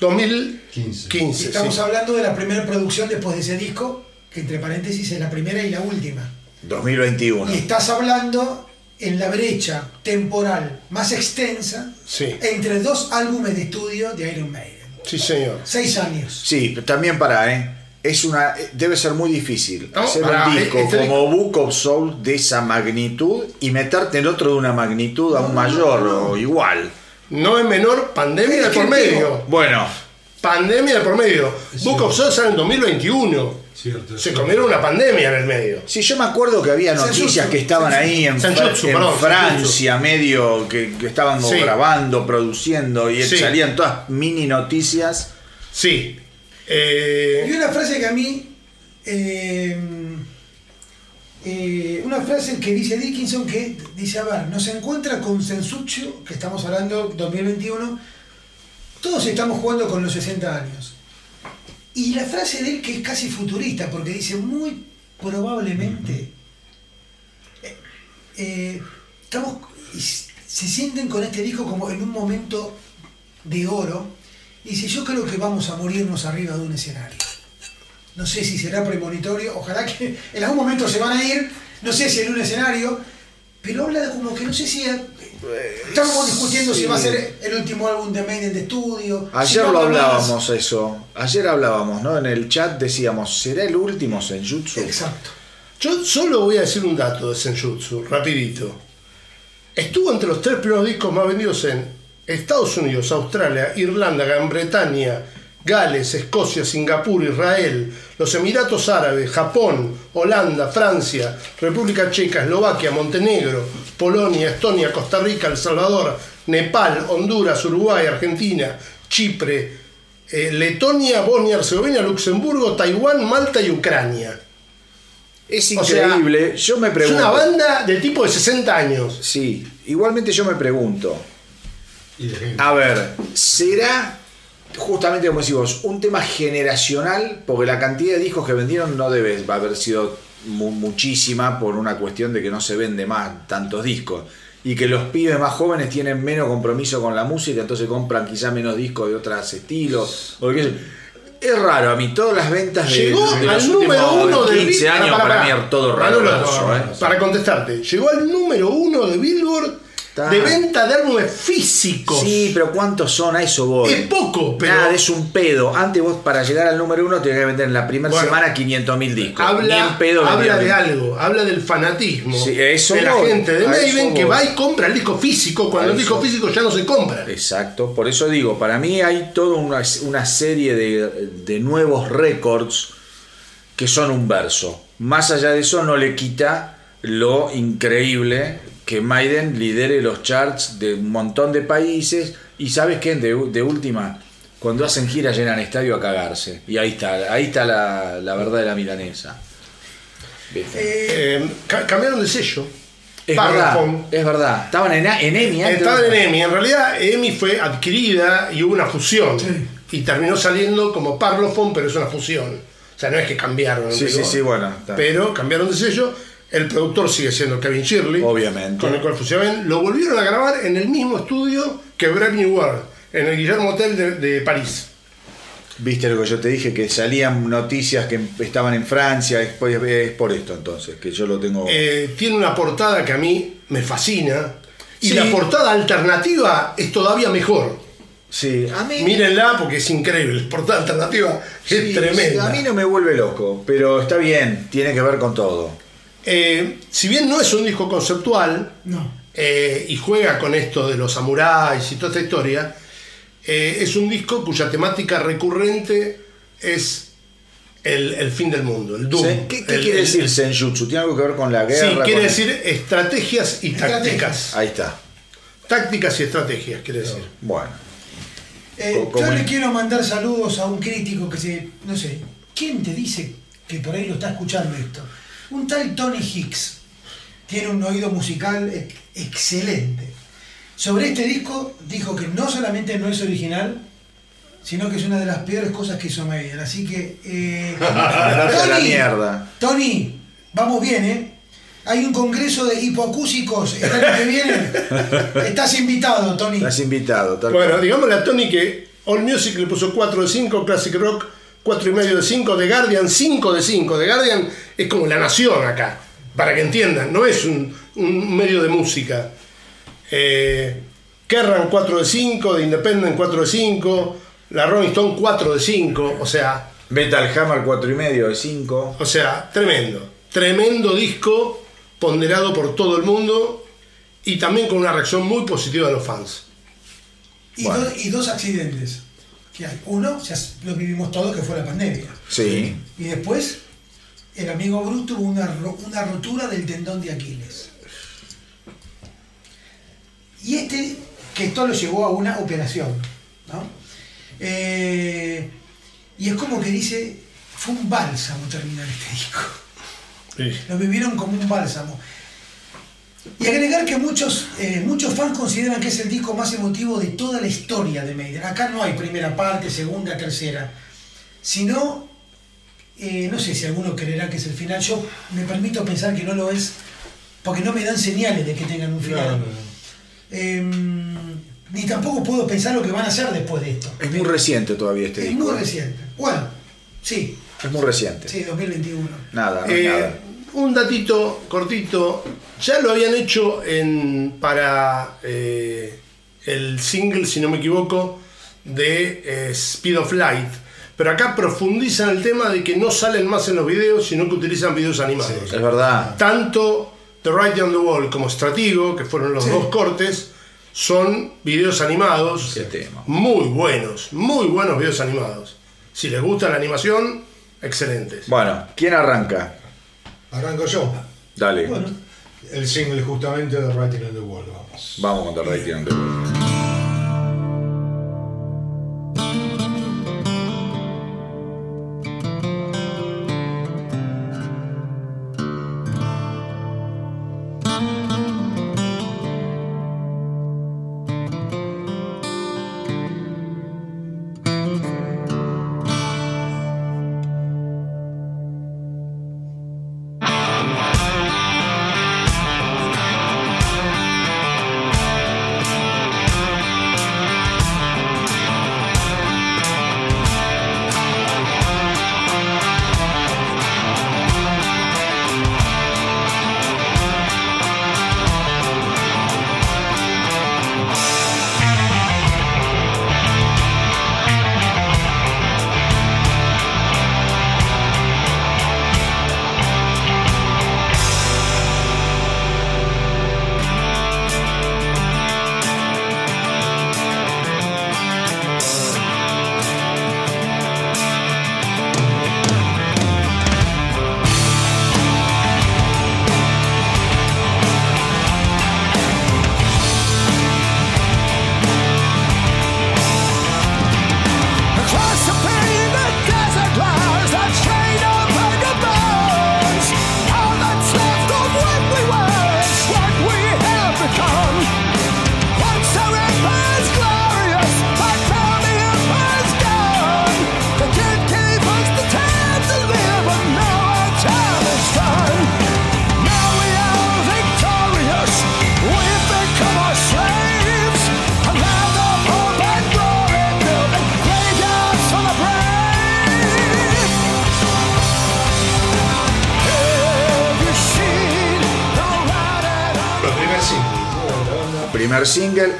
2015. estamos hablando de la primera producción después de ese disco. que entre paréntesis es la primera y la última. 2021. Y estás hablando en la brecha temporal más extensa entre dos álbumes de estudio de Iron Maiden. Sí, señor. Seis años. Sí, también para, ¿eh? Es una, debe ser muy difícil hacer un disco este como Book of Soul de esa magnitud y meterte en otro de una magnitud aún mayor o igual. No es menor, pandemia de por medio. Bueno. Pandemia de por medio. Book of Soul sale en 2021 se comieron una pandemia en el medio. Sí, yo me acuerdo que había noticias que estaban ahí en, Francia, medio, que, estaban grabando, produciendo, y salían todas mini noticias. Sí. Eh... Y una frase que a mí. Eh, eh, una frase que dice Dickinson que dice, a ver, nos encuentra con Sensucho, que estamos hablando 2021, todos estamos jugando con los 60 años. Y la frase de él que es casi futurista, porque dice muy probablemente eh, eh, estamos se sienten con este disco como en un momento de oro. Y dice, yo creo que vamos a morirnos arriba de un escenario. No sé si será premonitorio, ojalá que en algún momento se van a ir, no sé si en un escenario, pero habla de como que no sé si Estamos discutiendo si va a ser el último álbum de Maiden de estudio. Ayer lo hablábamos eso. Ayer hablábamos, ¿no? En el chat decíamos, ¿será el último Senjutsu? Exacto. Yo solo voy a decir un dato de Senjutsu, rapidito. Estuvo entre los tres primeros discos más vendidos en Estados Unidos, Australia, Irlanda, Gran Bretaña, Gales, Escocia, Singapur, Israel, los Emiratos Árabes, Japón, Holanda, Francia, República Checa, Eslovaquia, Montenegro, Polonia, Estonia, Costa Rica, El Salvador, Nepal, Honduras, Uruguay, Argentina, Chipre, eh, Letonia, Bosnia, Herzegovina, Luxemburgo, Taiwán, Malta y Ucrania. Es increíble. yo me pregunto. Es una banda de tipo de 60 años. Sí, igualmente yo me pregunto. A ver, ¿será justamente como decimos, un tema generacional, porque la cantidad de discos que vendieron no debe haber sido muchísima por una cuestión de que no se vende más tantos discos. Y que los pibes más jóvenes tienen menos compromiso con la música, entonces compran quizá menos discos de otros estilos. es raro a mí, todas las ventas de, llegó al número uno de 15 años para, mí es todo raro. ¿eh? Para contestarte, llegó al número uno de Billboard de venta de álbumes físicos. Sí, pero ¿cuántos son? A eso voy. Es poco, pero. Nada, es un pedo. Antes vos, para llegar al número uno, tenías que vender en la primera semana 500 mil discos. Habla, habla de algo, habla del fanatismo de la gente de Maven que va y compra el disco físico cuando el disco físico ya no se compra. Exacto, por eso digo, para mí hay toda una, una serie de, de nuevos récords que son un verso. Más allá de eso, no le quita lo increíble que Maiden lidere los charts de un montón de países y sabes qué, de, última, cuando hacen gira llenan estadio a cagarse. Y ahí está, ahí está la, verdad de la milanesa. Eh, cambiaron de sello. Es verdad, es verdad. Estaban en, en EMI. Estaban en EMI. En realidad EMI fue adquirida y hubo una fusión. Y terminó saliendo como Parlophone, pero es una fusión. O sea, no es que cambiaron. Sí, sí, sí, bueno. Pero cambiaron de sello el productor sigue siendo Kevin Shirley. Obviamente. Con el cual fusionaron. Lo volvieron a grabar en el mismo estudio que Brave New World, en el Guillermo Hotel de, París. Viste lo que yo te dije, que salían noticias que estaban en Francia, es por, esto entonces, que yo lo tengo... Eh, tiene una portada que a mí me fascina, y la portada alternativa es todavía mejor. Sí, a mí... Mírenla porque es increíble, la portada alternativa es tremenda. a mí no me vuelve loco, pero está bien, tiene que ver con todo. Eh, si bien no es un disco conceptual eh, y juega con esto de los samuráis y toda esta historia, eh, es un disco cuya temática recurrente es el, fin del mundo, el Doom. ¿Qué, quiere decir Senjutsu? ¿Tiene algo que ver con la guerra? Sí, quiere decir estrategias y tácticas. Ahí está. Tácticas y estrategias, quiere decir. Bueno. yo le quiero mandar saludos a un crítico que se. No sé. ¿Quién te dice que por ahí lo está escuchando esto? Un tal Tony Hicks tiene un oído musical excelente. Sobre este disco dijo que no solamente no es original, sino que es una de las peores cosas que hizo Maiden. Así que. Eh, Tony, la mierda. Tony, vamos bien, ¿eh? Hay un congreso de hipoacúsicos el año que viene. Estás invitado, Tony. Estás invitado. bueno, digámosle a Tony que All Music le puso 4 de 5, Classic Rock 4 y medio de 5, The Guardian 5 de 5. The Guardian es como la nación acá, para que entiendan, no es un, medio de música. Eh, Kerrang 4 de 5, The Independent 4 de 5, la Rolling Stone 4 de 5, o sea... Metal Hammer 4 y medio de 5. O sea, tremendo. Tremendo disco ponderado por todo el mundo y también con una reacción muy positiva de los fans. Y, dos accidentes que hay. Uno, ya lo vivimos todos, que fue la pandemia. Sí. Y después, el amigo Bruce tuvo una, una rotura del tendón de Aquiles. Y este, que esto lo llevó a una operación. ¿no? Eh, y es como que dice, fue un bálsamo terminar este disco. Lo vivieron como un bálsamo. Y agregar que muchos, eh, muchos fans consideran que es el disco más emotivo de toda la historia de Maiden. Acá no hay primera parte, segunda, tercera. Sino, eh, no sé si alguno creerá que es el final. Yo me permito pensar que no lo es, porque no me dan señales de que tengan un final. Em, ni tampoco puedo pensar lo que van a hacer después de esto. Es muy reciente todavía este disco. Es muy ¿eh? reciente. Bueno, sí. Es muy reciente. Sí, 2021. Nada, no nada un datito cortito. Ya lo habían hecho en, para eh, el single, si no me equivoco, de eh, Speed of Light. Pero acá profundizan el tema de que no salen más en los videos, sino que utilizan videos animados. es verdad. Tanto The Writing on the Wall como Stratigo, que fueron los dos cortes, son videos animados. Muy buenos, muy buenos videos animados. Si les gusta la animación, excelentes. Bueno, ¿quién arranca? Arranco yo. Dale. Bueno, el single justamente de Writing on the Wall, vamos. Vamos con The Writing on the Wall.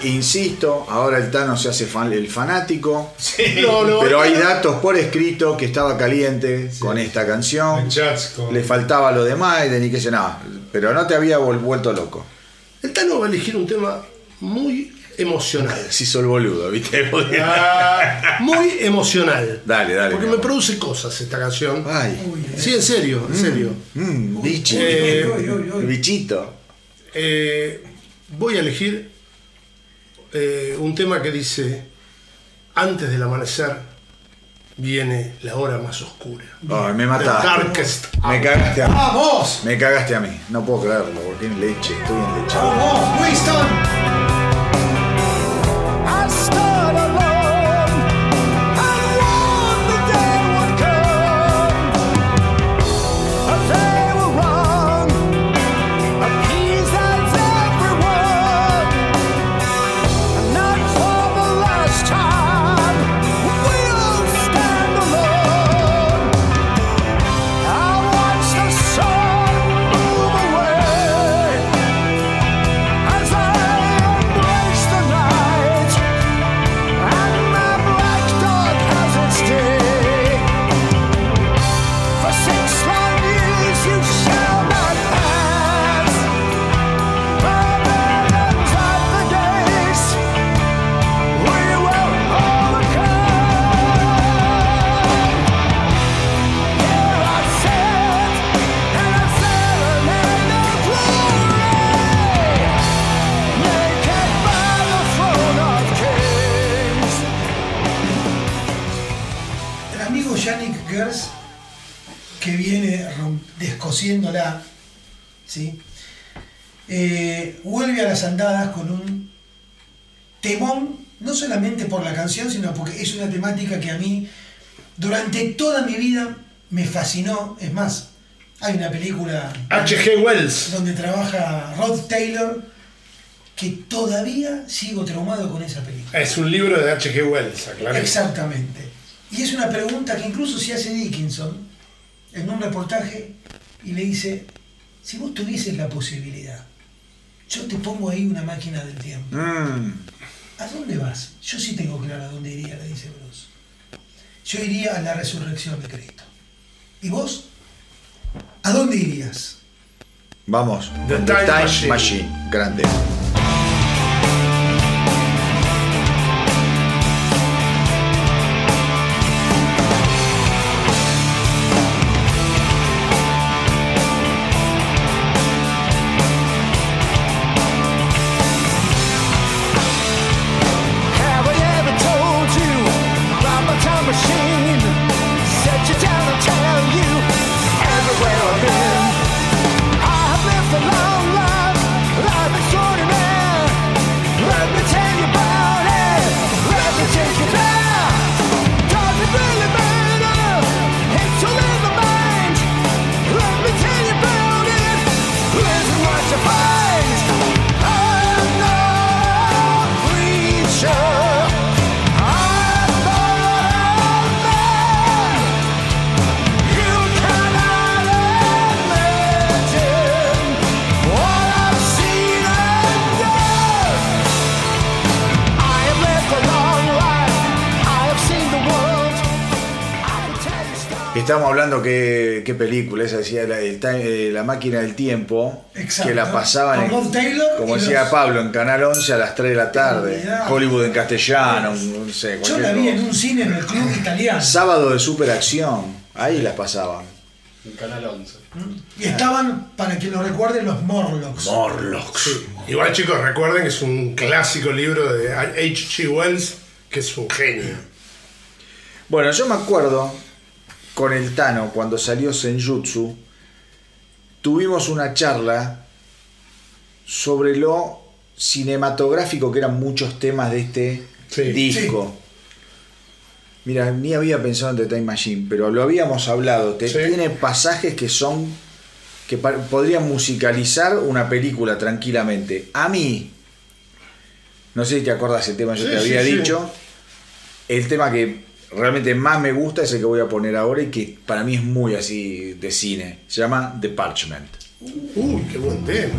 Insisto, ahora el Tano se hace fan, el fanático. pero hay datos por escrito que estaba caliente con esta canción. Le faltaba lo de Maiden y que se nada. Pero no te había vuelto loco. El Tano va a elegir un tema muy emocional. Si soy boludo, ¿viste? Ah, muy emocional. Dale, dale. Porque me produce cosas esta canción. Ay. Sí, en serio, en mm, serio. Mm, bichito. Eh, bichito. Eh, voy a elegir eh, un tema que dice, antes del amanecer viene la hora más oscura. me mataste. Me cagaste a mí. ¡Vamos! Me cagaste a mí. No puedo creerlo, porque en leche, estoy en leche. ¡Vamos, Winston! Solamente por la canción, sino porque es una temática que a mí durante toda mi vida me fascinó. Es más, hay una película. H.G. Wells. Donde trabaja Rod Taylor, que todavía sigo traumado con esa película. Es un libro de H.G. Wells, aclaré. Exactamente. Y es una pregunta que incluso se hace Dickinson en un reportaje y le dice: si vos tuvieses la posibilidad, yo te pongo ahí una máquina del tiempo. Mm. ¿A dónde vas? Yo sí tengo claro a dónde iría, le dice Bruce. Yo iría a la resurrección de Cristo. ¿Y vos? ¿A dónde irías? Vamos, The, Time, Machine. Grande. Hablando qué, qué película, esa decía la, eh, la, máquina del tiempo, que la pasaban, en, como decía Pablo, en Canal 11 a las 3 de la tarde, Hollywood en castellano, no sé. Yo la vi en un cine en el club italiano. Sábado de superacción, ahí las pasaban. En Canal 11. Y estaban, para que lo recuerden, los Morlocks. Morlocks. Igual chicos, recuerden que es un clásico libro de H.G. Wells, que es un genio. Bueno, yo me acuerdo con el Tano cuando salió Senjutsu, tuvimos una charla sobre lo cinematográfico que eran muchos temas de este disco. Mira, ni había pensado en The Time Machine, pero lo habíamos hablado. Tiene pasajes que son. que podrían musicalizar una película tranquilamente. A mí, no sé si te acuerdas el tema, yo te había dicho. El tema que realmente más me gusta es el que voy a poner ahora y que para mí es muy así de cine. Se llama The Parchment. Uy, qué buen tema.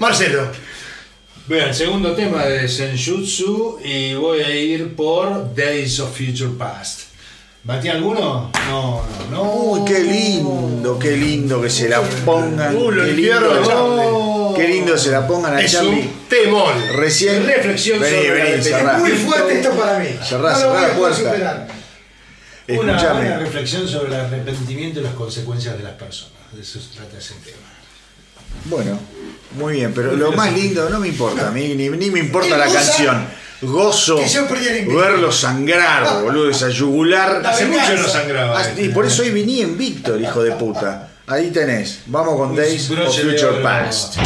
Marcelo. Bueno, el segundo tema de Senjutsu y voy a ir por Days of Future Past. ¿Batí alguno? No, no, no. Uy, qué lindo, qué lindo que se la pongan. Uh, qué, lindo, qué lindo se la pongan a es Un temón. Recién. Reflexión vení, sobre vení, Es muy fuerte esto para mí. Cerrá, cerrá la puerta. Una, una reflexión sobre el arrepentimiento y las consecuencias de las personas. De eso se trata ese tema. Bueno, muy bien, pero lo más lindo, no me importa, a mí, ni, ni me importa la canción. Gozo verlo sangrar, boludo, esa yugular. Hace mucho no sangraba. Y por eso hoy viní en Víctor, hijo de puta. Ahí tenés. Vamos con Days of Future Past.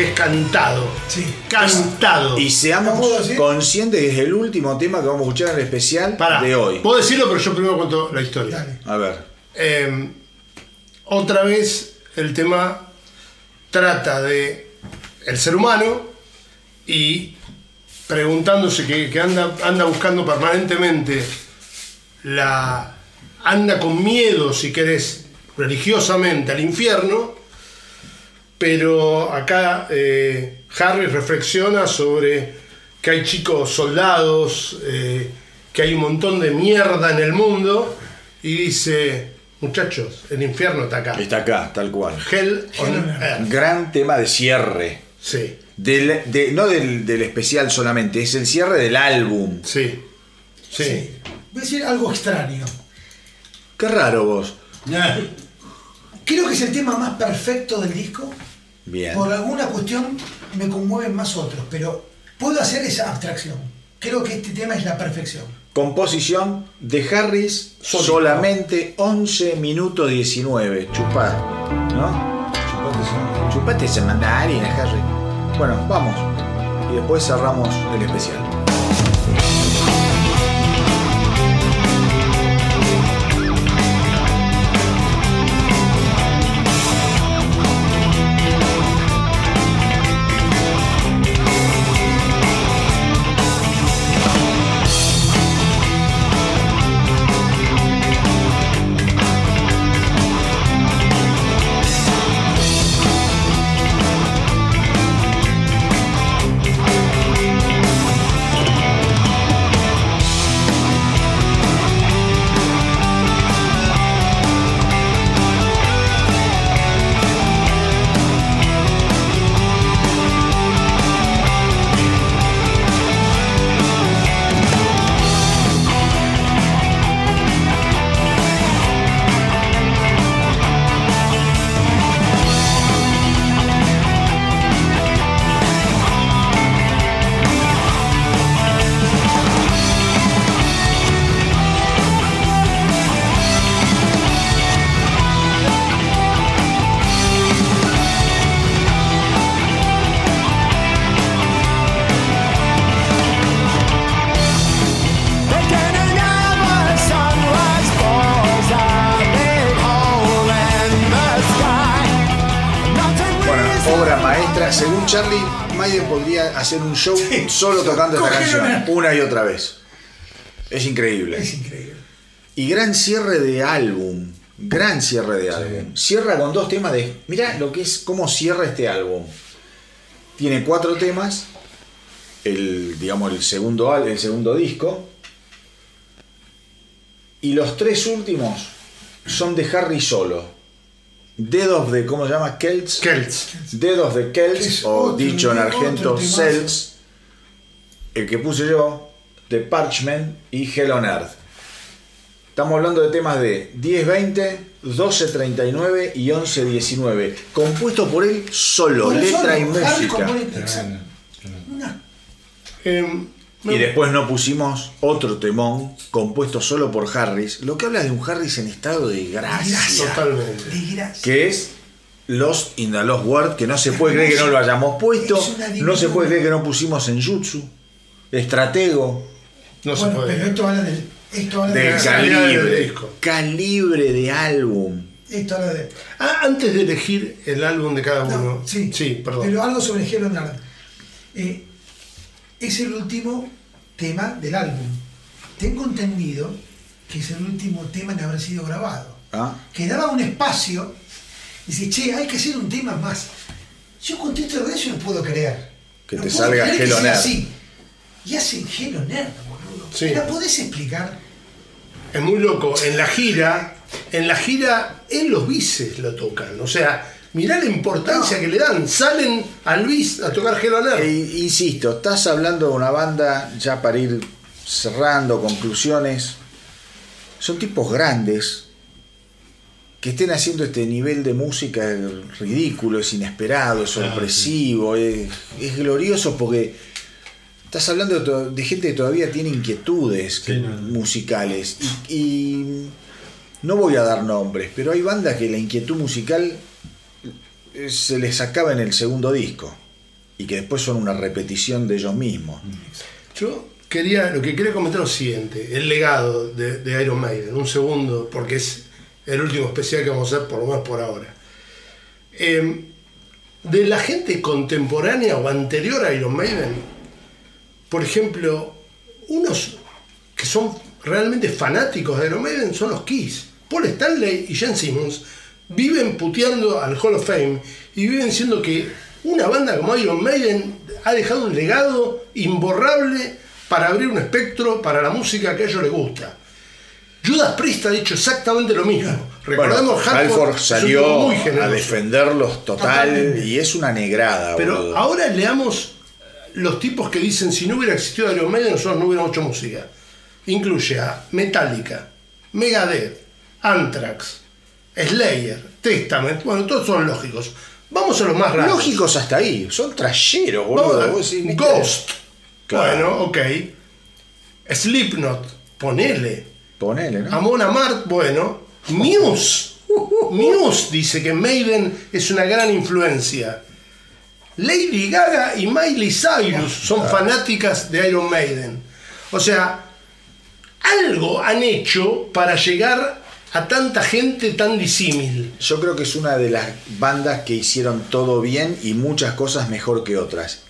Que es cantado. Sí. Cantado. Y seamos conscientes que es el último tema que vamos a escuchar en el especial de hoy. Puedo decirlo, pero yo primero cuento la historia. A ver. Em, otra vez el tema trata de el ser humano y preguntándose que, anda, anda buscando permanentemente la. anda con miedo, si querés, religiosamente al infierno pero acá eh, Harry reflexiona sobre que hay chicos soldados, eh, que hay un montón de mierda en el mundo, y dice, muchachos, el infierno está acá. Está acá, tal cual. Hell on Gran tema de cierre. Sí. no del, especial solamente, es el cierre del álbum. Sí. Sí. Voy a decir algo extraño. Qué raro vos. Creo que es el tema más perfecto del disco. Por alguna cuestión me conmueven más otros, pero puedo hacer esa abstracción. Creo que este tema es la perfección. Composición de Harris, solamente 11 minutos 19. Chupar, ¿no? Chupate ese mandarín, Harry. Bueno, vamos. Y después cerramos el especial. Un show solo tocando esta canción, una... y otra vez. Es increíble. Es increíble. Y gran cierre de álbum. Gran cierre de álbum. Cierra con dos temas de. Mira lo que es, cómo cierra este álbum. Tiene cuatro temas. El, digamos, el segundo, el segundo disco. Y los tres últimos son de Harry solo. Dedos de, ¿cómo se llama? Celts. Celts. Dedos de Celts, o dicho en argento, Celts. El que puse yo, de Parchment y Hell on Earth. Estamos hablando de temas de 10-20, 12-39 y 11-19. Compuesto por él solo, letra y música. Y después no pusimos otro temón compuesto solo por Harris, lo que habla de un Harris en estado de gracia. Totalmente. Que es Los in the Lost World, que no se puede creer que no lo hayamos puesto, no se puede creer que no pusimos en Jutsu, Estratego. No se puede. Pero esto habla del, esto habla del calibre, calibre de álbum. Esto habla de... Ah, antes de elegir el álbum de cada uno. sí, sí, perdón. Pero algo sobre Hero eh, es el último tema del álbum. Tengo entendido que es el último tema en haber sido grabado. Ah. Que daba un espacio. Y dice, che, hay que hacer un tema más. Yo con esto de eso no puedo creer. Que te salga Hello así. Y hacen Hello Nerd, boludo. ¿La podés explicar? Es muy loco. En la gira, en la gira, en los bices lo tocan. O sea, Mirá la importancia que le dan. Salen a Luis a tocar Hello e, insisto, estás hablando de una banda, ya para ir cerrando conclusiones. Son tipos grandes que estén haciendo este nivel de música es ridículo, es inesperado, es sorpresivo, es, glorioso porque estás hablando de, gente que todavía tiene inquietudes musicales. y no voy a dar nombres, pero hay bandas que la inquietud musical se les acaba en el segundo disco y que después son una repetición de ellos mismos. Yo quería, lo que quería comentar es lo siguiente, el legado de, Iron Maiden, un segundo, porque es el último especial que vamos a hacer, por lo menos por ahora. Em, de la gente contemporánea o anterior a Iron Maiden, por ejemplo, unos que son realmente fanáticos de Iron Maiden son los Kiss. Paul Stanley y Jen Simmons viven puteando al Hall of Fame y viven diciendo que una banda como Iron Maiden ha dejado un legado imborrable para abrir un espectro para la música que a ellos les gusta. Judas Priest ha dicho exactamente lo mismo. Recordemos Halford salió a defenderlos total y es una negrada. Pero ahora leamos los tipos que dicen si no hubiera existido Iron Maiden nosotros no hubiéramos hecho música. Incluye a Metallica, Megadeth, Anthrax, Slayer, Testament, bueno, todos son lógicos. Vamos a los más raros. Lógicos hasta ahí, son trayeros, boludo. Ghost. Bueno, ok. Slipknot, ponele. Ponele, ¿no? Amon Amart, bueno. Muse. Muse dice que Maiden es una gran influencia. Lady Gaga y Miley Cyrus son fanáticas de Iron Maiden. O sea, algo han hecho para llegar a tanta gente tan disímil. Yo creo que es una de las bandas que hicieron todo bien y muchas cosas mejor que otras.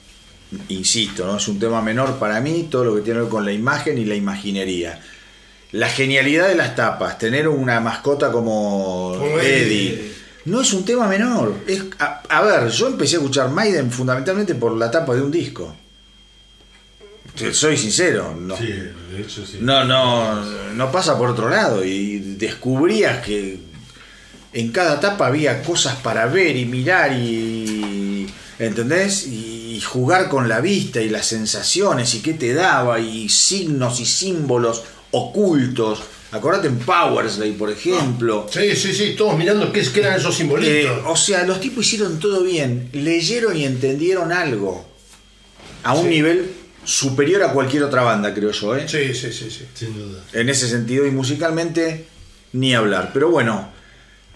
Insisto, ¿no? es un tema menor para mí, todo lo que tiene que ver con la imagen y la imaginería. La genialidad de las tapas, tener una mascota como, Eddie, no es un tema menor. Es, a ver, yo empecé a escuchar Maiden fundamentalmente por la tapa de un disco. Soy sincero, no, no, no, no pasa por otro lado y descubrías que en cada etapa había cosas para ver y mirar y, ¿entendés? Y jugar con la vista y las sensaciones y qué te daba y signos y símbolos ocultos. Acordate en Powersley, por ejemplo. Sí, sí, sí, todos mirando qué, eran esos simbolitos. Eh, o sea, los tipos hicieron todo bien, leyeron y entendieron algo a un nivel superior a cualquier otra banda, creo yo. ¿eh? Sí, sí, sí, sí, sin duda. En ese sentido, y musicalmente, ni hablar. Pero bueno,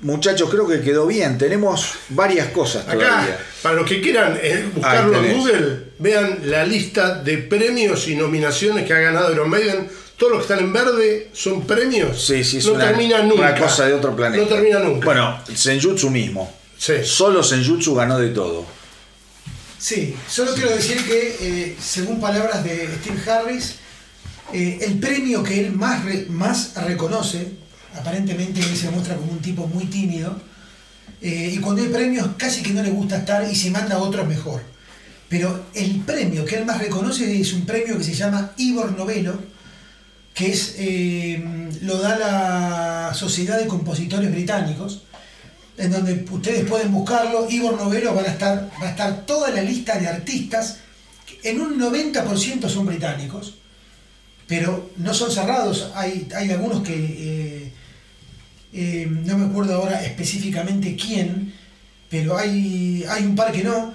muchachos, creo que quedó bien. Tenemos varias cosas todavía. para los que quieran eh, buscarlo en Google, vean la lista de premios y nominaciones que ha ganado Iron Maiden. Todos los que están en verde son premios. Sí, sí, no termina nunca. Una cosa de otro planeta. No termina nunca. Bueno, Senjutsu mismo. Sí. Solo Senjutsu ganó de todo. Sí, solo quiero decir que, eh, según palabras de Steve Harris, eh, el premio que él más, más reconoce, aparentemente él se muestra como un tipo muy tímido, eh, y cuando hay premios casi que no le gusta estar y se manda a otros mejor. Pero el premio que él más reconoce es un premio que se llama Ivor Novelo, que es, lo da la Sociedad de Compositores Británicos, en donde ustedes pueden buscarlo. Ivor Novelo va a estar, va a estar toda la lista de artistas, en un 90% son británicos, pero no son cerrados. Hay, hay algunos que, eh, eh, no me acuerdo ahora específicamente quién, pero hay, hay un par que no.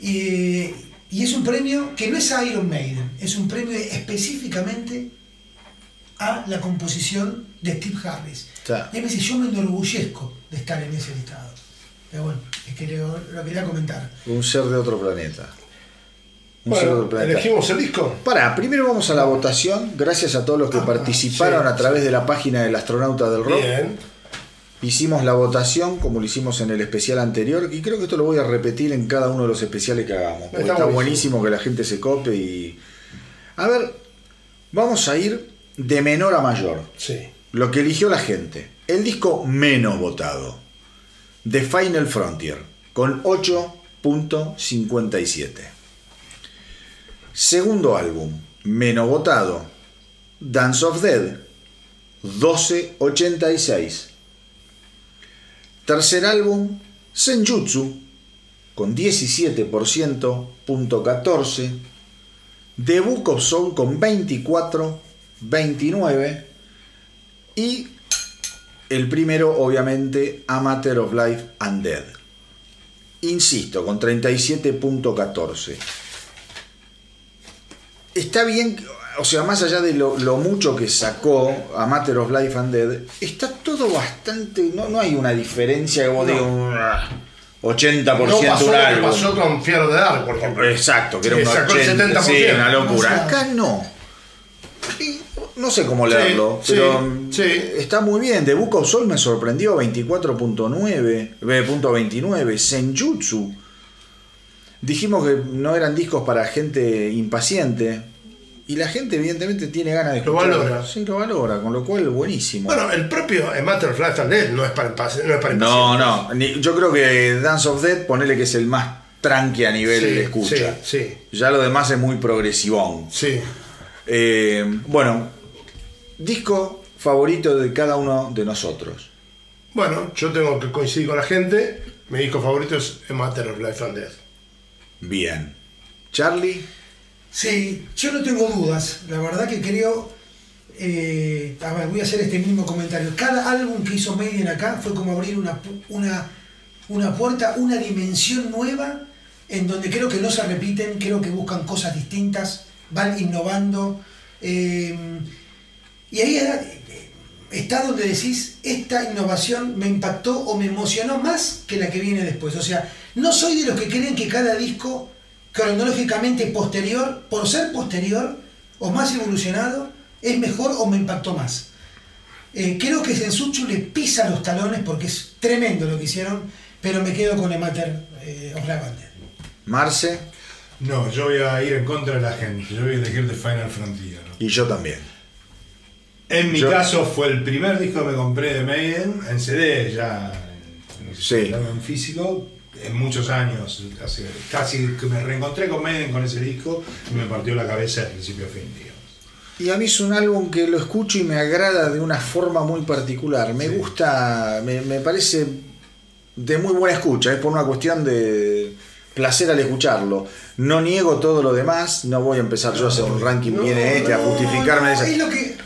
y Y es un premio que no es Iron Maiden, es un premio específicamente a la composición de Steve Harris. Y me dice, yo me enorgullezco de estar en ese listado. Pero bueno, es que lo, quería comentar. Un ser de otro planeta. Un ser de otro planeta. ¿Elegimos el disco? Para, primero vamos a la votación. Gracias a todos los que ah, participaron a través de la página del Astronauta del Rock. Bien. Hicimos la votación como lo hicimos en el especial anterior y creo que esto lo voy a repetir en cada uno de los especiales que hagamos. está, buenísimo que la gente se cope y... A ver, vamos a ir de menor a mayor. Sí. Lo que eligió la gente. El disco menos votado. The Final Frontier, con 8.57. Segundo álbum, menos votado. Dance of Dead, 12.86. Tercer álbum, Senjutsu, con 17%.14. The Book of Soul con 24.29. Y el primero, obviamente, Amateur of Life and Dead. Insisto, con 37.14. Está bien, o sea, más allá de lo, mucho que sacó a Matter of Life and Dead, está todo bastante. No, no hay una diferencia como de un 80% no pasó un álbum. pasó con Fiero de Dar, por ejemplo. Exacto, que era un 80%. Sí, una locura. Acá no. No sé cómo leerlo, pero sí, está muy bien. The Book of Soul me sorprendió 24.9, 29. Senjutsu. Dijimos que no eran discos para gente impaciente. Y la gente, evidentemente, tiene ganas de escuchar. Lo valora. Sí, lo valora, con lo cual buenísimo. Bueno, el propio Matter of Life Dead no es para, no es para No, no. yo creo que Dance of Dead, ponele que es el más tranqui a nivel de escucha. Sí, sí. Ya lo demás es muy progresivón. Sí. Eh, bueno, disco favorito de cada uno de nosotros. Bueno, yo tengo que coincidir con la gente. Mi disco favorito es Matter of Life and Death. Bien. Charlie. Sí, yo no tengo dudas. La verdad que creo. Eh, a ver, voy a hacer este mismo comentario. Cada álbum que hizo Maiden acá fue como abrir una, una, una puerta, una dimensión nueva en donde creo que no se repiten, creo que buscan cosas distintas, van innovando. Eh, y ahí está donde decís, esta innovación me impactó o me emocionó más que la que viene después. O sea, no soy de los que creen que cada disco cronológicamente posterior, por ser posterior o más evolucionado, es mejor o me impactó más. Eh, creo que Sensuchu le pisa los talones porque es tremendo lo que hicieron, pero me quedo con el Matter eh, of la Marce. No, yo voy a ir en contra de la gente. Yo voy a elegir The Final Frontier. Y yo también. En mi caso fue el primer disco que me compré de Maiden en CD, ya en físico, en muchos años, casi que me reencontré con Maiden con ese disco y me partió la cabeza de principio a fin, Y a mí es un álbum que lo escucho y me agrada de una forma muy particular. Me gusta, me, parece de muy buena escucha, es por una cuestión de placer al escucharlo. No niego todo lo demás, no voy a empezar yo a hacer un ranking bien este, a justificarme.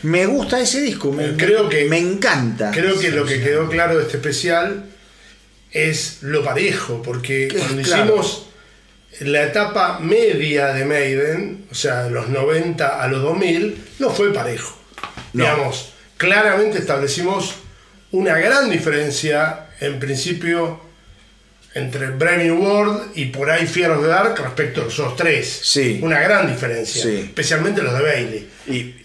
Me gusta ese disco, me, creo que, me encanta. Creo que lo que quedó claro de este especial es lo parejo, porque cuando hicimos la etapa media de Maiden, o sea, de los 90 a los 2000, no fue parejo. Digamos, claramente establecimos una gran diferencia, en principio, entre Brave New World y por ahí Fear of the Dark respecto a los tres. Sí. Una gran diferencia, especialmente los de Bailey.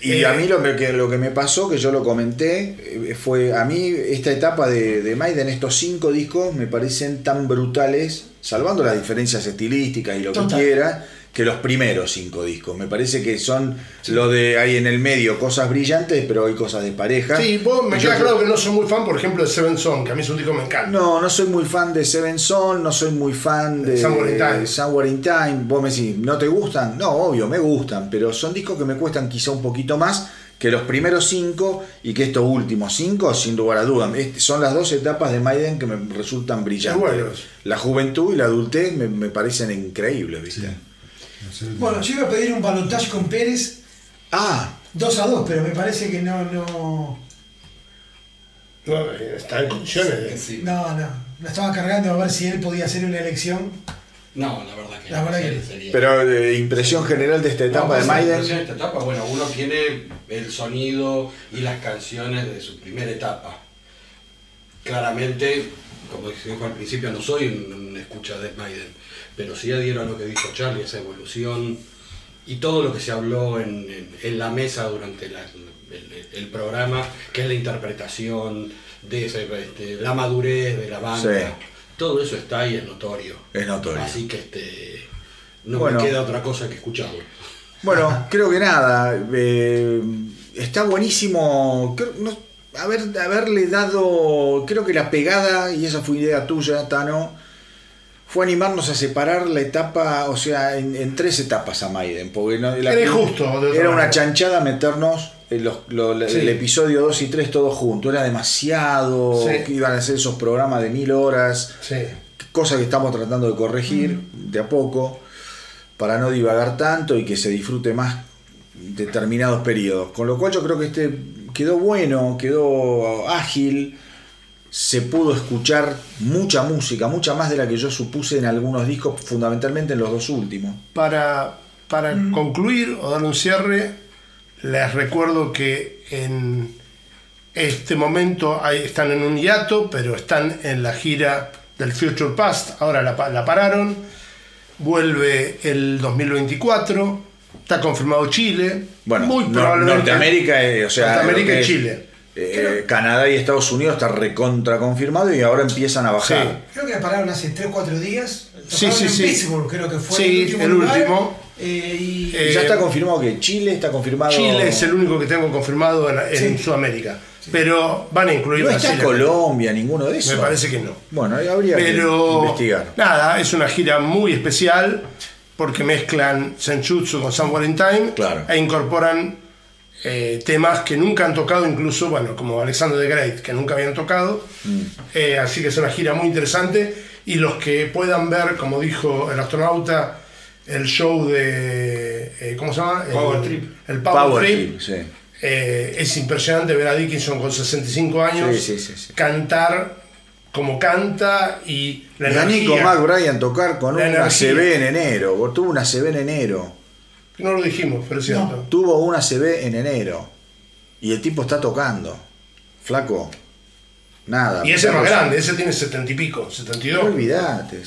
Y, a mí lo que, lo que me pasó, que yo lo comenté, eh, fue a mí esta etapa de, de Maiden, estos cinco discos, me parecen tan brutales, salvando las diferencias estilísticas y lo que quiera que los primeros cinco discos. Me parece que son lo de ahí en el medio, cosas brillantes, pero hay cosas de pareja. Sí, vos me queda claro que no soy muy fan, por ejemplo, de Seven Son, que a mí es un disco que me encanta. No, no soy muy fan de Seven Son, no soy muy fan de Somewhere in Time. Vos me decís, ¿no te gustan? No, obvio, me gustan, pero son discos que me cuestan quizá un poquito más que los primeros cinco y que estos últimos cinco, sin lugar a dudas, son las dos etapas de Maiden que me resultan brillantes. La juventud y la adultez me, parecen increíbles, ¿viste? Bueno, yo iba a pedir un balotaje con Pérez. Ah. 2 a 2, pero me parece que no. No, está en condiciones. No, no. Lo estaba cargando a ver si él podía hacer una elección. No, la verdad que la no. Verdad que Pero eh, impresión general de esta etapa de Maiden. de esta etapa, bueno, uno tiene el sonido y las canciones de su primera etapa. Claramente, como dijo al principio, no soy un, escucha de Maiden, adhiero a lo que dijo Charlie, esa evolución y todo lo que se habló en, en, la mesa durante el, el, programa, que es la interpretación de este, la madurez de la banda. Todo eso está ahí, es notorio. Es notorio. Así que este, no me queda otra cosa que escucharlo. Bueno, creo que nada. Eh, está buenísimo. haber, haberle dado. Creo que la pegada, y esa fue idea tuya, Tano, fue animarnos a separar la etapa, o sea, en, tres etapas a Maiden. Porque no, era justo. Era una chanchada meternos el episodio 2 y 3 todos juntos. Era demasiado. Que iban a ser esos programas de mil horas. Cosa que estamos tratando de corregir de a poco. Para no divagar tanto y que se disfrute más determinados periodos. Con lo cual yo creo que este quedó bueno, quedó ágil. Se pudo escuchar mucha música, mucha más de la que yo supuse en algunos discos, fundamentalmente en los dos últimos. Para, para concluir o dar un cierre, les recuerdo que en este momento están en un hiato, pero están en la gira del Future Past. Ahora la, pararon. Vuelve el 2024. Está confirmado Chile. Bueno, muy probablemente. Norteamérica, eh, o sea, Norteamérica y Chile. Eh, Canadá y Estados Unidos está recontra confirmado y ahora empiezan a bajar. Creo que pararon hace 3 o 4 días. Sí, sí, sí. creo que fue sí, el último. Eh, y, ya está confirmado que Chile está confirmado. Chile es el único que tengo confirmado en, Sudamérica. Pero van a incluir no está Colombia, ninguno de esos. Me parece que no. Bueno, habría que investigar. Nada, es una gira muy especial porque mezclan Senjutsu con San Valentine e incorporan eh, temas que nunca han tocado, incluso, bueno, como Alexander the Great, que nunca habían tocado. Mm. Eh, así que es una gira muy interesante. Y los que puedan ver, como dijo el astronauta, el show de. Eh, ¿Cómo se llama? Power Trip. El Power, Trip. Es impresionante ver a Dickinson con 65 años cantar como canta y la y a Nico McBrien tocar con una CB en enero. Tuvo una CB en enero. No lo dijimos, pero es cierto. tuvo una CB en enero. Y el tipo está tocando. Flaco. Nada. Y ese es más grande, ese tiene 70 y pico, 72. No olvidate.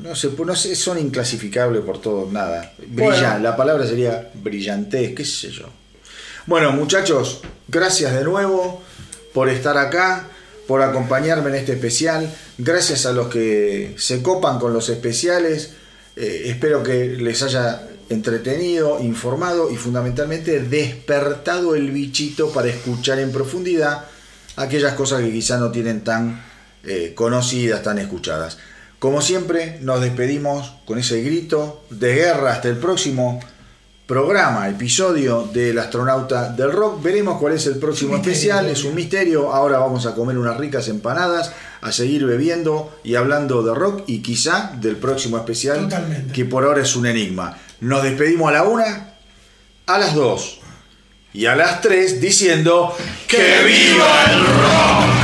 No sé, no sé, son inclasificables por todo, nada. Brilla, la palabra sería brillante, qué sé yo. Bueno, muchachos, gracias de nuevo por estar acá, por acompañarme en este especial. Gracias a los que se copan con los especiales. Eh, espero que les haya entretenido, informado y fundamentalmente despertado el bichito para escuchar en profundidad aquellas cosas que quizá no tienen tan eh, conocidas, tan escuchadas. Como siempre, nos despedimos con ese grito de guerra hasta el próximo programa, episodio del astronauta del rock. Veremos cuál es el próximo especial, es un misterio. Ahora vamos a comer unas ricas empanadas, a seguir bebiendo y hablando de rock y quizá del próximo especial, que por ahora es un enigma. Nos despedimos a la una, a las dos y a las tres diciendo ¡Que viva el rock!